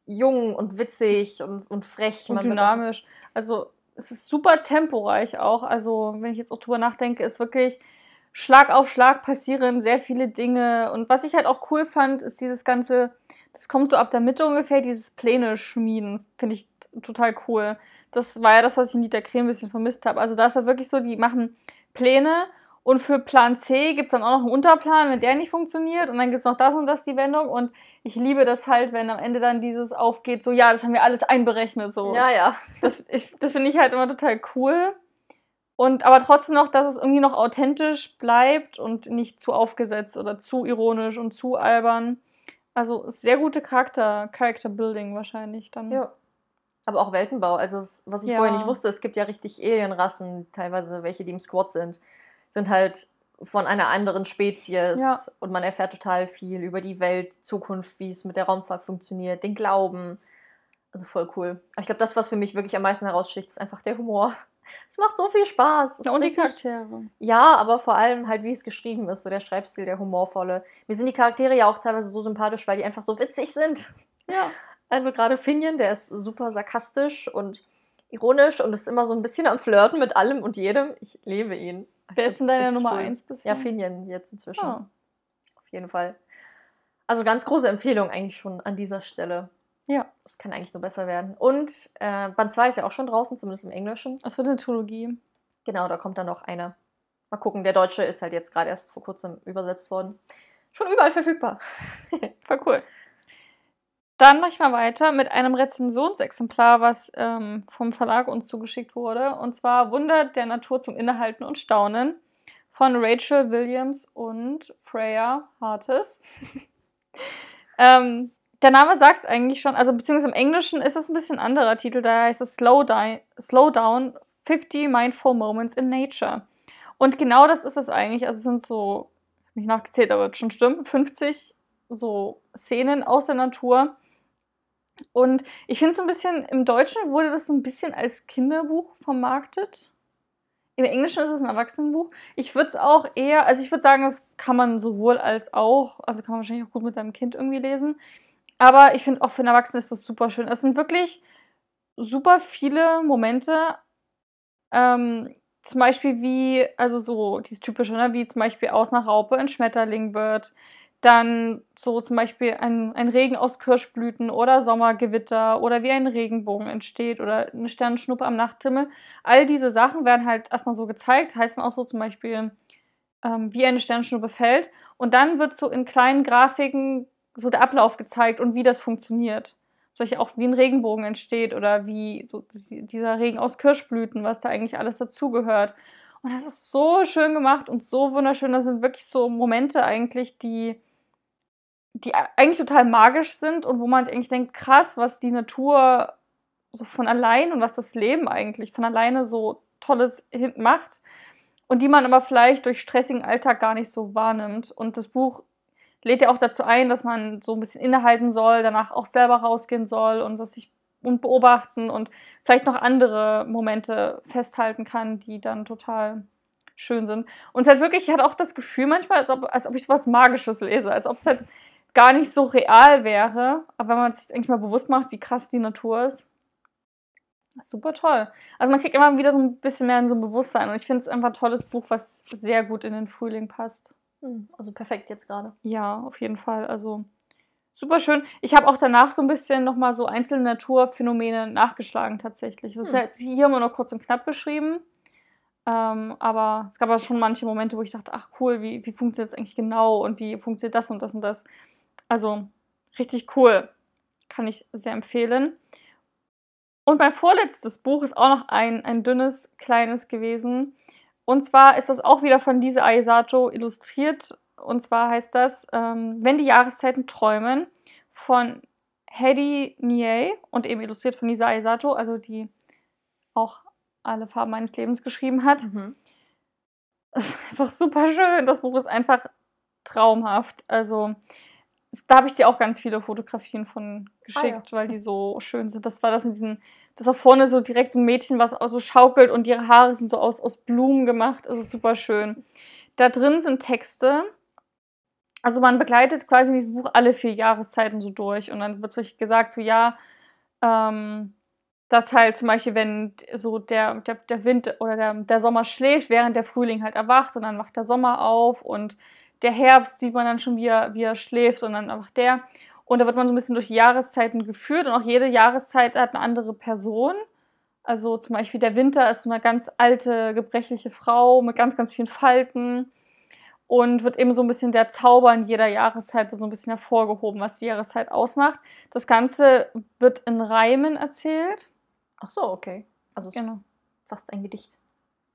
jung und witzig und, und frech. Und dynamisch. Also es ist super temporeich auch. Also wenn ich jetzt auch drüber nachdenke, ist wirklich Schlag auf Schlag passieren sehr viele Dinge. Und was ich halt auch cool fand, ist dieses ganze, das kommt so ab der Mitte ungefähr, dieses Pläne schmieden. Finde ich total cool. Das war ja das, was ich in Dieter Creme ein bisschen vermisst habe. Also da ist halt wirklich so, die machen Pläne und für Plan C gibt es dann auch noch einen Unterplan, wenn der nicht funktioniert. Und dann gibt es noch das und das, die Wendung. Und ich liebe das halt, wenn am Ende dann dieses aufgeht, so ja, das haben wir alles einberechnet. So. Ja, ja. Das, das finde ich halt immer total cool. Und aber trotzdem noch, dass es irgendwie noch authentisch bleibt und nicht zu aufgesetzt oder zu ironisch und zu albern. Also sehr gute Charakter, Character Building wahrscheinlich dann. Ja. Aber auch Weltenbau. Also was ich ja. vorher nicht wusste, es gibt ja richtig Alienrassen, teilweise welche, die im Squad sind, sind halt von einer anderen Spezies ja. und man erfährt total viel über die Welt, Zukunft, wie es mit der Raumfahrt funktioniert, den Glauben. Also voll cool. Aber ich glaube, das, was für mich wirklich am meisten heraussticht, ist einfach der Humor. Es macht so viel Spaß. Ja, und die Charaktere. Ja, aber vor allem halt, wie es geschrieben ist, so der Schreibstil, der humorvolle. Mir sind die Charaktere ja auch teilweise so sympathisch, weil die einfach so witzig sind. Ja. Also gerade Finian, der ist super sarkastisch und ironisch und ist immer so ein bisschen am Flirten mit allem und jedem. Ich liebe ihn. Wer ist denn deine Nummer 1 bisher? Ja, Finian jetzt inzwischen. Oh. Auf jeden Fall. Also ganz große Empfehlung eigentlich schon an dieser Stelle. Ja. Das kann eigentlich nur besser werden. Und äh, Band 2 ist ja auch schon draußen, zumindest im Englischen. Das wird eine Trilogie. Genau, da kommt dann noch eine. Mal gucken, der Deutsche ist halt jetzt gerade erst vor kurzem übersetzt worden. Schon überall verfügbar. Voll cool. Dann mache ich mal weiter mit einem Rezensionsexemplar, was ähm, vom Verlag uns zugeschickt wurde. Und zwar Wunder der Natur zum Innehalten und Staunen von Rachel Williams und Freya Hartes. ähm, der Name sagt es eigentlich schon, also beziehungsweise im Englischen ist es ein bisschen anderer Titel, da heißt es Slow, Di Slow Down 50 Mindful Moments in Nature. Und genau das ist es eigentlich. Also es sind so, ich habe nicht nachgezählt, aber wird schon stimmen, 50 so Szenen aus der Natur. Und ich finde es ein bisschen, im Deutschen wurde das so ein bisschen als Kinderbuch vermarktet. Im Englischen ist es ein Erwachsenenbuch. Ich würde es auch eher, also ich würde sagen, das kann man sowohl als auch, also kann man wahrscheinlich auch gut mit seinem Kind irgendwie lesen. Aber ich finde es auch für einen Erwachsenen ist das super schön. Es sind wirklich super viele Momente, ähm, zum Beispiel wie, also so dieses typische, ne, wie zum Beispiel aus einer Raupe ein Schmetterling wird. Dann so zum Beispiel ein, ein Regen aus Kirschblüten oder Sommergewitter oder wie ein Regenbogen entsteht oder eine Sternenschnuppe am Nachthimmel. All diese Sachen werden halt erstmal so gezeigt, heißen auch so zum Beispiel, ähm, wie eine Sternenschnuppe fällt. Und dann wird so in kleinen Grafiken so der Ablauf gezeigt und wie das funktioniert solche auch wie ein Regenbogen entsteht oder wie so dieser Regen aus Kirschblüten, was da eigentlich alles dazugehört. Und das ist so schön gemacht und so wunderschön. Das sind wirklich so Momente eigentlich, die, die eigentlich total magisch sind und wo man sich eigentlich denkt, krass, was die Natur so von allein und was das Leben eigentlich von alleine so Tolles macht und die man aber vielleicht durch stressigen Alltag gar nicht so wahrnimmt. Und das Buch lädt ja auch dazu ein, dass man so ein bisschen innehalten soll, danach auch selber rausgehen soll und das sich und beobachten und vielleicht noch andere Momente festhalten kann, die dann total schön sind. Und es halt wirklich, ich hatte auch das Gefühl manchmal, als ob, als ob ich was Magisches lese, als ob es halt gar nicht so real wäre. Aber wenn man sich eigentlich mal bewusst macht, wie krass die Natur ist, ist super toll. Also man kriegt immer wieder so ein bisschen mehr in so ein Bewusstsein. Und ich finde es einfach ein tolles Buch, was sehr gut in den Frühling passt. Hm, also perfekt jetzt gerade. Ja, auf jeden Fall. Also super schön. Ich habe auch danach so ein bisschen nochmal so einzelne Naturphänomene nachgeschlagen tatsächlich. Das hm. ist hier immer noch kurz und knapp beschrieben. Ähm, aber es gab auch schon manche Momente, wo ich dachte, ach cool, wie, wie funktioniert das eigentlich genau und wie funktioniert das und das und das. Also richtig cool. Kann ich sehr empfehlen. Und mein vorletztes Buch ist auch noch ein, ein dünnes, kleines gewesen. Und zwar ist das auch wieder von Lise Aisato illustriert. Und zwar heißt das ähm, Wenn die Jahreszeiten träumen von Hedy Nie und eben illustriert von Lisa Aisato, also die auch alle Farben meines Lebens geschrieben hat. Mhm. Einfach super schön. Das Buch ist einfach traumhaft. Also da habe ich dir auch ganz viele Fotografien von geschickt, ah, ja. weil die so schön sind. Das war das mit diesen, das auch vorne so direkt so ein Mädchen, was so schaukelt und ihre Haare sind so aus, aus Blumen gemacht. Das ist super schön. Da drin sind Texte. Also man begleitet quasi in diesem Buch alle vier Jahreszeiten so durch und dann wird wirklich gesagt, so ja, ähm, dass halt zum Beispiel, wenn so der, der, der Wind oder der, der Sommer schläft, während der Frühling halt erwacht und dann wacht der Sommer auf und der Herbst sieht man dann schon, wie er, wie er schläft und dann einfach der. Und da wird man so ein bisschen durch die Jahreszeiten geführt und auch jede Jahreszeit hat eine andere Person. Also zum Beispiel der Winter ist so eine ganz alte, gebrechliche Frau mit ganz, ganz vielen Falten und wird eben so ein bisschen der Zauber in jeder Jahreszeit wird so ein bisschen hervorgehoben, was die Jahreszeit ausmacht. Das Ganze wird in Reimen erzählt. Ach so, okay. Also genau. fast ein Gedicht.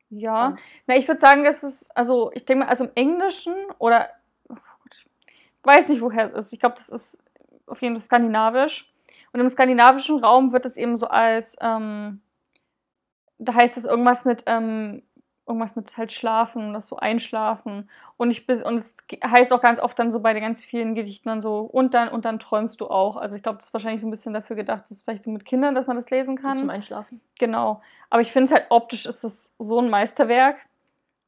Ja, na, ich würde sagen, das ist, also ich denke mal, also im Englischen oder oh Gott, ich weiß nicht, woher es ist. Ich glaube, das ist auf jeden Fall skandinavisch. Und im skandinavischen Raum wird es eben so als, ähm, da heißt es irgendwas mit ähm, irgendwas mit halt Schlafen, das so Einschlafen. Und, ich, und es heißt auch ganz oft dann so bei den ganz vielen Gedichten dann so, und dann, und dann träumst du auch. Also ich glaube, das ist wahrscheinlich so ein bisschen dafür gedacht, dass vielleicht so mit Kindern, dass man das lesen kann. zum Einschlafen. Genau. Aber ich finde es halt optisch ist das so ein Meisterwerk.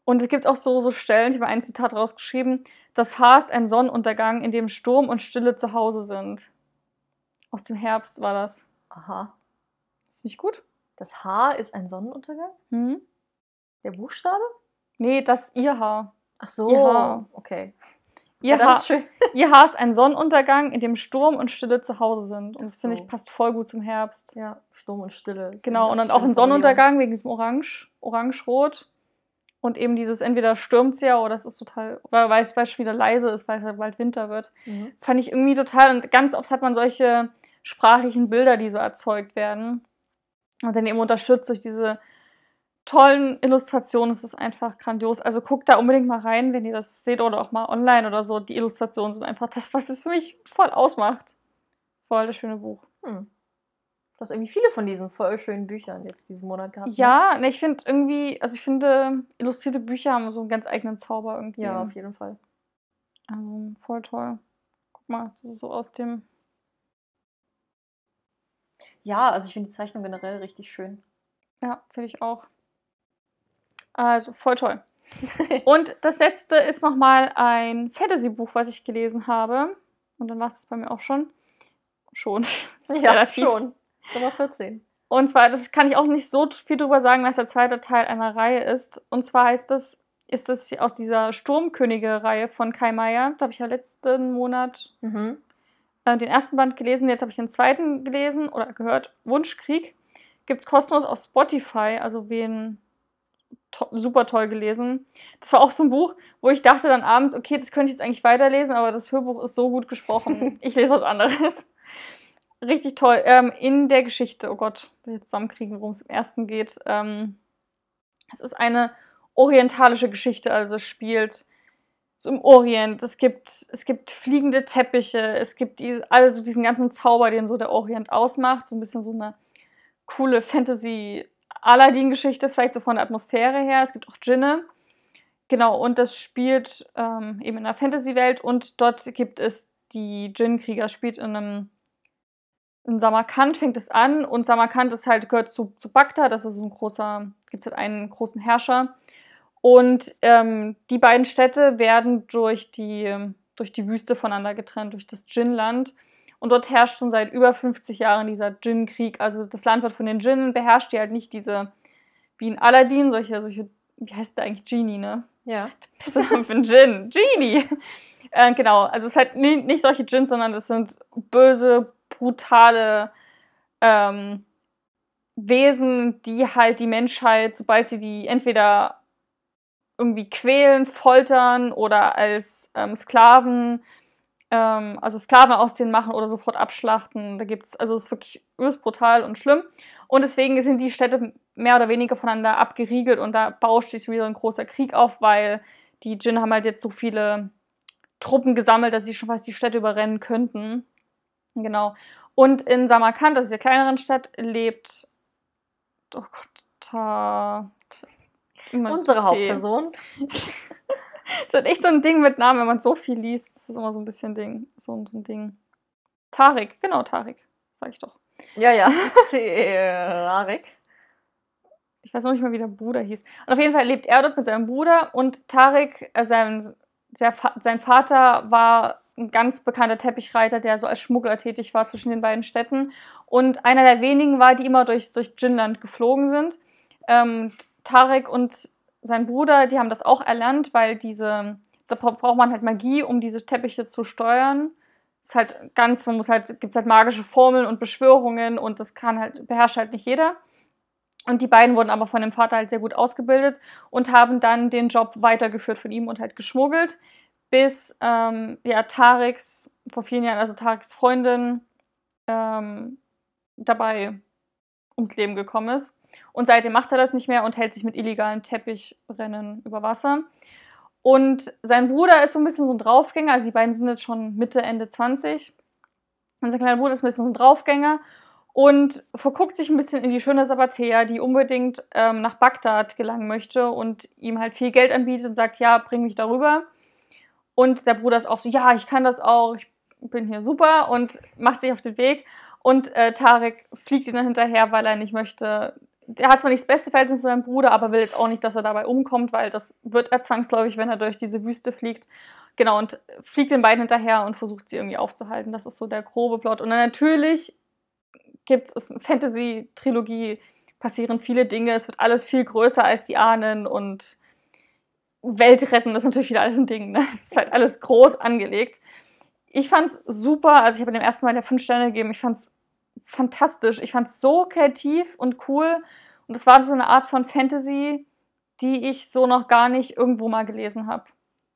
Und es gibt auch so, so Stellen, ich habe ein Zitat rausgeschrieben, das Haar ist ein Sonnenuntergang, in dem Sturm und Stille zu Hause sind. Aus dem Herbst war das. Aha. Ist nicht gut? Das Haar ist ein Sonnenuntergang? Mhm. Der Buchstabe? Nee, das ihr Haar. Ach so, ihr Haar. okay. Ihr, ja, Haar, ihr Haar ist ein Sonnenuntergang, in dem Sturm und Stille zu Hause sind. Und das so. finde ich passt voll gut zum Herbst. Ja, Sturm und Stille. Genau, und dann auch ein Sonnenuntergang wegen diesem Orange, Orange-Rot. Und eben dieses, entweder stürmt es ja oder es ist total, oder weil es, weil es schon wieder leise ist, weil es halt bald Winter wird. Mhm. Fand ich irgendwie total, und ganz oft hat man solche sprachlichen Bilder, die so erzeugt werden. Und dann eben unterstützt durch diese tollen Illustrationen. Es ist einfach grandios. Also guckt da unbedingt mal rein, wenn ihr das seht oder auch mal online oder so. Die Illustrationen sind einfach das, was es für mich voll ausmacht. Voll das schöne Buch. Hm. Du hast irgendwie viele von diesen voll schönen Büchern jetzt diesen Monat gehabt. ne? Ja, ne, ich finde irgendwie, also ich finde, illustrierte Bücher haben so einen ganz eigenen Zauber irgendwie. Ja, auf jeden Fall. Also voll toll. Guck mal, das ist so aus dem. Ja, also ich finde die Zeichnung generell richtig schön. Ja, finde ich auch. Also voll toll. Und das letzte ist nochmal ein Fantasy-Buch, was ich gelesen habe. Und dann war es bei mir auch schon. Schon. ja, Relativ. schon. Nummer 14. Und zwar, das kann ich auch nicht so viel drüber sagen, weil es der zweite Teil einer Reihe ist. Und zwar heißt es, ist es aus dieser Sturmkönige-Reihe von Kai Meier. Da habe ich ja letzten Monat Mhm. äh, den ersten Band gelesen, jetzt habe ich den zweiten gelesen oder gehört. Wunschkrieg gibt es kostenlos auf Spotify, also wen to super toll gelesen. Das war auch so ein Buch, wo ich dachte dann abends, okay, das könnte ich jetzt eigentlich weiterlesen, aber das Hörbuch ist so gut gesprochen. ich lese was anderes. Richtig toll. Ähm, in der Geschichte, oh Gott, will jetzt zusammenkriegen, worum es im ersten geht. Ähm, es ist eine orientalische Geschichte, also es spielt so im Orient. Es gibt, es gibt fliegende Teppiche, es gibt die, also diesen ganzen Zauber, den so der Orient ausmacht. So ein bisschen so eine coole Fantasy-Aladdin-Geschichte, vielleicht so von der Atmosphäre her. Es gibt auch Djinne. Genau, und das spielt ähm, eben in der Fantasy-Welt und dort gibt es die Djinn-Krieger, spielt in einem in Samarkand fängt es an und Samarkand ist halt, gehört zu, zu Bagdad, das ist so ein großer, gibt es halt einen großen Herrscher. Und ähm, die beiden Städte werden durch die, durch die Wüste voneinander getrennt, durch das Djinnland. Und dort herrscht schon seit über 50 Jahren dieser Djinn-Krieg. Also das Land wird von den Djinnen beherrscht, die halt nicht diese, wie in Aladdin, solche, solche, wie heißt der eigentlich, Genie, ne? Ja. Name für einen Djinn. Genie. Äh, genau, also es ist halt nie, nicht solche Djinns, sondern das sind böse, brutale ähm, Wesen, die halt die Menschheit, sobald sie die entweder irgendwie quälen, foltern oder als ähm, Sklaven, ähm, also Sklaven aus denen machen oder sofort abschlachten. Da gibt's, also es ist wirklich übelst brutal und schlimm. Und deswegen sind die Städte mehr oder weniger voneinander abgeriegelt und da bauscht sich wieder ein großer Krieg auf, weil die Djinn haben halt jetzt so viele Truppen gesammelt, dass sie schon fast die Städte überrennen könnten. Genau. Und in Samarkand, das ist der kleineren Stadt, lebt. Oh Gott, ta, ta, Unsere. Hauptperson. Das ist echt so ein Ding mit Namen, wenn man so viel liest. Das ist immer so ein bisschen Ding. So, so ein Ding. Tarik, genau, Tarik. Sag ich doch. Ja, ja. Tarek. Ich weiß noch nicht mal, wie der Bruder hieß. Und auf jeden Fall lebt er dort mit seinem Bruder und Tarik, äh, sein, sehr, sein Vater war ein ganz bekannter Teppichreiter, der so als Schmuggler tätig war zwischen den beiden Städten. Und einer der wenigen war, die immer durch, durch Djinnland geflogen sind. Ähm, Tarek und sein Bruder, die haben das auch erlernt, weil diese, da bra- braucht man halt Magie, um diese Teppiche zu steuern. Ist halt ganz, man muss halt, gibt halt magische Formeln und Beschwörungen und das kann halt, beherrscht halt nicht jeder. Und die beiden wurden aber von dem Vater halt sehr gut ausgebildet und haben dann den Job weitergeführt von ihm und halt geschmuggelt, bis ähm, ja, Tareks, vor vielen Jahren, also Tareks Freundin, ähm, dabei ums Leben gekommen ist. Und seitdem macht er das nicht mehr und hält sich mit illegalen Teppichrennen über Wasser. Und sein Bruder ist so ein bisschen so ein Draufgänger, also die beiden sind jetzt schon Mitte, Ende 20. Und sein kleiner Bruder ist ein bisschen so ein Draufgänger und verguckt sich ein bisschen in die schöne Sabatea, die unbedingt ähm, nach Bagdad gelangen möchte und ihm halt viel Geld anbietet und sagt, ja, bring mich darüber. Und der Bruder ist auch so, ja, ich kann das auch, ich bin hier super und macht sich auf den Weg. Und äh, Tarek fliegt ihm dann hinterher, weil er nicht möchte. Der hat zwar nicht das beste Verhältnis zu seinem Bruder, aber will jetzt auch nicht, dass er dabei umkommt, weil das wird er zwangsläufig, wenn er durch diese Wüste fliegt. Genau, und fliegt den beiden hinterher und versucht sie irgendwie aufzuhalten. Das ist so der grobe Plot. Und dann natürlich gibt es eine Fantasy-Trilogie, passieren viele Dinge, es wird alles viel größer als die ahnen und Welt retten ist natürlich wieder alles ein Ding. Ne? Es ist halt alles groß angelegt. Ich fand's super, also ich habe dem ersten Mal der fünf Sterne gegeben, ich fand's fantastisch. Ich fand's so kreativ und cool. Und es war so eine Art von Fantasy, die ich so noch gar nicht irgendwo mal gelesen habe.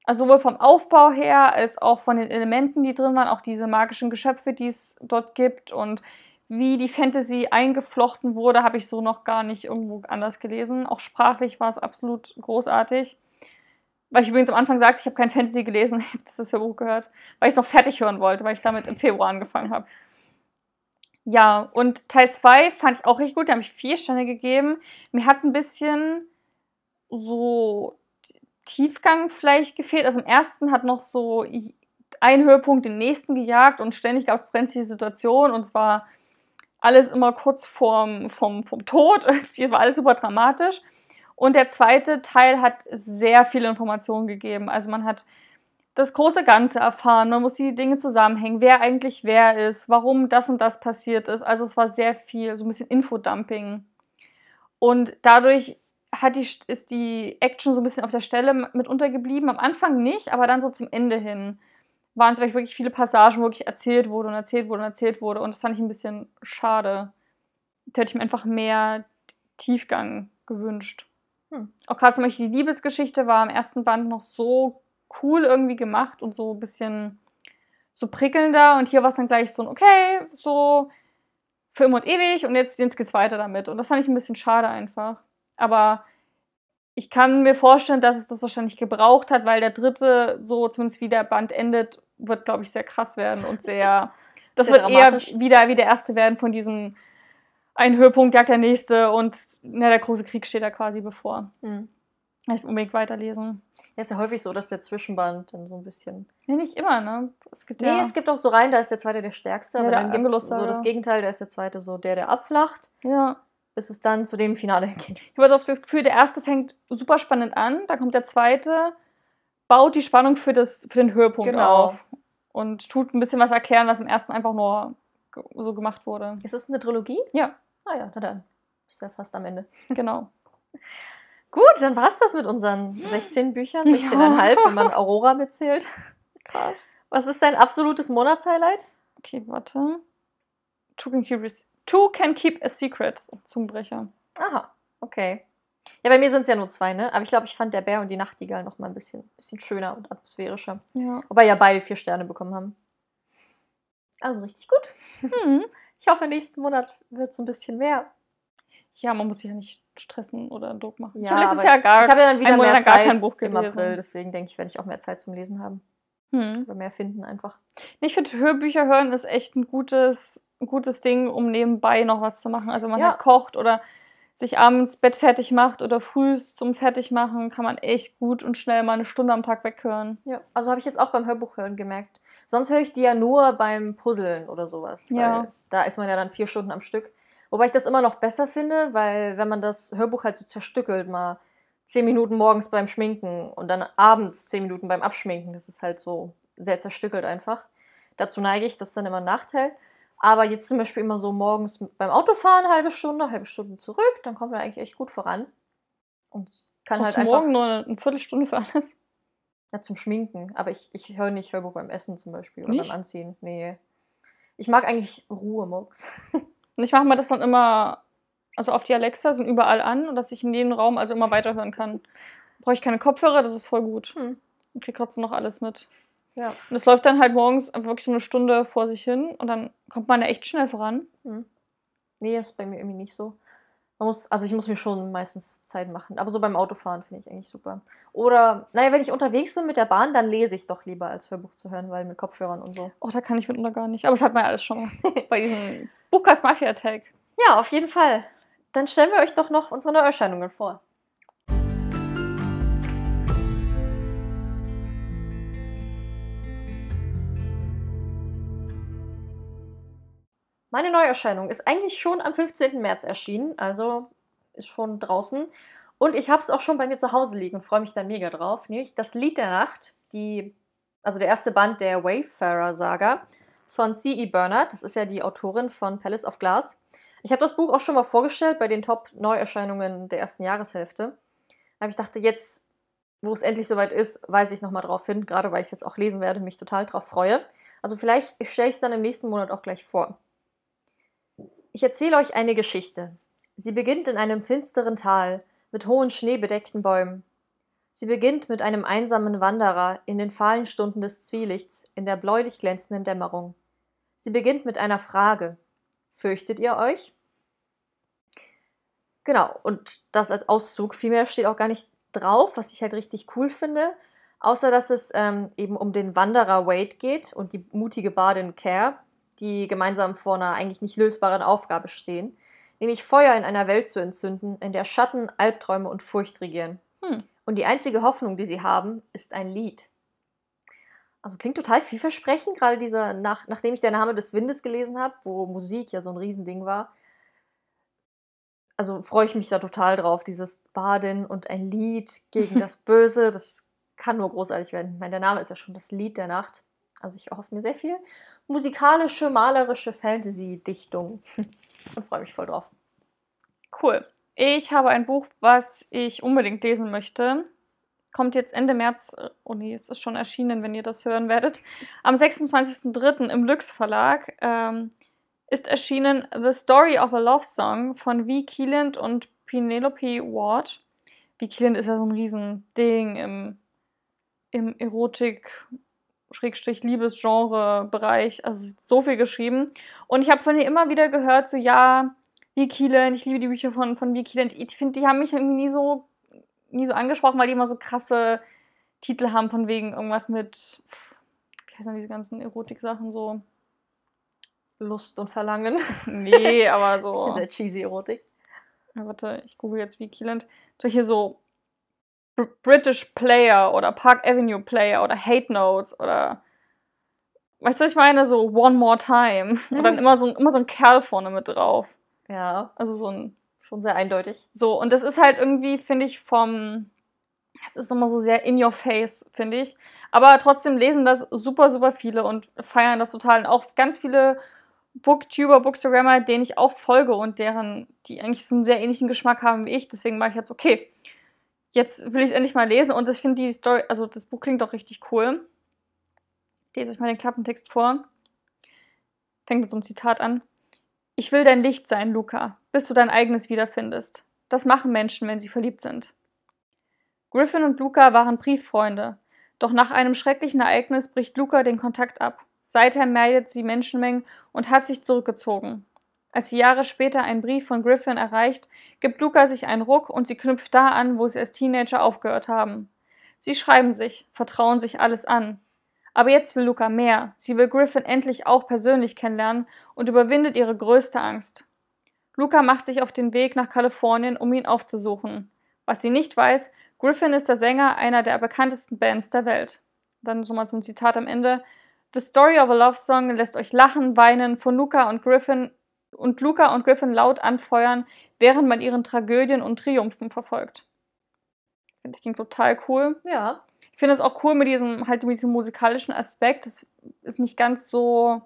Also sowohl vom Aufbau her als auch von den Elementen, die drin waren, auch diese magischen Geschöpfe, die es dort gibt und wie die Fantasy eingeflochten wurde, habe ich so noch gar nicht irgendwo anders gelesen. Auch sprachlich war es absolut großartig. Weil ich übrigens am Anfang sagte, ich habe kein Fantasy gelesen, ich habe das Hörbuch gehört, weil ich es noch fertig hören wollte, weil ich damit im Februar angefangen habe. Ja, und Teil 2 fand ich auch richtig gut, da habe ich vier Sterne gegeben. Mir hat ein bisschen so Tiefgang vielleicht gefehlt. Also im ersten hat noch so ein Höhepunkt den nächsten gejagt und ständig gab es brenzlige Situationen und es war alles immer kurz vorm, vom, vom Tod. Es war alles super dramatisch. Und der zweite Teil hat sehr viele Informationen gegeben. Also man hat das große Ganze erfahren, man muss die Dinge zusammenhängen, wer eigentlich wer ist, warum das und das passiert ist. Also es war sehr viel, so ein bisschen Infodumping. Und dadurch hat die, ist die Action so ein bisschen auf der Stelle mit untergeblieben. Am Anfang nicht, aber dann so zum Ende hin waren es wirklich viele Passagen, wo wirklich erzählt wurde und erzählt wurde und erzählt wurde. Und das fand ich ein bisschen schade. Da hätte ich mir einfach mehr Tiefgang gewünscht. Hm. Auch gerade zum Beispiel die Liebesgeschichte war im ersten Band noch so cool irgendwie gemacht und so ein bisschen so prickelnder. Und hier war es dann gleich so ein, okay, so für immer und ewig und jetzt, jetzt geht's weiter damit. Und das fand ich ein bisschen schade einfach. Aber ich kann mir vorstellen, dass es das wahrscheinlich gebraucht hat, weil der dritte, so zumindest wie der Band endet, wird, glaube ich, sehr krass werden und sehr. Das sehr wird eher wieder wie der erste werden von diesem ein Höhepunkt jagt der nächste und na, der große Krieg steht da quasi bevor. Mhm. Ich unbedingt weiterlesen. Ja, ist ja häufig so, dass der Zwischenband dann so ein bisschen. Nee, nicht immer, ne? Es gibt nee, ja es gibt auch so rein, da ist der zweite der stärkste, ja, aber dann gibt es so das Gegenteil, da ist der zweite so der, der abflacht. Ja bis es dann zu dem Finale geht. Ich habe also das Gefühl, der erste fängt super spannend an, dann kommt der zweite, baut die Spannung für, das, für den Höhepunkt genau. auf und tut ein bisschen was erklären, was im ersten einfach nur so gemacht wurde. Ist das eine Trilogie? Ja. Ah ja, na dann. Ist ja fast am Ende. Genau. Gut, dann war es das mit unseren 16 Büchern, 16,5, ja. wenn man Aurora mitzählt. Krass. Was ist dein absolutes Monatshighlight? Okay, warte. Two Can Keep, Two can keep a Secret. Zungenbrecher. Aha, okay. Ja, bei mir sind es ja nur zwei, ne? Aber ich glaube, ich fand der Bär und die Nachtigall noch mal ein bisschen, bisschen schöner und atmosphärischer. Ja. Wobei ja beide vier Sterne bekommen haben. Also richtig gut. Hm. Ich hoffe, nächsten Monat wird es ein bisschen mehr. Ja, man muss sich ja nicht stressen oder Druck machen. Ja, aber ja gar, ich habe ja dann wieder mehr Zeit kein Buch im April, deswegen denke ich, werde ich auch mehr Zeit zum Lesen haben. Hm. Oder mehr finden einfach. Ich finde, Hörbücher hören ist echt ein gutes ein gutes Ding, um nebenbei noch was zu machen. Also man ja. halt kocht oder sich abends Bett fertig macht oder früh zum Fertigmachen, kann man echt gut und schnell mal eine Stunde am Tag weghören. Ja, also habe ich jetzt auch beim Hörbuchhören gemerkt. Sonst höre ich die ja nur beim Puzzeln oder sowas. Ja. da ist man ja dann vier Stunden am Stück. Wobei ich das immer noch besser finde, weil wenn man das Hörbuch halt so zerstückelt, mal zehn Minuten morgens beim Schminken und dann abends zehn Minuten beim Abschminken, das ist halt so sehr zerstückelt einfach. Dazu neige ich, das ist dann immer ein Nachteil. Aber jetzt zum Beispiel immer so morgens beim Autofahren halbe Stunde, halbe Stunde zurück, dann kommt man eigentlich echt gut voran. Und kann Brauchst halt einfach. morgen nur eine, Viertelstunde für alles? Ja, zum Schminken. Aber ich, ich höre nicht Hörbuch beim Essen zum Beispiel oder nicht? beim Anziehen. Nee. Ich mag eigentlich Ruhe morgens. Und ich mache mir das dann immer, also auf die Alexa sind überall an und dass ich in jedem Raum also immer weiterhören kann. Brauche ich keine Kopfhörer, das ist voll gut. Hm. Und kriege trotzdem noch alles mit. Ja. Und es läuft dann halt morgens wirklich so eine Stunde vor sich hin und dann kommt man da echt schnell voran. Hm. Nee, ist bei mir irgendwie nicht so. Man muss, also ich muss mir schon meistens Zeit machen. Aber so beim Autofahren finde ich eigentlich super. Oder, naja, wenn ich unterwegs bin mit der Bahn, dann lese ich doch lieber als Hörbuch zu hören, weil mit Kopfhörern und so. Oh, da kann ich mitunter gar nicht. Aber das hat man ja alles schon bei diesem Buchcast Mafia Tag. Ja, auf jeden Fall. Dann stellen wir euch doch noch unsere Neuerscheinungen vor. Meine Neuerscheinung ist eigentlich schon am 15. März erschienen, also ist schon draußen. Und ich habe es auch schon bei mir zu Hause liegen freue mich da mega drauf. Nämlich das Lied der Nacht, die, also der erste Band der Wayfarer-Saga von C.E. Bernard. Das ist ja die Autorin von Palace of Glass. Ich habe das Buch auch schon mal vorgestellt bei den Top-Neuerscheinungen der ersten Jahreshälfte. Aber ich dachte, jetzt, wo es endlich soweit ist, weise ich nochmal drauf hin, gerade weil ich es jetzt auch lesen werde, mich total drauf freue. Also vielleicht stelle ich es dann im nächsten Monat auch gleich vor. Ich erzähle euch eine Geschichte. Sie beginnt in einem finsteren Tal, mit hohen schneebedeckten Bäumen. Sie beginnt mit einem einsamen Wanderer in den fahlen Stunden des Zwielichts in der bläulich glänzenden Dämmerung. Sie beginnt mit einer Frage. Fürchtet ihr euch? Genau, und das als Auszug. Vielmehr steht auch gar nicht drauf, was ich halt richtig cool finde. Außer dass es ähm, eben um den Wanderer Wade geht und die mutige Badin Care, die gemeinsam vor einer eigentlich nicht lösbaren Aufgabe stehen, nämlich Feuer in einer Welt zu entzünden, in der Schatten, Albträume und Furcht regieren. Hm. Und die einzige Hoffnung, die sie haben, ist ein Lied. Also klingt total vielversprechend, gerade dieser, nach, nachdem ich der Name des Windes gelesen habe, wo Musik ja so ein Riesending war. Also freue ich mich da total drauf, dieses Badin und ein Lied gegen das Böse, das kann nur großartig werden. Ich meine, der Name ist ja schon das Lied der Nacht. Also ich hoffe mir sehr viel musikalische, malerische Fantasy-Dichtung und freue mich voll drauf. Cool. Ich habe ein Buch, was ich unbedingt lesen möchte. Kommt jetzt Ende März, äh, oh nee, es ist schon erschienen, wenn ihr das hören werdet. Am 26.03. im Lux Verlag ähm, ist erschienen The Story of a Love Song von V. Keeland und Penelope Ward. V. Keeland ist ja so ein Riesending im, im Erotik- Liebesgenre-Bereich, also so viel geschrieben. Und ich habe von ihr immer wieder gehört, so ja, wie Keelan, ich liebe die Bücher von, von wie Keelan. Ich finde, die haben mich irgendwie nie so, nie so angesprochen, weil die immer so krasse Titel haben, von wegen irgendwas mit, wie heißen diese ganzen Erotik-Sachen so? Lust und Verlangen. Nee, aber so. Das ist sehr cheesy Erotik. Ja, warte, ich google jetzt wie Keeland. So hier so British Player oder Park Avenue Player oder Hate Notes oder weißt du, was ich meine? So One More Time. Und dann immer so, immer so ein Kerl vorne mit drauf. Ja. Also so ein. Schon sehr eindeutig. So, und das ist halt irgendwie, finde ich, vom. Es ist immer so sehr in your face, finde ich. Aber trotzdem lesen das super, super viele und feiern das total. Und auch ganz viele Booktuber, Bookstagrammer, denen ich auch folge und deren, die eigentlich so einen sehr ähnlichen Geschmack haben wie ich. Deswegen war ich jetzt, okay, jetzt will ich es endlich mal lesen und ich finde die Story, also das Buch klingt doch richtig cool. Lese euch mal den Klappentext vor. Fängt mit so einem Zitat an. Ich will dein Licht sein, Luca, bis du dein eigenes wiederfindest. Das machen Menschen, wenn sie verliebt sind. Griffin und Luca waren Brieffreunde, doch nach einem schrecklichen Ereignis bricht Luca den Kontakt ab. Seither meidet sie Menschenmengen und hat sich zurückgezogen. Als sie Jahre später einen Brief von Griffin erreicht, gibt Luca sich einen Ruck und sie knüpft da an, wo sie als Teenager aufgehört haben. Sie schreiben sich, vertrauen sich alles an. Aber jetzt will Luca mehr. Sie will Griffin endlich auch persönlich kennenlernen und überwindet ihre größte Angst. Luca macht sich auf den Weg nach Kalifornien, um ihn aufzusuchen. Was sie nicht weiß, Griffin ist der Sänger einer der bekanntesten Bands der Welt. Dann so mal zum Zitat am Ende. The Story of a Love Song lässt euch lachen, weinen, von Luca und Griffin und Luca und Griffin laut anfeuern, während man ihren Tragödien und Triumphen verfolgt. Finde ich klingt total cool. Ja. Ich finde es auch cool mit diesem, halt mit diesem musikalischen Aspekt. Das ist nicht ganz so.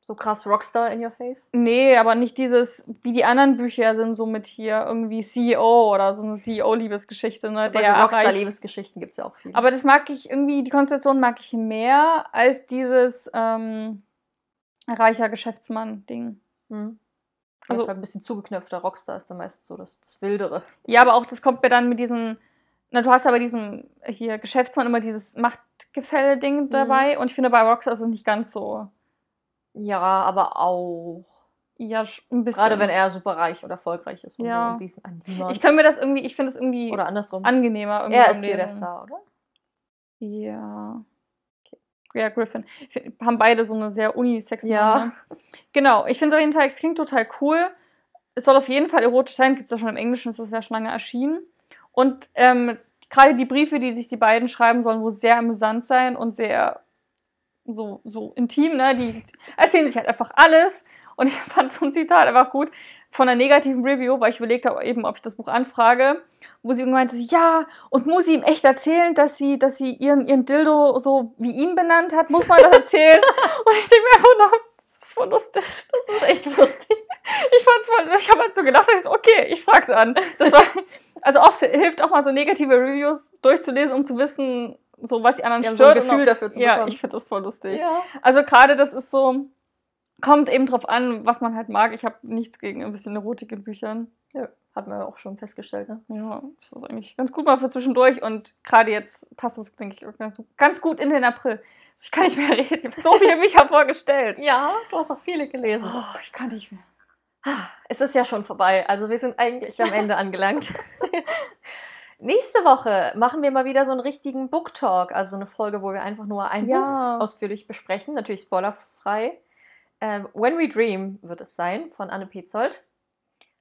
So krass Rockstar in your face? Nee, aber nicht dieses, wie die anderen Bücher sind, so mit hier irgendwie CEO oder so eine CEO-Liebesgeschichte, ne? Der also Rockstar-Liebesgeschichten gibt es ja auch viele. Aber das mag ich irgendwie, die Konstellation mag ich mehr als dieses ähm, reicher Geschäftsmann-Ding. Hm. Also, also ein bisschen zugeknöpfter Rockstar ist dann meistens so das, das Wildere. Ja, aber auch das kommt mir dann mit diesen na, du hast aber diesen hier Geschäftsmann immer dieses Machtgefälle-Ding mhm. dabei und ich finde bei Rockstar ist es nicht ganz so. Ja, aber auch. Ja, ein bisschen. Gerade wenn er super reich oder erfolgreich ist und, ja. und sie ist ein Niemand. Ich kann mir das irgendwie, ich finde das irgendwie oder andersrum. angenehmer. Irgendwie er ist hier der Star, oder? Ja. Okay. Ja, Griffin. Wir haben beide so eine sehr unisex Ja. Genau, ich finde es auf jeden Fall, es klingt total cool. Es soll auf jeden Fall erotisch sein, gibt es ja schon im Englischen, ist das ja schon lange erschienen. Und ähm, gerade die Briefe, die sich die beiden schreiben, sollen wohl sehr amüsant sein und sehr so, so intim, ne? Die erzählen sich halt einfach alles. Und ich fand so ein Zitat einfach gut von einer negativen Review, weil ich überlegt habe, eben, ob ich das Buch anfrage, wo sie meinte, ja, und muss sie ihm echt erzählen, dass sie, dass sie ihren, ihren Dildo so wie ihn benannt hat? Muss man das erzählen? und ich denke mir einfach das ist voll lustig. Das ist echt lustig. Ich fand's voll, ich habe halt so gedacht, okay, ich frag's an. Das war, also oft hilft auch mal so negative Reviews durchzulesen, um zu wissen, so was die anderen ja, stört. So ein Gefühl dafür zu bekommen. Ja, ich finde das voll lustig. Ja. Also gerade das ist so, kommt eben drauf an, was man halt mag. Ich habe nichts gegen ein bisschen Erotik in Büchern. Ja. Hatten wir ja auch schon festgestellt, ne? Ja, das ist eigentlich ganz gut mal für zwischendurch und gerade jetzt passt es, denke ich, ganz- ganz gut in den April. Ich kann nicht mehr reden, ich habe so viele Bücher vorgestellt. Ja, du hast auch viele gelesen. Oh, ich kann nicht mehr. Es ist ja schon vorbei, also wir sind eigentlich am Ende angelangt. Nächste Woche machen wir mal wieder so einen richtigen Book Talk, also eine Folge, wo wir einfach nur ein Ja. Buch ausführlich besprechen, natürlich spoilerfrei. Ähm, When We Dream wird es sein, von Anne Petzold.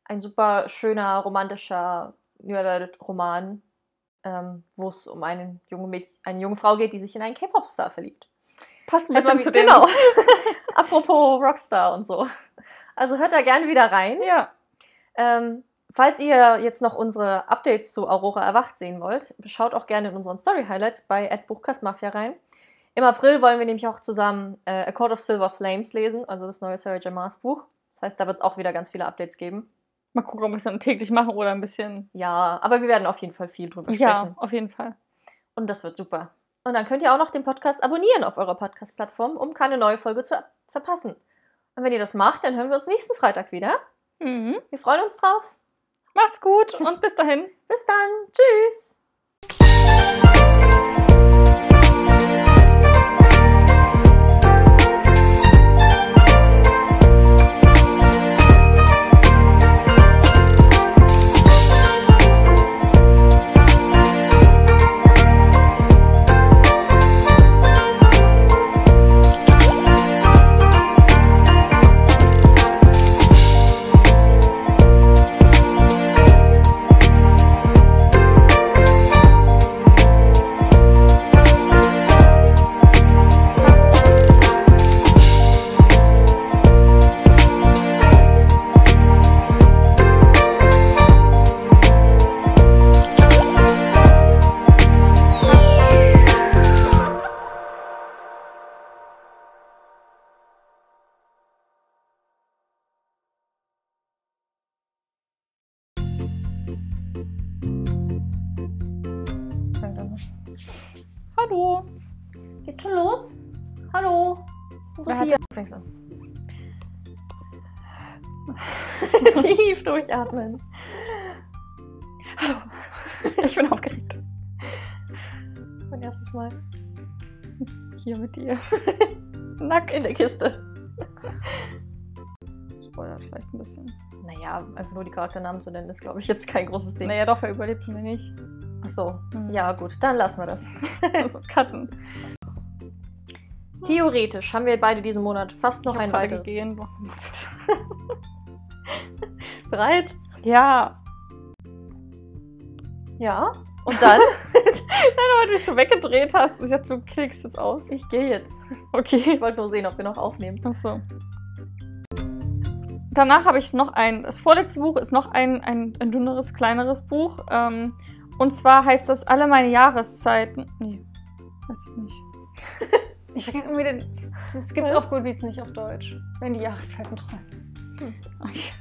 Ein super schöner, romantischer Roman, ähm, wo es um einen junge Mädchen, eine junge Frau geht, die sich in einen K-Pop-Star verliebt. Passt ein bisschen zu den... genau. Apropos Rockstar und so. Also hört da gerne wieder rein. Ja. Ähm, falls ihr jetzt noch unsere Updates zu Aurora Erwacht sehen wollt, schaut auch gerne in unseren Story Highlights bei Mafia rein. Im April wollen wir nämlich auch zusammen äh, A Court of Silver Flames lesen, also das neue Sarah J. Maas Buch. Das heißt, da wird es auch wieder ganz viele Updates geben. Mal gucken, ob wir es dann täglich machen oder ein bisschen... Ja, aber wir werden auf jeden Fall viel drüber Ja, sprechen. auf jeden Fall. Und das wird super. Und dann könnt ihr auch noch den Podcast abonnieren auf eurer Podcast-Plattform, um keine neue Folge zu verpassen. Und wenn ihr das macht, dann hören wir uns nächsten Freitag wieder. Mhm. Wir freuen uns drauf. Macht's gut und bis dahin. Bis dann. Tschüss. Hallo. Geht schon los? Hallo? Sophia. Fängst an. Tief durchatmen. Hallo. Ich bin aufgeregt. Mein erstes Mal. Hier mit dir. Nackt. In der Kiste. Spoiler vielleicht ein bisschen. Naja, einfach nur die Charakternamen zu nennen, ist, glaube ich, jetzt kein großes Ding. Naja, doch, wer überlebt mir nicht. Ach so. Hm. Ja, gut, dann lassen wir das. Also, Cutten. Theoretisch haben wir beide diesen Monat fast noch Ich ein weiteres. gegeben. Bereit? Ja. Ja. Und dann? Weil du dich so weggedreht hast. Ich dachte, du klickst jetzt aus. ich gehe jetzt. Okay. Ich wollte nur sehen, ob wir noch aufnehmen. Achso. Danach habe ich noch ein, das vorletzte Buch ist noch ein, ein, ein dünneres, kleineres Buch. Ähm, und zwar heißt das alle meine Jahreszeiten. Nee, weiß ich nicht. ich vergesse immer wieder, das, das gibt es auf Goodreads nicht auf Deutsch. Wenn die Jahreszeiten treu. Hm. Okay.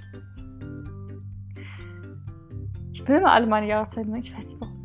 Ich will immer alle meine Jahreszeiten, ich weiß nicht warum.